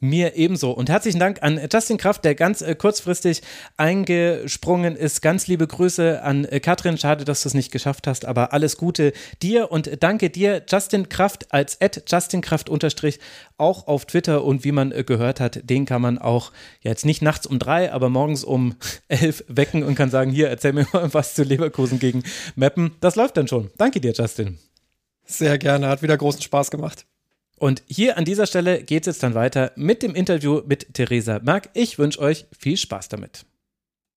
Mir ebenso. Und herzlichen Dank an Justin Kraft, der ganz äh, kurzfristig eingesprungen ist. Ganz liebe Grüße an äh, Katrin. Schade, dass du es nicht geschafft hast, aber alles Gute dir und danke dir, Justin Kraft als Justin Kraft unterstrich auch auf Twitter und wie man äh, gehört hat, den kann man auch ja, jetzt nicht nachts um drei, aber morgens um elf wecken und kann sagen, hier, erzähl mir mal was zu Leverkusen gegen Meppen. Das läuft dann schon. Danke dir, Justin. Sehr gerne, hat wieder großen Spaß gemacht. Und hier an dieser Stelle geht es jetzt dann weiter mit dem Interview mit Theresa Merck. Ich wünsche euch viel Spaß damit.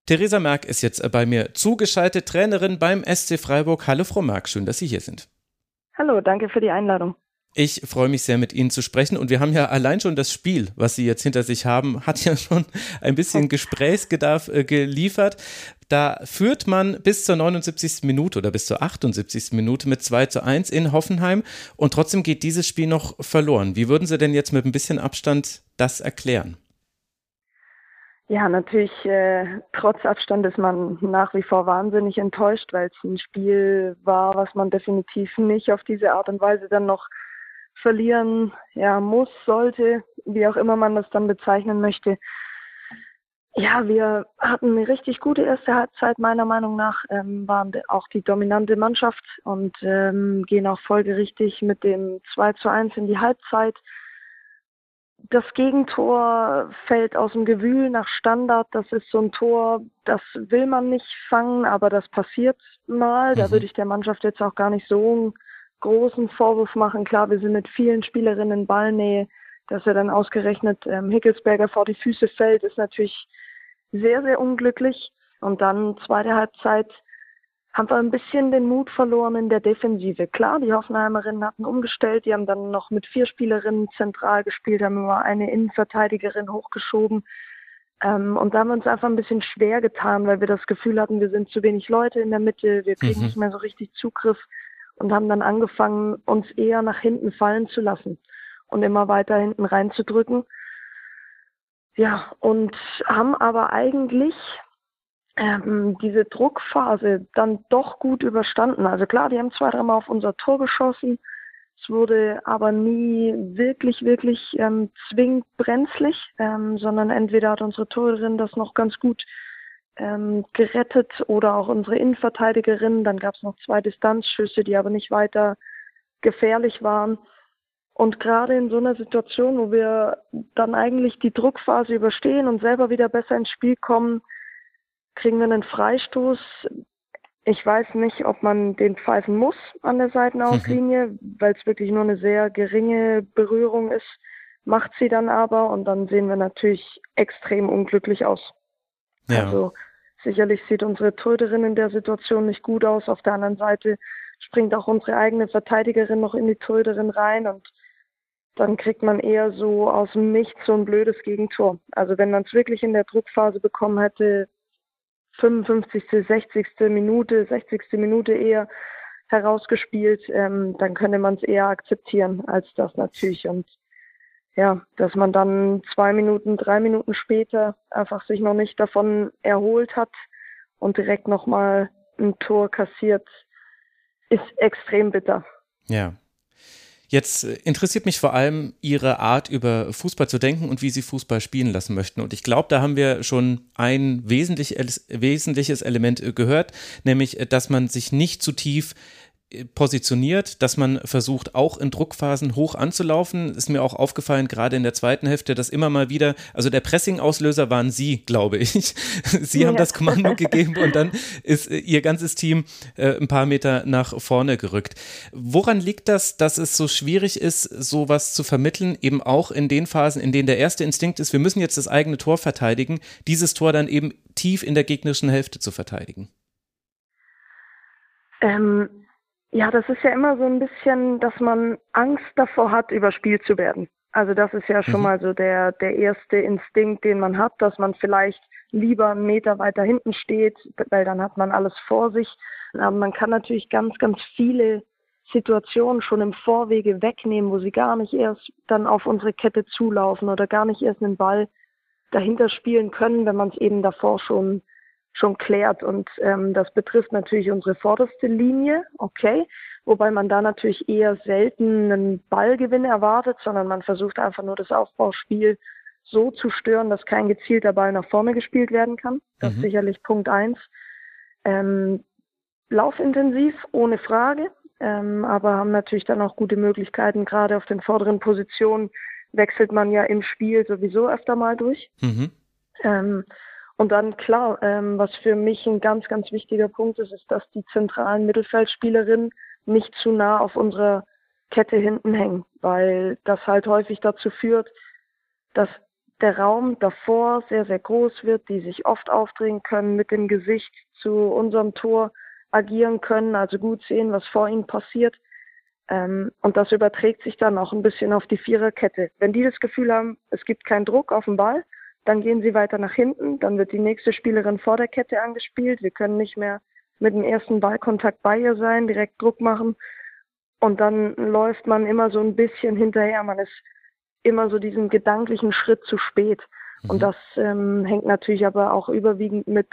Theresa Merck ist jetzt bei mir zugeschaltet, Trainerin beim SC Freiburg. Hallo Frau Merck, schön, dass Sie hier sind. Hallo, danke für die Einladung. Ich freue mich sehr, mit Ihnen zu sprechen. Und wir haben ja allein schon das Spiel, was Sie jetzt hinter sich haben, hat ja schon ein bisschen Gesprächsbedarf äh, geliefert. Da führt man bis zur 79. Minute oder bis zur 78. Minute mit 2 zu 1 in Hoffenheim und trotzdem geht dieses Spiel noch verloren. Wie würden Sie denn jetzt mit ein bisschen Abstand das erklären? Ja, natürlich, äh, trotz Abstand ist man nach wie vor wahnsinnig enttäuscht, weil es ein Spiel war, was man definitiv nicht auf diese Art und Weise dann noch verlieren ja, muss, sollte, wie auch immer man das dann bezeichnen möchte. Ja, wir hatten eine richtig gute erste Halbzeit, meiner Meinung nach, ähm, waren auch die dominante Mannschaft und ähm, gehen auch folgerichtig mit dem 2 zu 1 in die Halbzeit. Das Gegentor fällt aus dem Gewühl nach Standard. Das ist so ein Tor, das will man nicht fangen, aber das passiert mal. Da mhm. würde ich der Mannschaft jetzt auch gar nicht so einen großen Vorwurf machen. Klar, wir sind mit vielen Spielerinnen in Ballnähe dass er dann ausgerechnet ähm, Hickelsberger vor die Füße fällt, ist natürlich sehr, sehr unglücklich. Und dann zweite Halbzeit haben wir ein bisschen den Mut verloren in der Defensive. Klar, die Hoffenheimerinnen hatten umgestellt, die haben dann noch mit vier Spielerinnen zentral gespielt, haben immer eine Innenverteidigerin hochgeschoben. Ähm, und da haben wir uns einfach ein bisschen schwer getan, weil wir das Gefühl hatten, wir sind zu wenig Leute in der Mitte, wir kriegen mhm. nicht mehr so richtig Zugriff und haben dann angefangen, uns eher nach hinten fallen zu lassen und immer weiter hinten reinzudrücken. Ja, und haben aber eigentlich ähm, diese Druckphase dann doch gut überstanden. Also klar, die haben zwei, dreimal auf unser Tor geschossen. Es wurde aber nie wirklich, wirklich ähm, zwingend brenzlig, ähm, sondern entweder hat unsere Torhüterin das noch ganz gut ähm, gerettet oder auch unsere Innenverteidigerin. Dann gab es noch zwei Distanzschüsse, die aber nicht weiter gefährlich waren. Und gerade in so einer Situation, wo wir dann eigentlich die Druckphase überstehen und selber wieder besser ins Spiel kommen, kriegen wir einen Freistoß. Ich weiß nicht, ob man den pfeifen muss an der Seitenauslinie, weil es wirklich nur eine sehr geringe Berührung ist. Macht sie dann aber und dann sehen wir natürlich extrem unglücklich aus. Ja. Also sicherlich sieht unsere Torhüterin in der Situation nicht gut aus. Auf der anderen Seite springt auch unsere eigene Verteidigerin noch in die Torhüterin rein und dann kriegt man eher so aus dem Nichts so ein blödes Gegentor. Also wenn man es wirklich in der Druckphase bekommen hätte, 55., 60. Minute, 60. Minute eher herausgespielt, ähm, dann könnte man es eher akzeptieren als das natürlich. Und ja, dass man dann zwei Minuten, drei Minuten später einfach sich noch nicht davon erholt hat und direkt nochmal ein Tor kassiert, ist extrem bitter. Ja, Jetzt äh, interessiert mich vor allem Ihre Art, über Fußball zu denken und wie Sie Fußball spielen lassen möchten. Und ich glaube, da haben wir schon ein wesentliches Element äh, gehört, nämlich, äh, dass man sich nicht zu tief positioniert, dass man versucht, auch in Druckphasen hoch anzulaufen. Ist mir auch aufgefallen, gerade in der zweiten Hälfte, dass immer mal wieder, also der Pressing-Auslöser waren Sie, glaube ich. Sie ja. haben das Kommando gegeben und dann ist äh, Ihr ganzes Team äh, ein paar Meter nach vorne gerückt. Woran liegt das, dass es so schwierig ist, sowas zu vermitteln, eben auch in den Phasen, in denen der erste Instinkt ist, wir müssen jetzt das eigene Tor verteidigen, dieses Tor dann eben tief in der gegnerischen Hälfte zu verteidigen? Ähm, ja, das ist ja immer so ein bisschen, dass man Angst davor hat, überspielt zu werden. Also das ist ja schon mhm. mal so der, der erste Instinkt, den man hat, dass man vielleicht lieber einen Meter weiter hinten steht, weil dann hat man alles vor sich. Aber man kann natürlich ganz, ganz viele Situationen schon im Vorwege wegnehmen, wo sie gar nicht erst dann auf unsere Kette zulaufen oder gar nicht erst einen Ball dahinter spielen können, wenn man es eben davor schon schon klärt. Und ähm, das betrifft natürlich unsere vorderste Linie, okay, wobei man da natürlich eher selten einen Ballgewinn erwartet, sondern man versucht einfach nur das Aufbauspiel so zu stören, dass kein gezielter Ball nach vorne gespielt werden kann. Das mhm. ist sicherlich Punkt eins. Ähm, laufintensiv, ohne Frage, ähm, aber haben natürlich dann auch gute Möglichkeiten. Gerade auf den vorderen Positionen wechselt man ja im Spiel sowieso öfter mal durch. Mhm. Ähm, und dann klar, ähm, was für mich ein ganz, ganz wichtiger Punkt ist, ist, dass die zentralen Mittelfeldspielerinnen nicht zu nah auf unserer Kette hinten hängen, weil das halt häufig dazu führt, dass der Raum davor sehr, sehr groß wird, die sich oft aufdrehen können, mit dem Gesicht zu unserem Tor agieren können, also gut sehen, was vor ihnen passiert. Ähm, und das überträgt sich dann auch ein bisschen auf die Viererkette. Wenn die das Gefühl haben, es gibt keinen Druck auf den Ball, dann gehen sie weiter nach hinten, dann wird die nächste Spielerin vor der Kette angespielt. Wir können nicht mehr mit dem ersten Ballkontakt bei ihr sein, direkt Druck machen. Und dann läuft man immer so ein bisschen hinterher. Man ist immer so diesen gedanklichen Schritt zu spät. Mhm. Und das ähm, hängt natürlich aber auch überwiegend mit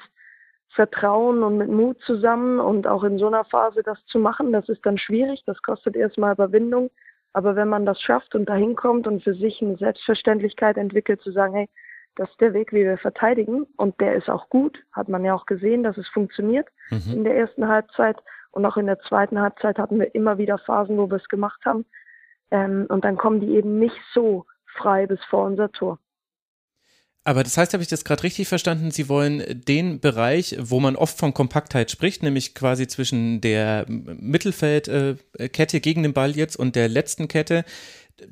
Vertrauen und mit Mut zusammen. Und auch in so einer Phase das zu machen, das ist dann schwierig. Das kostet erstmal Überwindung. Aber wenn man das schafft und dahin kommt und für sich eine Selbstverständlichkeit entwickelt, zu sagen, hey, das ist der Weg, wie wir verteidigen. Und der ist auch gut. Hat man ja auch gesehen, dass es funktioniert mhm. in der ersten Halbzeit. Und auch in der zweiten Halbzeit hatten wir immer wieder Phasen, wo wir es gemacht haben. Ähm, und dann kommen die eben nicht so frei bis vor unser Tor. Aber das heißt, habe ich das gerade richtig verstanden? Sie wollen den Bereich, wo man oft von Kompaktheit spricht, nämlich quasi zwischen der Mittelfeldkette gegen den Ball jetzt und der letzten Kette,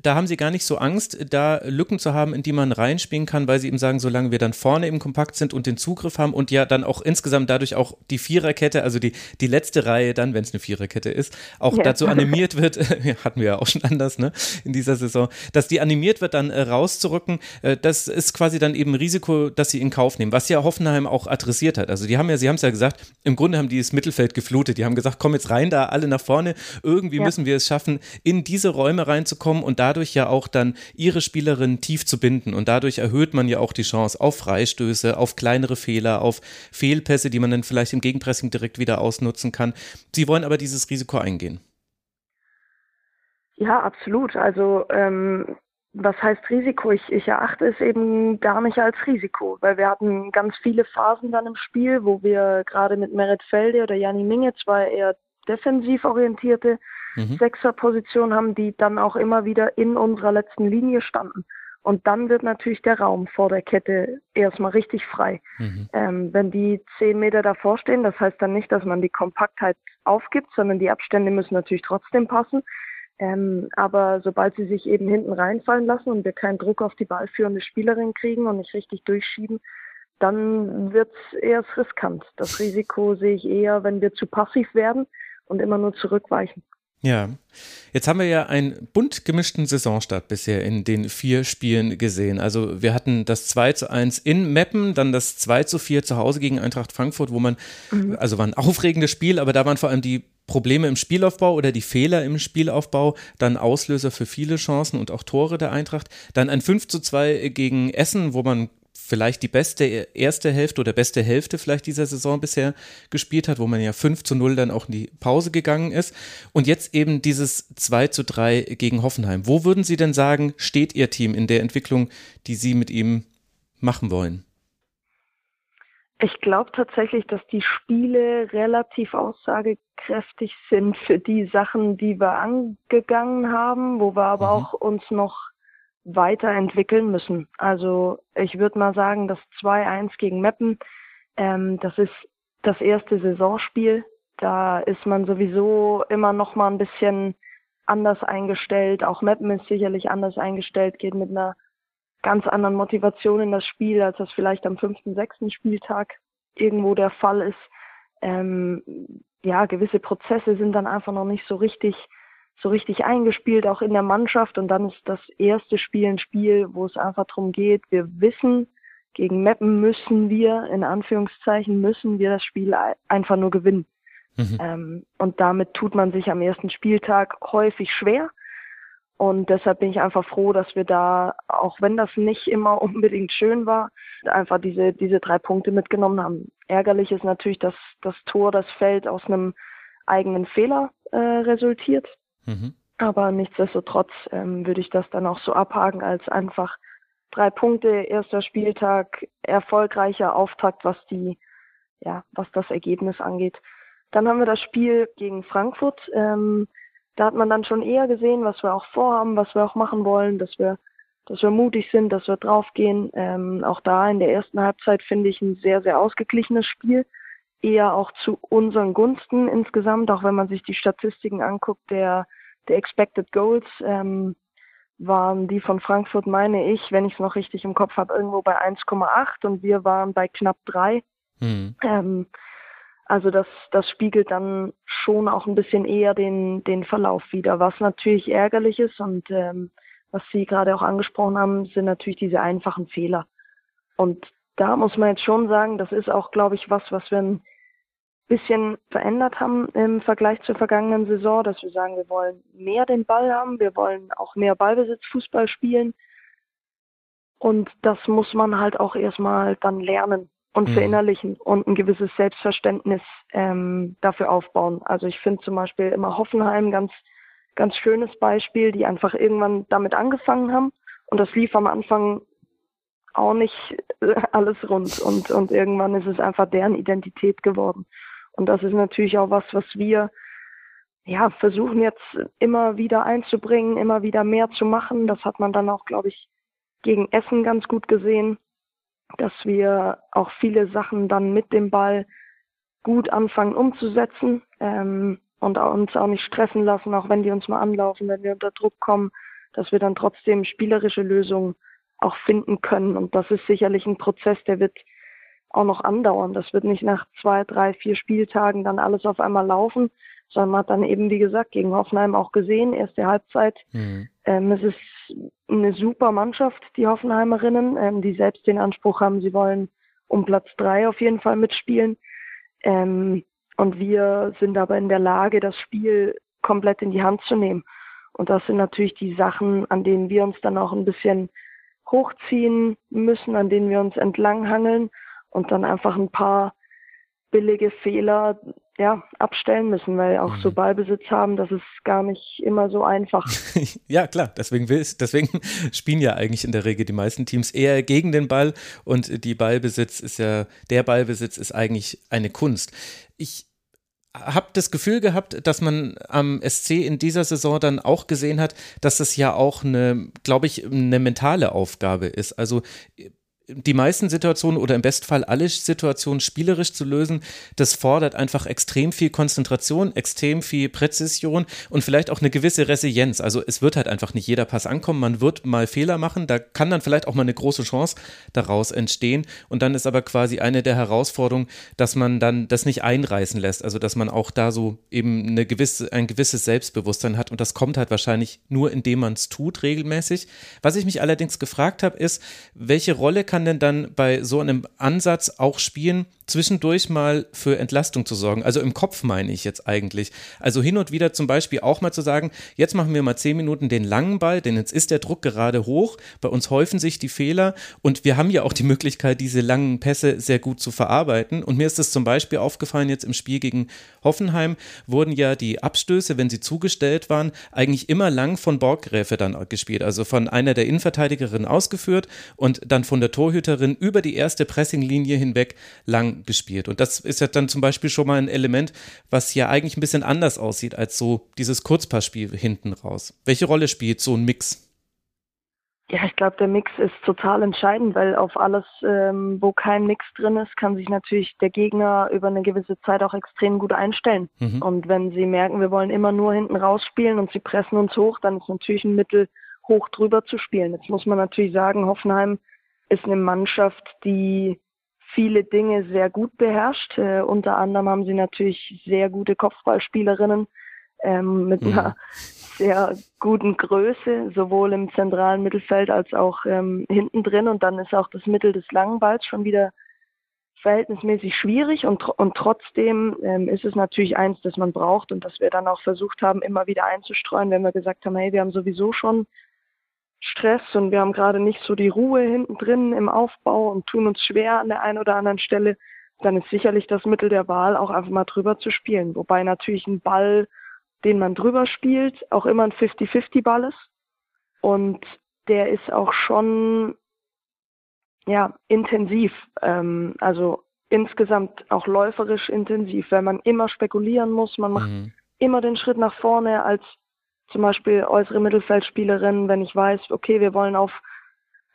da haben sie gar nicht so Angst, da Lücken zu haben, in die man reinspielen kann, weil sie eben sagen, solange wir dann vorne eben kompakt sind und den Zugriff haben und ja dann auch insgesamt dadurch auch die Viererkette, also die, die letzte Reihe dann, wenn es eine Viererkette ist, auch ja. dazu animiert wird, hatten wir ja auch schon anders, ne, in dieser Saison, dass die animiert wird, dann äh, rauszurücken, äh, das ist quasi dann eben ein Risiko, dass sie in Kauf nehmen, was ja Hoffenheim auch adressiert hat. Also die haben ja, sie haben es ja gesagt, im Grunde haben die das Mittelfeld geflutet, die haben gesagt, komm jetzt rein da, alle nach vorne, irgendwie ja. müssen wir es schaffen, in diese Räume reinzukommen und dadurch ja auch dann ihre Spielerin tief zu binden. Und dadurch erhöht man ja auch die Chance auf Freistöße, auf kleinere Fehler, auf Fehlpässe, die man dann vielleicht im Gegenpressing direkt wieder ausnutzen kann. Sie wollen aber dieses Risiko eingehen. Ja, absolut. Also ähm, was heißt Risiko? Ich, ich erachte es eben gar nicht als Risiko, weil wir hatten ganz viele Phasen dann im Spiel, wo wir gerade mit Merit Felde oder Janni Minge, zwei eher defensiv orientierte mhm. Sechserposition haben, die dann auch immer wieder in unserer letzten Linie standen. Und dann wird natürlich der Raum vor der Kette erstmal richtig frei. Mhm. Ähm, wenn die zehn Meter davor stehen, das heißt dann nicht, dass man die Kompaktheit aufgibt, sondern die Abstände müssen natürlich trotzdem passen. Ähm, aber sobald sie sich eben hinten reinfallen lassen und wir keinen Druck auf die ballführende Spielerin kriegen und nicht richtig durchschieben, dann wird es eher riskant. Das Risiko sehe ich eher, wenn wir zu passiv werden und immer nur zurückweichen. Ja, jetzt haben wir ja einen bunt gemischten Saisonstart bisher in den vier Spielen gesehen. Also wir hatten das 2 zu 1 in Meppen, dann das 2 zu 4 zu Hause gegen Eintracht Frankfurt, wo man, mhm. also war ein aufregendes Spiel, aber da waren vor allem die Probleme im Spielaufbau oder die Fehler im Spielaufbau dann Auslöser für viele Chancen und auch Tore der Eintracht. Dann ein 5 zu 2 gegen Essen, wo man vielleicht die beste erste Hälfte oder beste Hälfte vielleicht dieser Saison bisher gespielt hat, wo man ja 5 zu 0 dann auch in die Pause gegangen ist. Und jetzt eben dieses 2 zu 3 gegen Hoffenheim. Wo würden Sie denn sagen, steht Ihr Team in der Entwicklung, die Sie mit ihm machen wollen? Ich glaube tatsächlich, dass die Spiele relativ aussagekräftig sind für die Sachen, die wir angegangen haben, wo wir aber mhm. auch uns noch weiterentwickeln müssen. Also ich würde mal sagen, das 2-1 gegen Meppen, ähm, das ist das erste Saisonspiel. Da ist man sowieso immer noch mal ein bisschen anders eingestellt. Auch Meppen ist sicherlich anders eingestellt, geht mit einer ganz anderen Motivation in das Spiel, als das vielleicht am fünften, sechsten Spieltag irgendwo der Fall ist. Ähm, ja, gewisse Prozesse sind dann einfach noch nicht so richtig so richtig eingespielt, auch in der Mannschaft. Und dann ist das erste Spiel ein Spiel, wo es einfach darum geht, wir wissen, gegen Meppen müssen wir, in Anführungszeichen, müssen wir das Spiel einfach nur gewinnen. Mhm. Ähm, und damit tut man sich am ersten Spieltag häufig schwer. Und deshalb bin ich einfach froh, dass wir da, auch wenn das nicht immer unbedingt schön war, einfach diese, diese drei Punkte mitgenommen haben. Ärgerlich ist natürlich, dass das Tor, das Feld aus einem eigenen Fehler äh, resultiert. Mhm. Aber nichtsdestotrotz ähm, würde ich das dann auch so abhaken als einfach drei Punkte, erster Spieltag, erfolgreicher Auftakt, was die, ja, was das Ergebnis angeht. Dann haben wir das Spiel gegen Frankfurt. Ähm, da hat man dann schon eher gesehen, was wir auch vorhaben, was wir auch machen wollen, dass wir, dass wir mutig sind, dass wir draufgehen. Ähm, auch da in der ersten Halbzeit finde ich ein sehr, sehr ausgeglichenes Spiel. Eher auch zu unseren Gunsten insgesamt, auch wenn man sich die Statistiken anguckt, der, der Expected Goals, ähm, waren die von Frankfurt, meine ich, wenn ich es noch richtig im Kopf habe, irgendwo bei 1,8 und wir waren bei knapp 3. Mhm. Ähm, also das, das spiegelt dann schon auch ein bisschen eher den, den Verlauf wieder, was natürlich ärgerlich ist und ähm, was Sie gerade auch angesprochen haben, sind natürlich diese einfachen Fehler. Und da muss man jetzt schon sagen, das ist auch, glaube ich, was, was wir bisschen verändert haben im Vergleich zur vergangenen Saison, dass wir sagen, wir wollen mehr den Ball haben, wir wollen auch mehr Ballbesitz Fußball spielen. Und das muss man halt auch erstmal dann lernen und mhm. verinnerlichen und ein gewisses Selbstverständnis ähm, dafür aufbauen. Also ich finde zum Beispiel immer Hoffenheim ganz, ganz schönes Beispiel, die einfach irgendwann damit angefangen haben und das lief am Anfang auch nicht alles rund und, und irgendwann ist es einfach deren Identität geworden. Und das ist natürlich auch was, was wir ja, versuchen jetzt immer wieder einzubringen, immer wieder mehr zu machen. Das hat man dann auch, glaube ich, gegen Essen ganz gut gesehen dass wir auch viele Sachen dann mit dem Ball gut anfangen umzusetzen ähm, und uns auch nicht stressen lassen, auch wenn die uns mal anlaufen, wenn wir unter Druck kommen, dass wir dann trotzdem spielerische Lösungen auch finden können. Und das ist sicherlich ein Prozess, der wird auch noch andauern. Das wird nicht nach zwei, drei, vier Spieltagen dann alles auf einmal laufen, sondern man hat dann eben, wie gesagt, gegen Hoffenheim auch gesehen, erste Halbzeit. Mhm. Ähm, es ist eine super Mannschaft, die Hoffenheimerinnen, ähm, die selbst den Anspruch haben, sie wollen um Platz drei auf jeden Fall mitspielen. Ähm, und wir sind aber in der Lage, das Spiel komplett in die Hand zu nehmen. Und das sind natürlich die Sachen, an denen wir uns dann auch ein bisschen hochziehen müssen, an denen wir uns entlanghangeln und dann einfach ein paar billige Fehler ja, abstellen müssen, weil auch mhm. so Ballbesitz haben, das ist gar nicht immer so einfach. ja, klar, deswegen, will, deswegen spielen ja eigentlich in der Regel die meisten Teams eher gegen den Ball und die Ballbesitz ist ja, der Ballbesitz ist eigentlich eine Kunst. Ich habe das Gefühl gehabt, dass man am SC in dieser Saison dann auch gesehen hat, dass es ja auch eine, glaube ich, eine mentale Aufgabe ist. Also die meisten Situationen oder im Bestfall alle Situationen spielerisch zu lösen, das fordert einfach extrem viel Konzentration, extrem viel Präzision und vielleicht auch eine gewisse Resilienz. Also es wird halt einfach nicht jeder Pass ankommen, man wird mal Fehler machen, da kann dann vielleicht auch mal eine große Chance daraus entstehen. Und dann ist aber quasi eine der Herausforderungen, dass man dann das nicht einreißen lässt, also dass man auch da so eben eine gewisse, ein gewisses Selbstbewusstsein hat. Und das kommt halt wahrscheinlich nur, indem man es tut regelmäßig. Was ich mich allerdings gefragt habe, ist, welche Rolle kann kann denn dann bei so einem Ansatz auch spielen, zwischendurch mal für Entlastung zu sorgen. Also im Kopf meine ich jetzt eigentlich. Also hin und wieder zum Beispiel auch mal zu sagen, jetzt machen wir mal zehn Minuten den langen Ball, denn jetzt ist der Druck gerade hoch. Bei uns häufen sich die Fehler und wir haben ja auch die Möglichkeit, diese langen Pässe sehr gut zu verarbeiten. Und mir ist es zum Beispiel aufgefallen, jetzt im Spiel gegen Hoffenheim wurden ja die Abstöße, wenn sie zugestellt waren, eigentlich immer lang von Borggräfe dann gespielt. Also von einer der Innenverteidigerinnen ausgeführt und dann von der Torhüterin über die erste Pressinglinie hinweg lang gespielt. Und das ist ja dann zum Beispiel schon mal ein Element, was ja eigentlich ein bisschen anders aussieht als so dieses Kurzpassspiel hinten raus. Welche Rolle spielt so ein Mix? Ja, ich glaube, der Mix ist total entscheidend, weil auf alles, ähm, wo kein Mix drin ist, kann sich natürlich der Gegner über eine gewisse Zeit auch extrem gut einstellen. Mhm. Und wenn sie merken, wir wollen immer nur hinten rausspielen und sie pressen uns hoch, dann ist natürlich ein Mittel, hoch drüber zu spielen. Jetzt muss man natürlich sagen, Hoffenheim ist eine Mannschaft, die viele Dinge sehr gut beherrscht. Äh, unter anderem haben sie natürlich sehr gute Kopfballspielerinnen ähm, mit mhm. einer sehr guten Größe, sowohl im zentralen Mittelfeld als auch ähm, hinten drin. Und dann ist auch das Mittel des langen Balls schon wieder verhältnismäßig schwierig und, und trotzdem ähm, ist es natürlich eins, das man braucht und das wir dann auch versucht haben, immer wieder einzustreuen, wenn wir gesagt haben, hey, wir haben sowieso schon Stress und wir haben gerade nicht so die Ruhe hinten drin im Aufbau und tun uns schwer an der einen oder anderen Stelle, dann ist sicherlich das Mittel der Wahl, auch einfach mal drüber zu spielen. Wobei natürlich ein Ball, den man drüber spielt, auch immer ein 50-50-Ball ist. Und der ist auch schon ja, intensiv, ähm, also insgesamt auch läuferisch intensiv, weil man immer spekulieren muss, man macht mhm. immer den Schritt nach vorne als zum Beispiel äußere Mittelfeldspielerin, wenn ich weiß, okay, wir wollen auf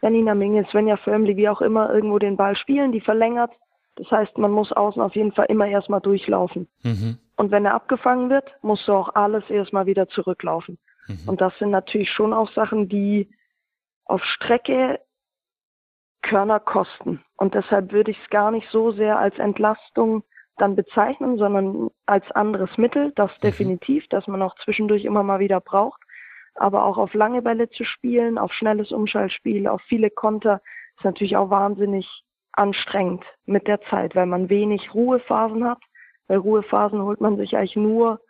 Janina Minges, Svenja Förmli, wie auch immer, irgendwo den Ball spielen, die verlängert. Das heißt, man muss außen auf jeden Fall immer erstmal durchlaufen. Mhm. Und wenn er abgefangen wird, musst du auch alles erstmal wieder zurücklaufen. Mhm. Und das sind natürlich schon auch Sachen, die auf Strecke Körner kosten. Und deshalb würde ich es gar nicht so sehr als Entlastung dann bezeichnen, sondern als anderes Mittel, das mhm. definitiv, dass man auch zwischendurch immer mal wieder braucht. Aber auch auf lange Bälle zu spielen, auf schnelles Umschaltspiel, auf viele Konter, ist natürlich auch wahnsinnig anstrengend mit der Zeit, weil man wenig Ruhephasen hat. Weil Ruhephasen holt man sich eigentlich nur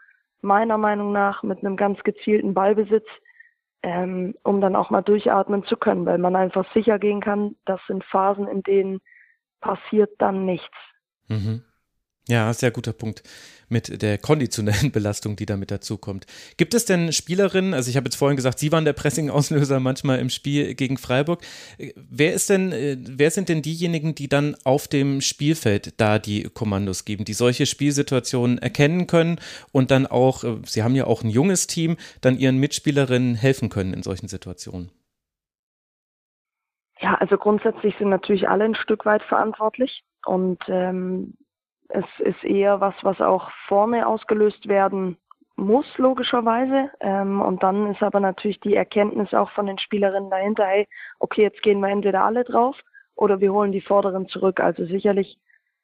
meiner Meinung nach mit einem ganz gezielten Ballbesitz ähm, um dann auch mal durchatmen zu können, weil man einfach sicher gehen kann, das sind Phasen, in denen passiert dann nichts. Mhm. Ja, sehr guter Punkt mit der konditionellen Belastung, die damit dazukommt. Gibt es denn Spielerinnen, also ich habe jetzt vorhin gesagt, Sie waren der Pressing-Auslöser manchmal im Spiel gegen Freiburg. Wer ist denn, äh, wer sind denn diejenigen, die dann auf dem Spielfeld da die Kommandos geben, die solche Spielsituationen erkennen können und dann auch, äh, Sie haben ja auch ein junges Team, dann Ihren Mitspielerinnen helfen können in solchen Situationen? Ja, also grundsätzlich sind natürlich alle ein Stück weit verantwortlich und ähm, es ist eher was, was auch vorne ausgelöst werden muss, logischerweise. Ähm, und dann ist aber natürlich die Erkenntnis auch von den Spielerinnen dahinter, hey, okay, jetzt gehen wir entweder alle drauf oder wir holen die Vorderen zurück. Also sicherlich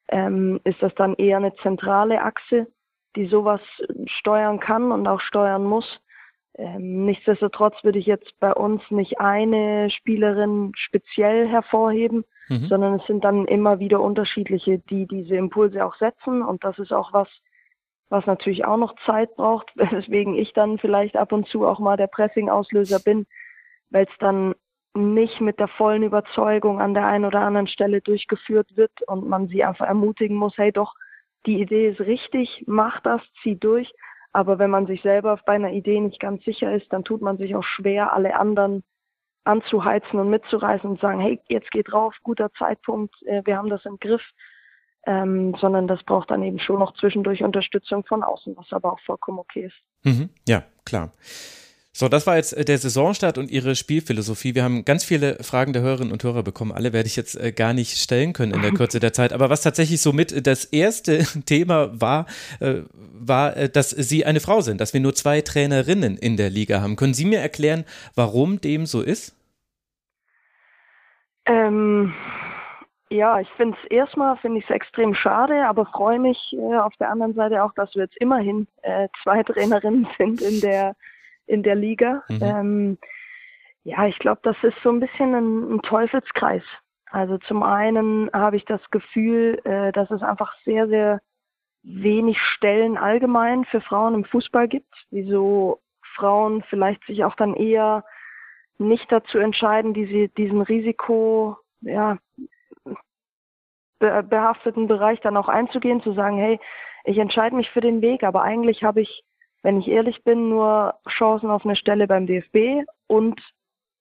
ähm, ist das dann eher eine zentrale Achse, die sowas steuern kann und auch steuern muss. Ähm, nichtsdestotrotz würde ich jetzt bei uns nicht eine Spielerin speziell hervorheben, mhm. sondern es sind dann immer wieder unterschiedliche, die diese Impulse auch setzen. Und das ist auch was, was natürlich auch noch Zeit braucht, weswegen ich dann vielleicht ab und zu auch mal der Pressing-Auslöser bin, weil es dann nicht mit der vollen Überzeugung an der einen oder anderen Stelle durchgeführt wird und man sie einfach ermutigen muss, hey doch, die Idee ist richtig, mach das, zieh durch. Aber wenn man sich selber bei einer Idee nicht ganz sicher ist, dann tut man sich auch schwer, alle anderen anzuheizen und mitzureißen und sagen, hey, jetzt geht drauf, guter Zeitpunkt, äh, wir haben das im Griff. Ähm, sondern das braucht dann eben schon noch zwischendurch Unterstützung von außen, was aber auch vollkommen okay ist. Mhm, ja, klar. So, das war jetzt äh, der Saisonstart und Ihre Spielphilosophie. Wir haben ganz viele Fragen der Hörerinnen und Hörer bekommen. Alle werde ich jetzt äh, gar nicht stellen können in der Kürze der Zeit. Aber was tatsächlich so mit das erste Thema war, war, dass Sie eine Frau sind, dass wir nur zwei Trainerinnen in der Liga haben. Können Sie mir erklären, warum dem so ist? Ähm, ja, ich finde es erstmal finde ich es extrem schade, aber freue mich äh, auf der anderen Seite auch, dass wir jetzt immerhin äh, zwei Trainerinnen sind in der in der Liga. Mhm. Ähm, ja, ich glaube, das ist so ein bisschen ein, ein Teufelskreis. Also zum einen habe ich das Gefühl, äh, dass es einfach sehr, sehr wenig Stellen allgemein für Frauen im Fußball gibt, wieso Frauen vielleicht sich auch dann eher nicht dazu entscheiden, diese, diesen Risiko, ja, behafteten Bereich dann auch einzugehen, zu sagen, hey, ich entscheide mich für den Weg, aber eigentlich habe ich wenn ich ehrlich bin, nur Chancen auf eine Stelle beim DFB und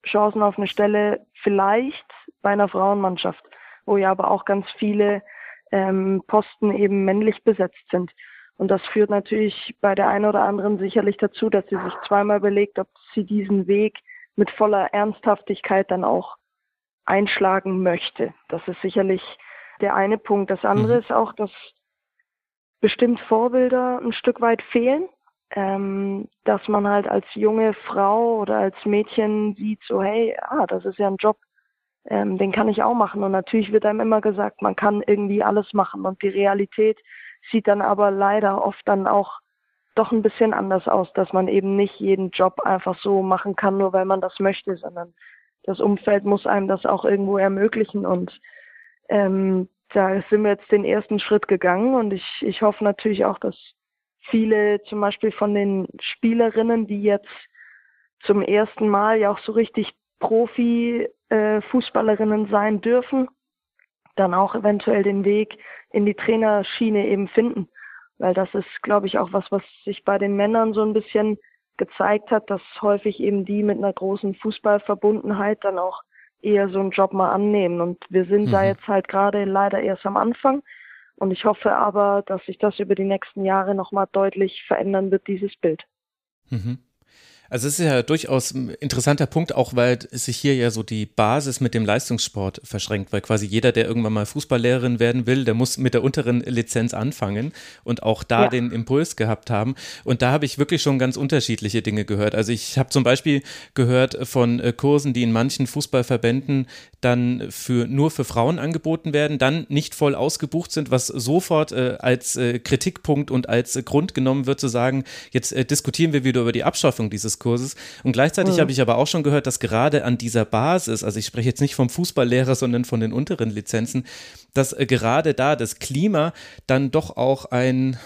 Chancen auf eine Stelle vielleicht bei einer Frauenmannschaft, wo ja aber auch ganz viele ähm, Posten eben männlich besetzt sind. Und das führt natürlich bei der einen oder anderen sicherlich dazu, dass sie sich zweimal überlegt, ob sie diesen Weg mit voller Ernsthaftigkeit dann auch einschlagen möchte. Das ist sicherlich der eine Punkt. Das andere mhm. ist auch, dass bestimmt Vorbilder ein Stück weit fehlen ähm, dass man halt als junge Frau oder als Mädchen sieht, so hey, ah, das ist ja ein Job, ähm, den kann ich auch machen. Und natürlich wird einem immer gesagt, man kann irgendwie alles machen. Und die Realität sieht dann aber leider oft dann auch doch ein bisschen anders aus, dass man eben nicht jeden Job einfach so machen kann, nur weil man das möchte, sondern das Umfeld muss einem das auch irgendwo ermöglichen. Und ähm, da sind wir jetzt den ersten Schritt gegangen und ich, ich hoffe natürlich auch, dass viele zum Beispiel von den Spielerinnen, die jetzt zum ersten Mal ja auch so richtig Profi-Fußballerinnen äh, sein dürfen, dann auch eventuell den Weg in die Trainerschiene eben finden. Weil das ist, glaube ich, auch was, was sich bei den Männern so ein bisschen gezeigt hat, dass häufig eben die mit einer großen Fußballverbundenheit dann auch eher so einen Job mal annehmen. Und wir sind mhm. da jetzt halt gerade leider erst am Anfang. Und ich hoffe aber, dass sich das über die nächsten Jahre nochmal deutlich verändern wird, dieses Bild. Mhm. Also es ist ja durchaus ein interessanter Punkt, auch weil sich hier ja so die Basis mit dem Leistungssport verschränkt, weil quasi jeder, der irgendwann mal Fußballlehrerin werden will, der muss mit der unteren Lizenz anfangen und auch da ja. den Impuls gehabt haben. Und da habe ich wirklich schon ganz unterschiedliche Dinge gehört. Also ich habe zum Beispiel gehört von äh, Kursen, die in manchen Fußballverbänden dann für nur für Frauen angeboten werden, dann nicht voll ausgebucht sind, was sofort äh, als äh, Kritikpunkt und als äh, Grund genommen wird, zu sagen, jetzt äh, diskutieren wir wieder über die Abschaffung dieses Kurses. Und gleichzeitig mhm. habe ich aber auch schon gehört, dass gerade an dieser Basis, also ich spreche jetzt nicht vom Fußballlehrer, sondern von den unteren Lizenzen, dass äh, gerade da das Klima dann doch auch ein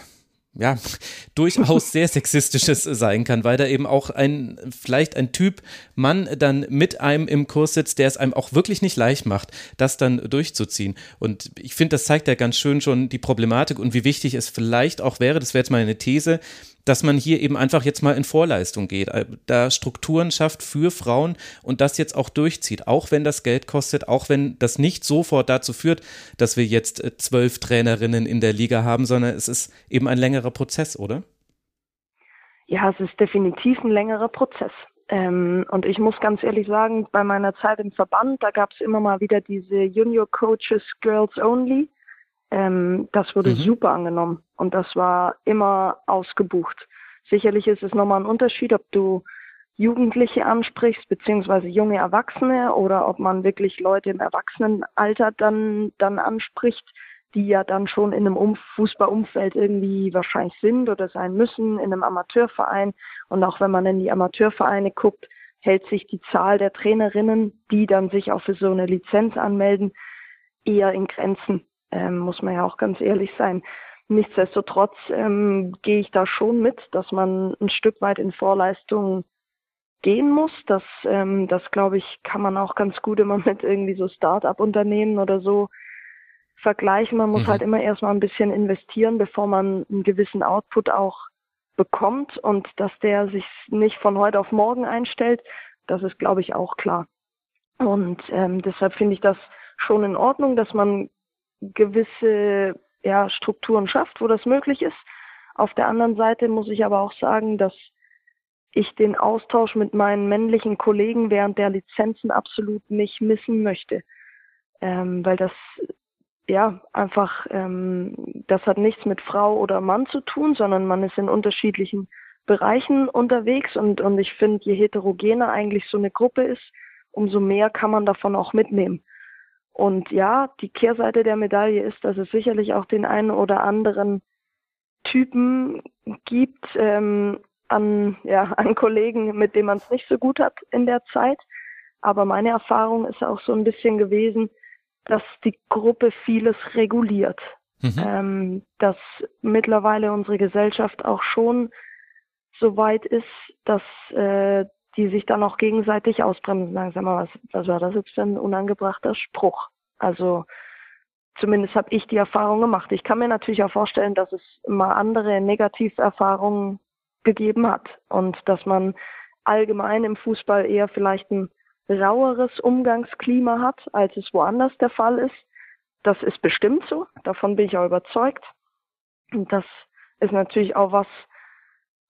ja, durchaus sehr sexistisches sein kann, weil da eben auch ein, vielleicht ein Typ Mann dann mit einem im Kurs sitzt, der es einem auch wirklich nicht leicht macht, das dann durchzuziehen. Und ich finde, das zeigt ja ganz schön schon die Problematik und wie wichtig es vielleicht auch wäre, das wäre jetzt mal eine These, dass man hier eben einfach jetzt mal in Vorleistung geht, äh, da Strukturen schafft für Frauen und das jetzt auch durchzieht, auch wenn das Geld kostet, auch wenn das nicht sofort dazu führt, dass wir jetzt äh, zwölf Trainerinnen in der Liga haben, sondern es ist eben ein längerer Prozess, oder? Ja, es ist definitiv ein längerer Prozess. Ähm, und ich muss ganz ehrlich sagen, bei meiner Zeit im Verband, da gab es immer mal wieder diese Junior Coaches Girls Only. Ähm, das wurde mhm. super angenommen und das war immer ausgebucht. Sicherlich ist es nochmal ein Unterschied, ob du Jugendliche ansprichst, beziehungsweise junge Erwachsene oder ob man wirklich Leute im Erwachsenenalter dann, dann anspricht, die ja dann schon in einem um Fußballumfeld irgendwie wahrscheinlich sind oder sein müssen, in einem Amateurverein. Und auch wenn man in die Amateurvereine guckt, hält sich die Zahl der Trainerinnen, die dann sich auch für so eine Lizenz anmelden, eher in Grenzen ähm, muss man ja auch ganz ehrlich sein. Nichtsdestotrotz ähm, gehe ich da schon mit, dass man ein Stück weit in Vorleistung gehen muss. Das, ähm, das glaube ich, kann man auch ganz gut immer mit irgendwie so Start-up-Unternehmen oder so vergleichen. Man muss mhm. halt immer erstmal ein bisschen investieren, bevor man einen gewissen Output auch bekommt und dass der sich nicht von heute auf morgen einstellt, das ist, glaube ich, auch klar. Und ähm, deshalb finde ich das schon in Ordnung, dass man gewisse ja, Strukturen schafft, wo das möglich ist. Auf der anderen Seite muss ich aber auch sagen, dass ich den Austausch mit meinen männlichen Kollegen während der Lizenzen absolut nicht missen möchte. Ähm, weil das ja einfach, ähm, das hat nichts mit Frau oder Mann zu tun, sondern man ist in unterschiedlichen Bereichen unterwegs und, und ich finde, je heterogener eigentlich so eine Gruppe ist, umso mehr kann man davon auch mitnehmen. Und ja, die Kehrseite der Medaille ist, dass es sicherlich auch den einen oder anderen Typen gibt ähm, an, ja, an Kollegen, mit denen man es nicht so gut hat in der Zeit. Aber meine Erfahrung ist auch so ein bisschen gewesen, dass die Gruppe vieles reguliert. Mhm. Ähm, dass mittlerweile unsere Gesellschaft auch schon so weit ist, dass äh, die sich dann auch gegenseitig ausbremsen. Sag mal, was, was war das jetzt für ein unangebrachter Spruch? Also zumindest habe ich die Erfahrung gemacht. Ich kann mir natürlich auch vorstellen, dass es mal andere Negativerfahrungen gegeben hat und dass man allgemein im Fußball eher vielleicht ein raueres Umgangsklima hat, als es woanders der Fall ist. Das ist bestimmt so, davon bin ich auch überzeugt. Und das ist natürlich auch was,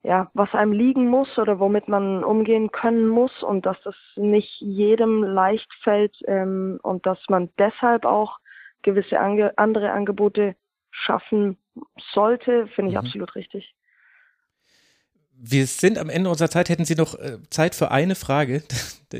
ja, was einem liegen muss oder womit man umgehen können muss und dass das nicht jedem leicht fällt ähm, und dass man deshalb auch gewisse ange andere Angebote schaffen sollte, finde ich mhm. absolut richtig. Wir sind am Ende unserer Zeit. Hätten Sie noch äh, Zeit für eine Frage?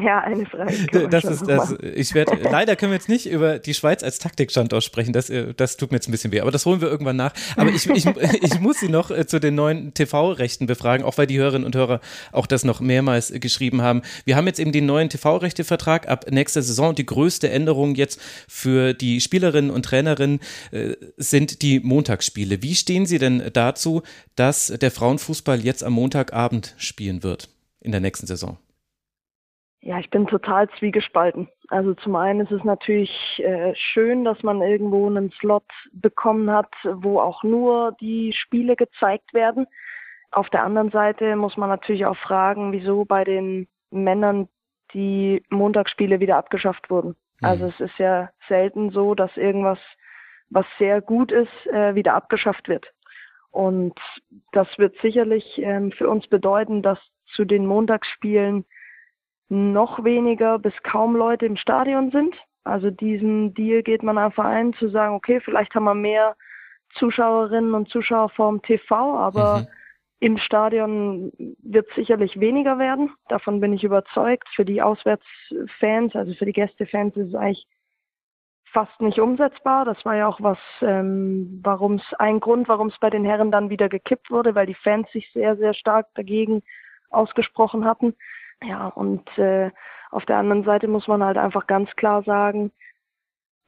Ja, eine Frage. Das ist, das, ich werde, leider können wir jetzt nicht über die Schweiz als Taktikstandort sprechen. Das, äh, das tut mir jetzt ein bisschen weh. Aber das holen wir irgendwann nach. Aber ich, ich, ich muss Sie noch äh, zu den neuen TV-Rechten befragen, auch weil die Hörerinnen und Hörer auch das noch mehrmals geschrieben haben. Wir haben jetzt eben den neuen TV-Rechtevertrag ab nächster Saison. Die größte Änderung jetzt für die Spielerinnen und Trainerinnen äh, sind die Montagsspiele. Wie stehen Sie denn dazu, dass der Frauenfußball jetzt am Montagabend spielen wird in der nächsten Saison? Ja, ich bin total zwiegespalten. Also zum einen ist es natürlich äh, schön, dass man irgendwo einen Slot bekommen hat, wo auch nur die Spiele gezeigt werden. Auf der anderen Seite muss man natürlich auch fragen, wieso bei den Männern die Montagsspiele wieder abgeschafft wurden. Mhm. Also es ist ja selten so, dass irgendwas, was sehr gut ist, äh, wieder abgeschafft wird. Und das wird sicherlich ähm, für uns bedeuten, dass zu den Montagsspielen noch weniger bis kaum Leute im Stadion sind. Also diesen Deal geht man einfach ein, zu sagen, okay, vielleicht haben wir mehr Zuschauerinnen und Zuschauer vorm TV, aber mhm. im Stadion wird sicherlich weniger werden. Davon bin ich überzeugt. Für die Auswärtsfans, also für die Gästefans ist es eigentlich fast nicht umsetzbar. Das war ja auch was, ähm, warum es ein Grund, warum es bei den Herren dann wieder gekippt wurde, weil die Fans sich sehr, sehr stark dagegen ausgesprochen hatten. Ja, und äh, auf der anderen Seite muss man halt einfach ganz klar sagen,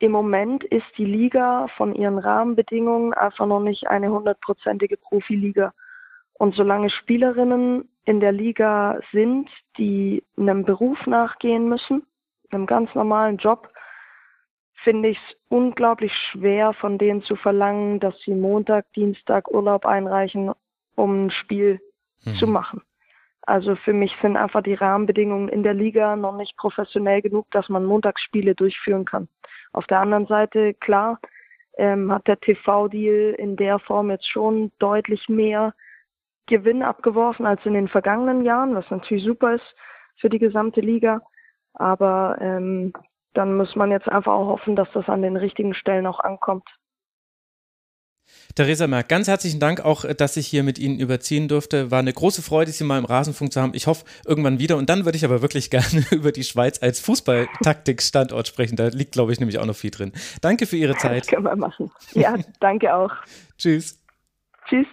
im Moment ist die Liga von ihren Rahmenbedingungen einfach noch nicht eine hundertprozentige Profiliga. Und solange Spielerinnen in der Liga sind, die einem Beruf nachgehen müssen, einem ganz normalen Job, finde ich es unglaublich schwer, von denen zu verlangen, dass sie Montag, Dienstag Urlaub einreichen, um ein Spiel mhm. zu machen. Also für mich sind einfach die Rahmenbedingungen in der Liga noch nicht professionell genug, dass man Montagsspiele durchführen kann. Auf der anderen Seite, klar, ähm, hat der TV-Deal in der Form jetzt schon deutlich mehr Gewinn abgeworfen als in den vergangenen Jahren, was natürlich super ist für die gesamte Liga. Aber ähm, dann muss man jetzt einfach auch hoffen, dass das an den richtigen Stellen auch ankommt. Theresa Merck, ganz herzlichen Dank auch, dass ich hier mit Ihnen überziehen durfte. War eine große Freude, Sie mal im Rasenfunk zu haben. Ich hoffe irgendwann wieder. Und dann würde ich aber wirklich gerne über die Schweiz als Fußballtaktik-Standort sprechen. Da liegt, glaube ich, nämlich auch noch viel drin. Danke für Ihre Zeit. Das können wir machen. Ja, danke auch. Tschüss. Tschüss.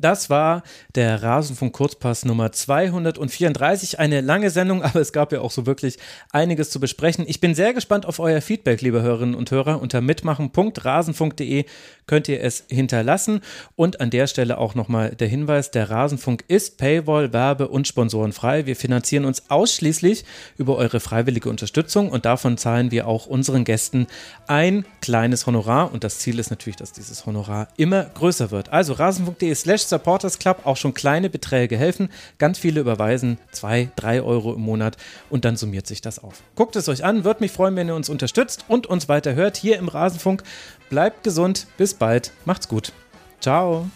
Das war der Rasenfunk Kurzpass Nummer 234. Eine lange Sendung, aber es gab ja auch so wirklich einiges zu besprechen. Ich bin sehr gespannt auf euer Feedback, liebe Hörerinnen und Hörer. Unter mitmachen.rasenfunk.de könnt ihr es hinterlassen. Und an der Stelle auch nochmal der Hinweis, der Rasenfunk ist Paywall, Werbe und Sponsorenfrei. Wir finanzieren uns ausschließlich über eure freiwillige Unterstützung und davon zahlen wir auch unseren Gästen ein kleines Honorar. Und das Ziel ist natürlich, dass dieses Honorar immer größer wird. Also rasenfunk.de slash Supporters Club auch schon kleine Beträge helfen. Ganz viele überweisen zwei, drei Euro im Monat und dann summiert sich das auf. Guckt es euch an, würde mich freuen, wenn ihr uns unterstützt und uns weiter hört hier im Rasenfunk. Bleibt gesund, bis bald, macht's gut. Ciao.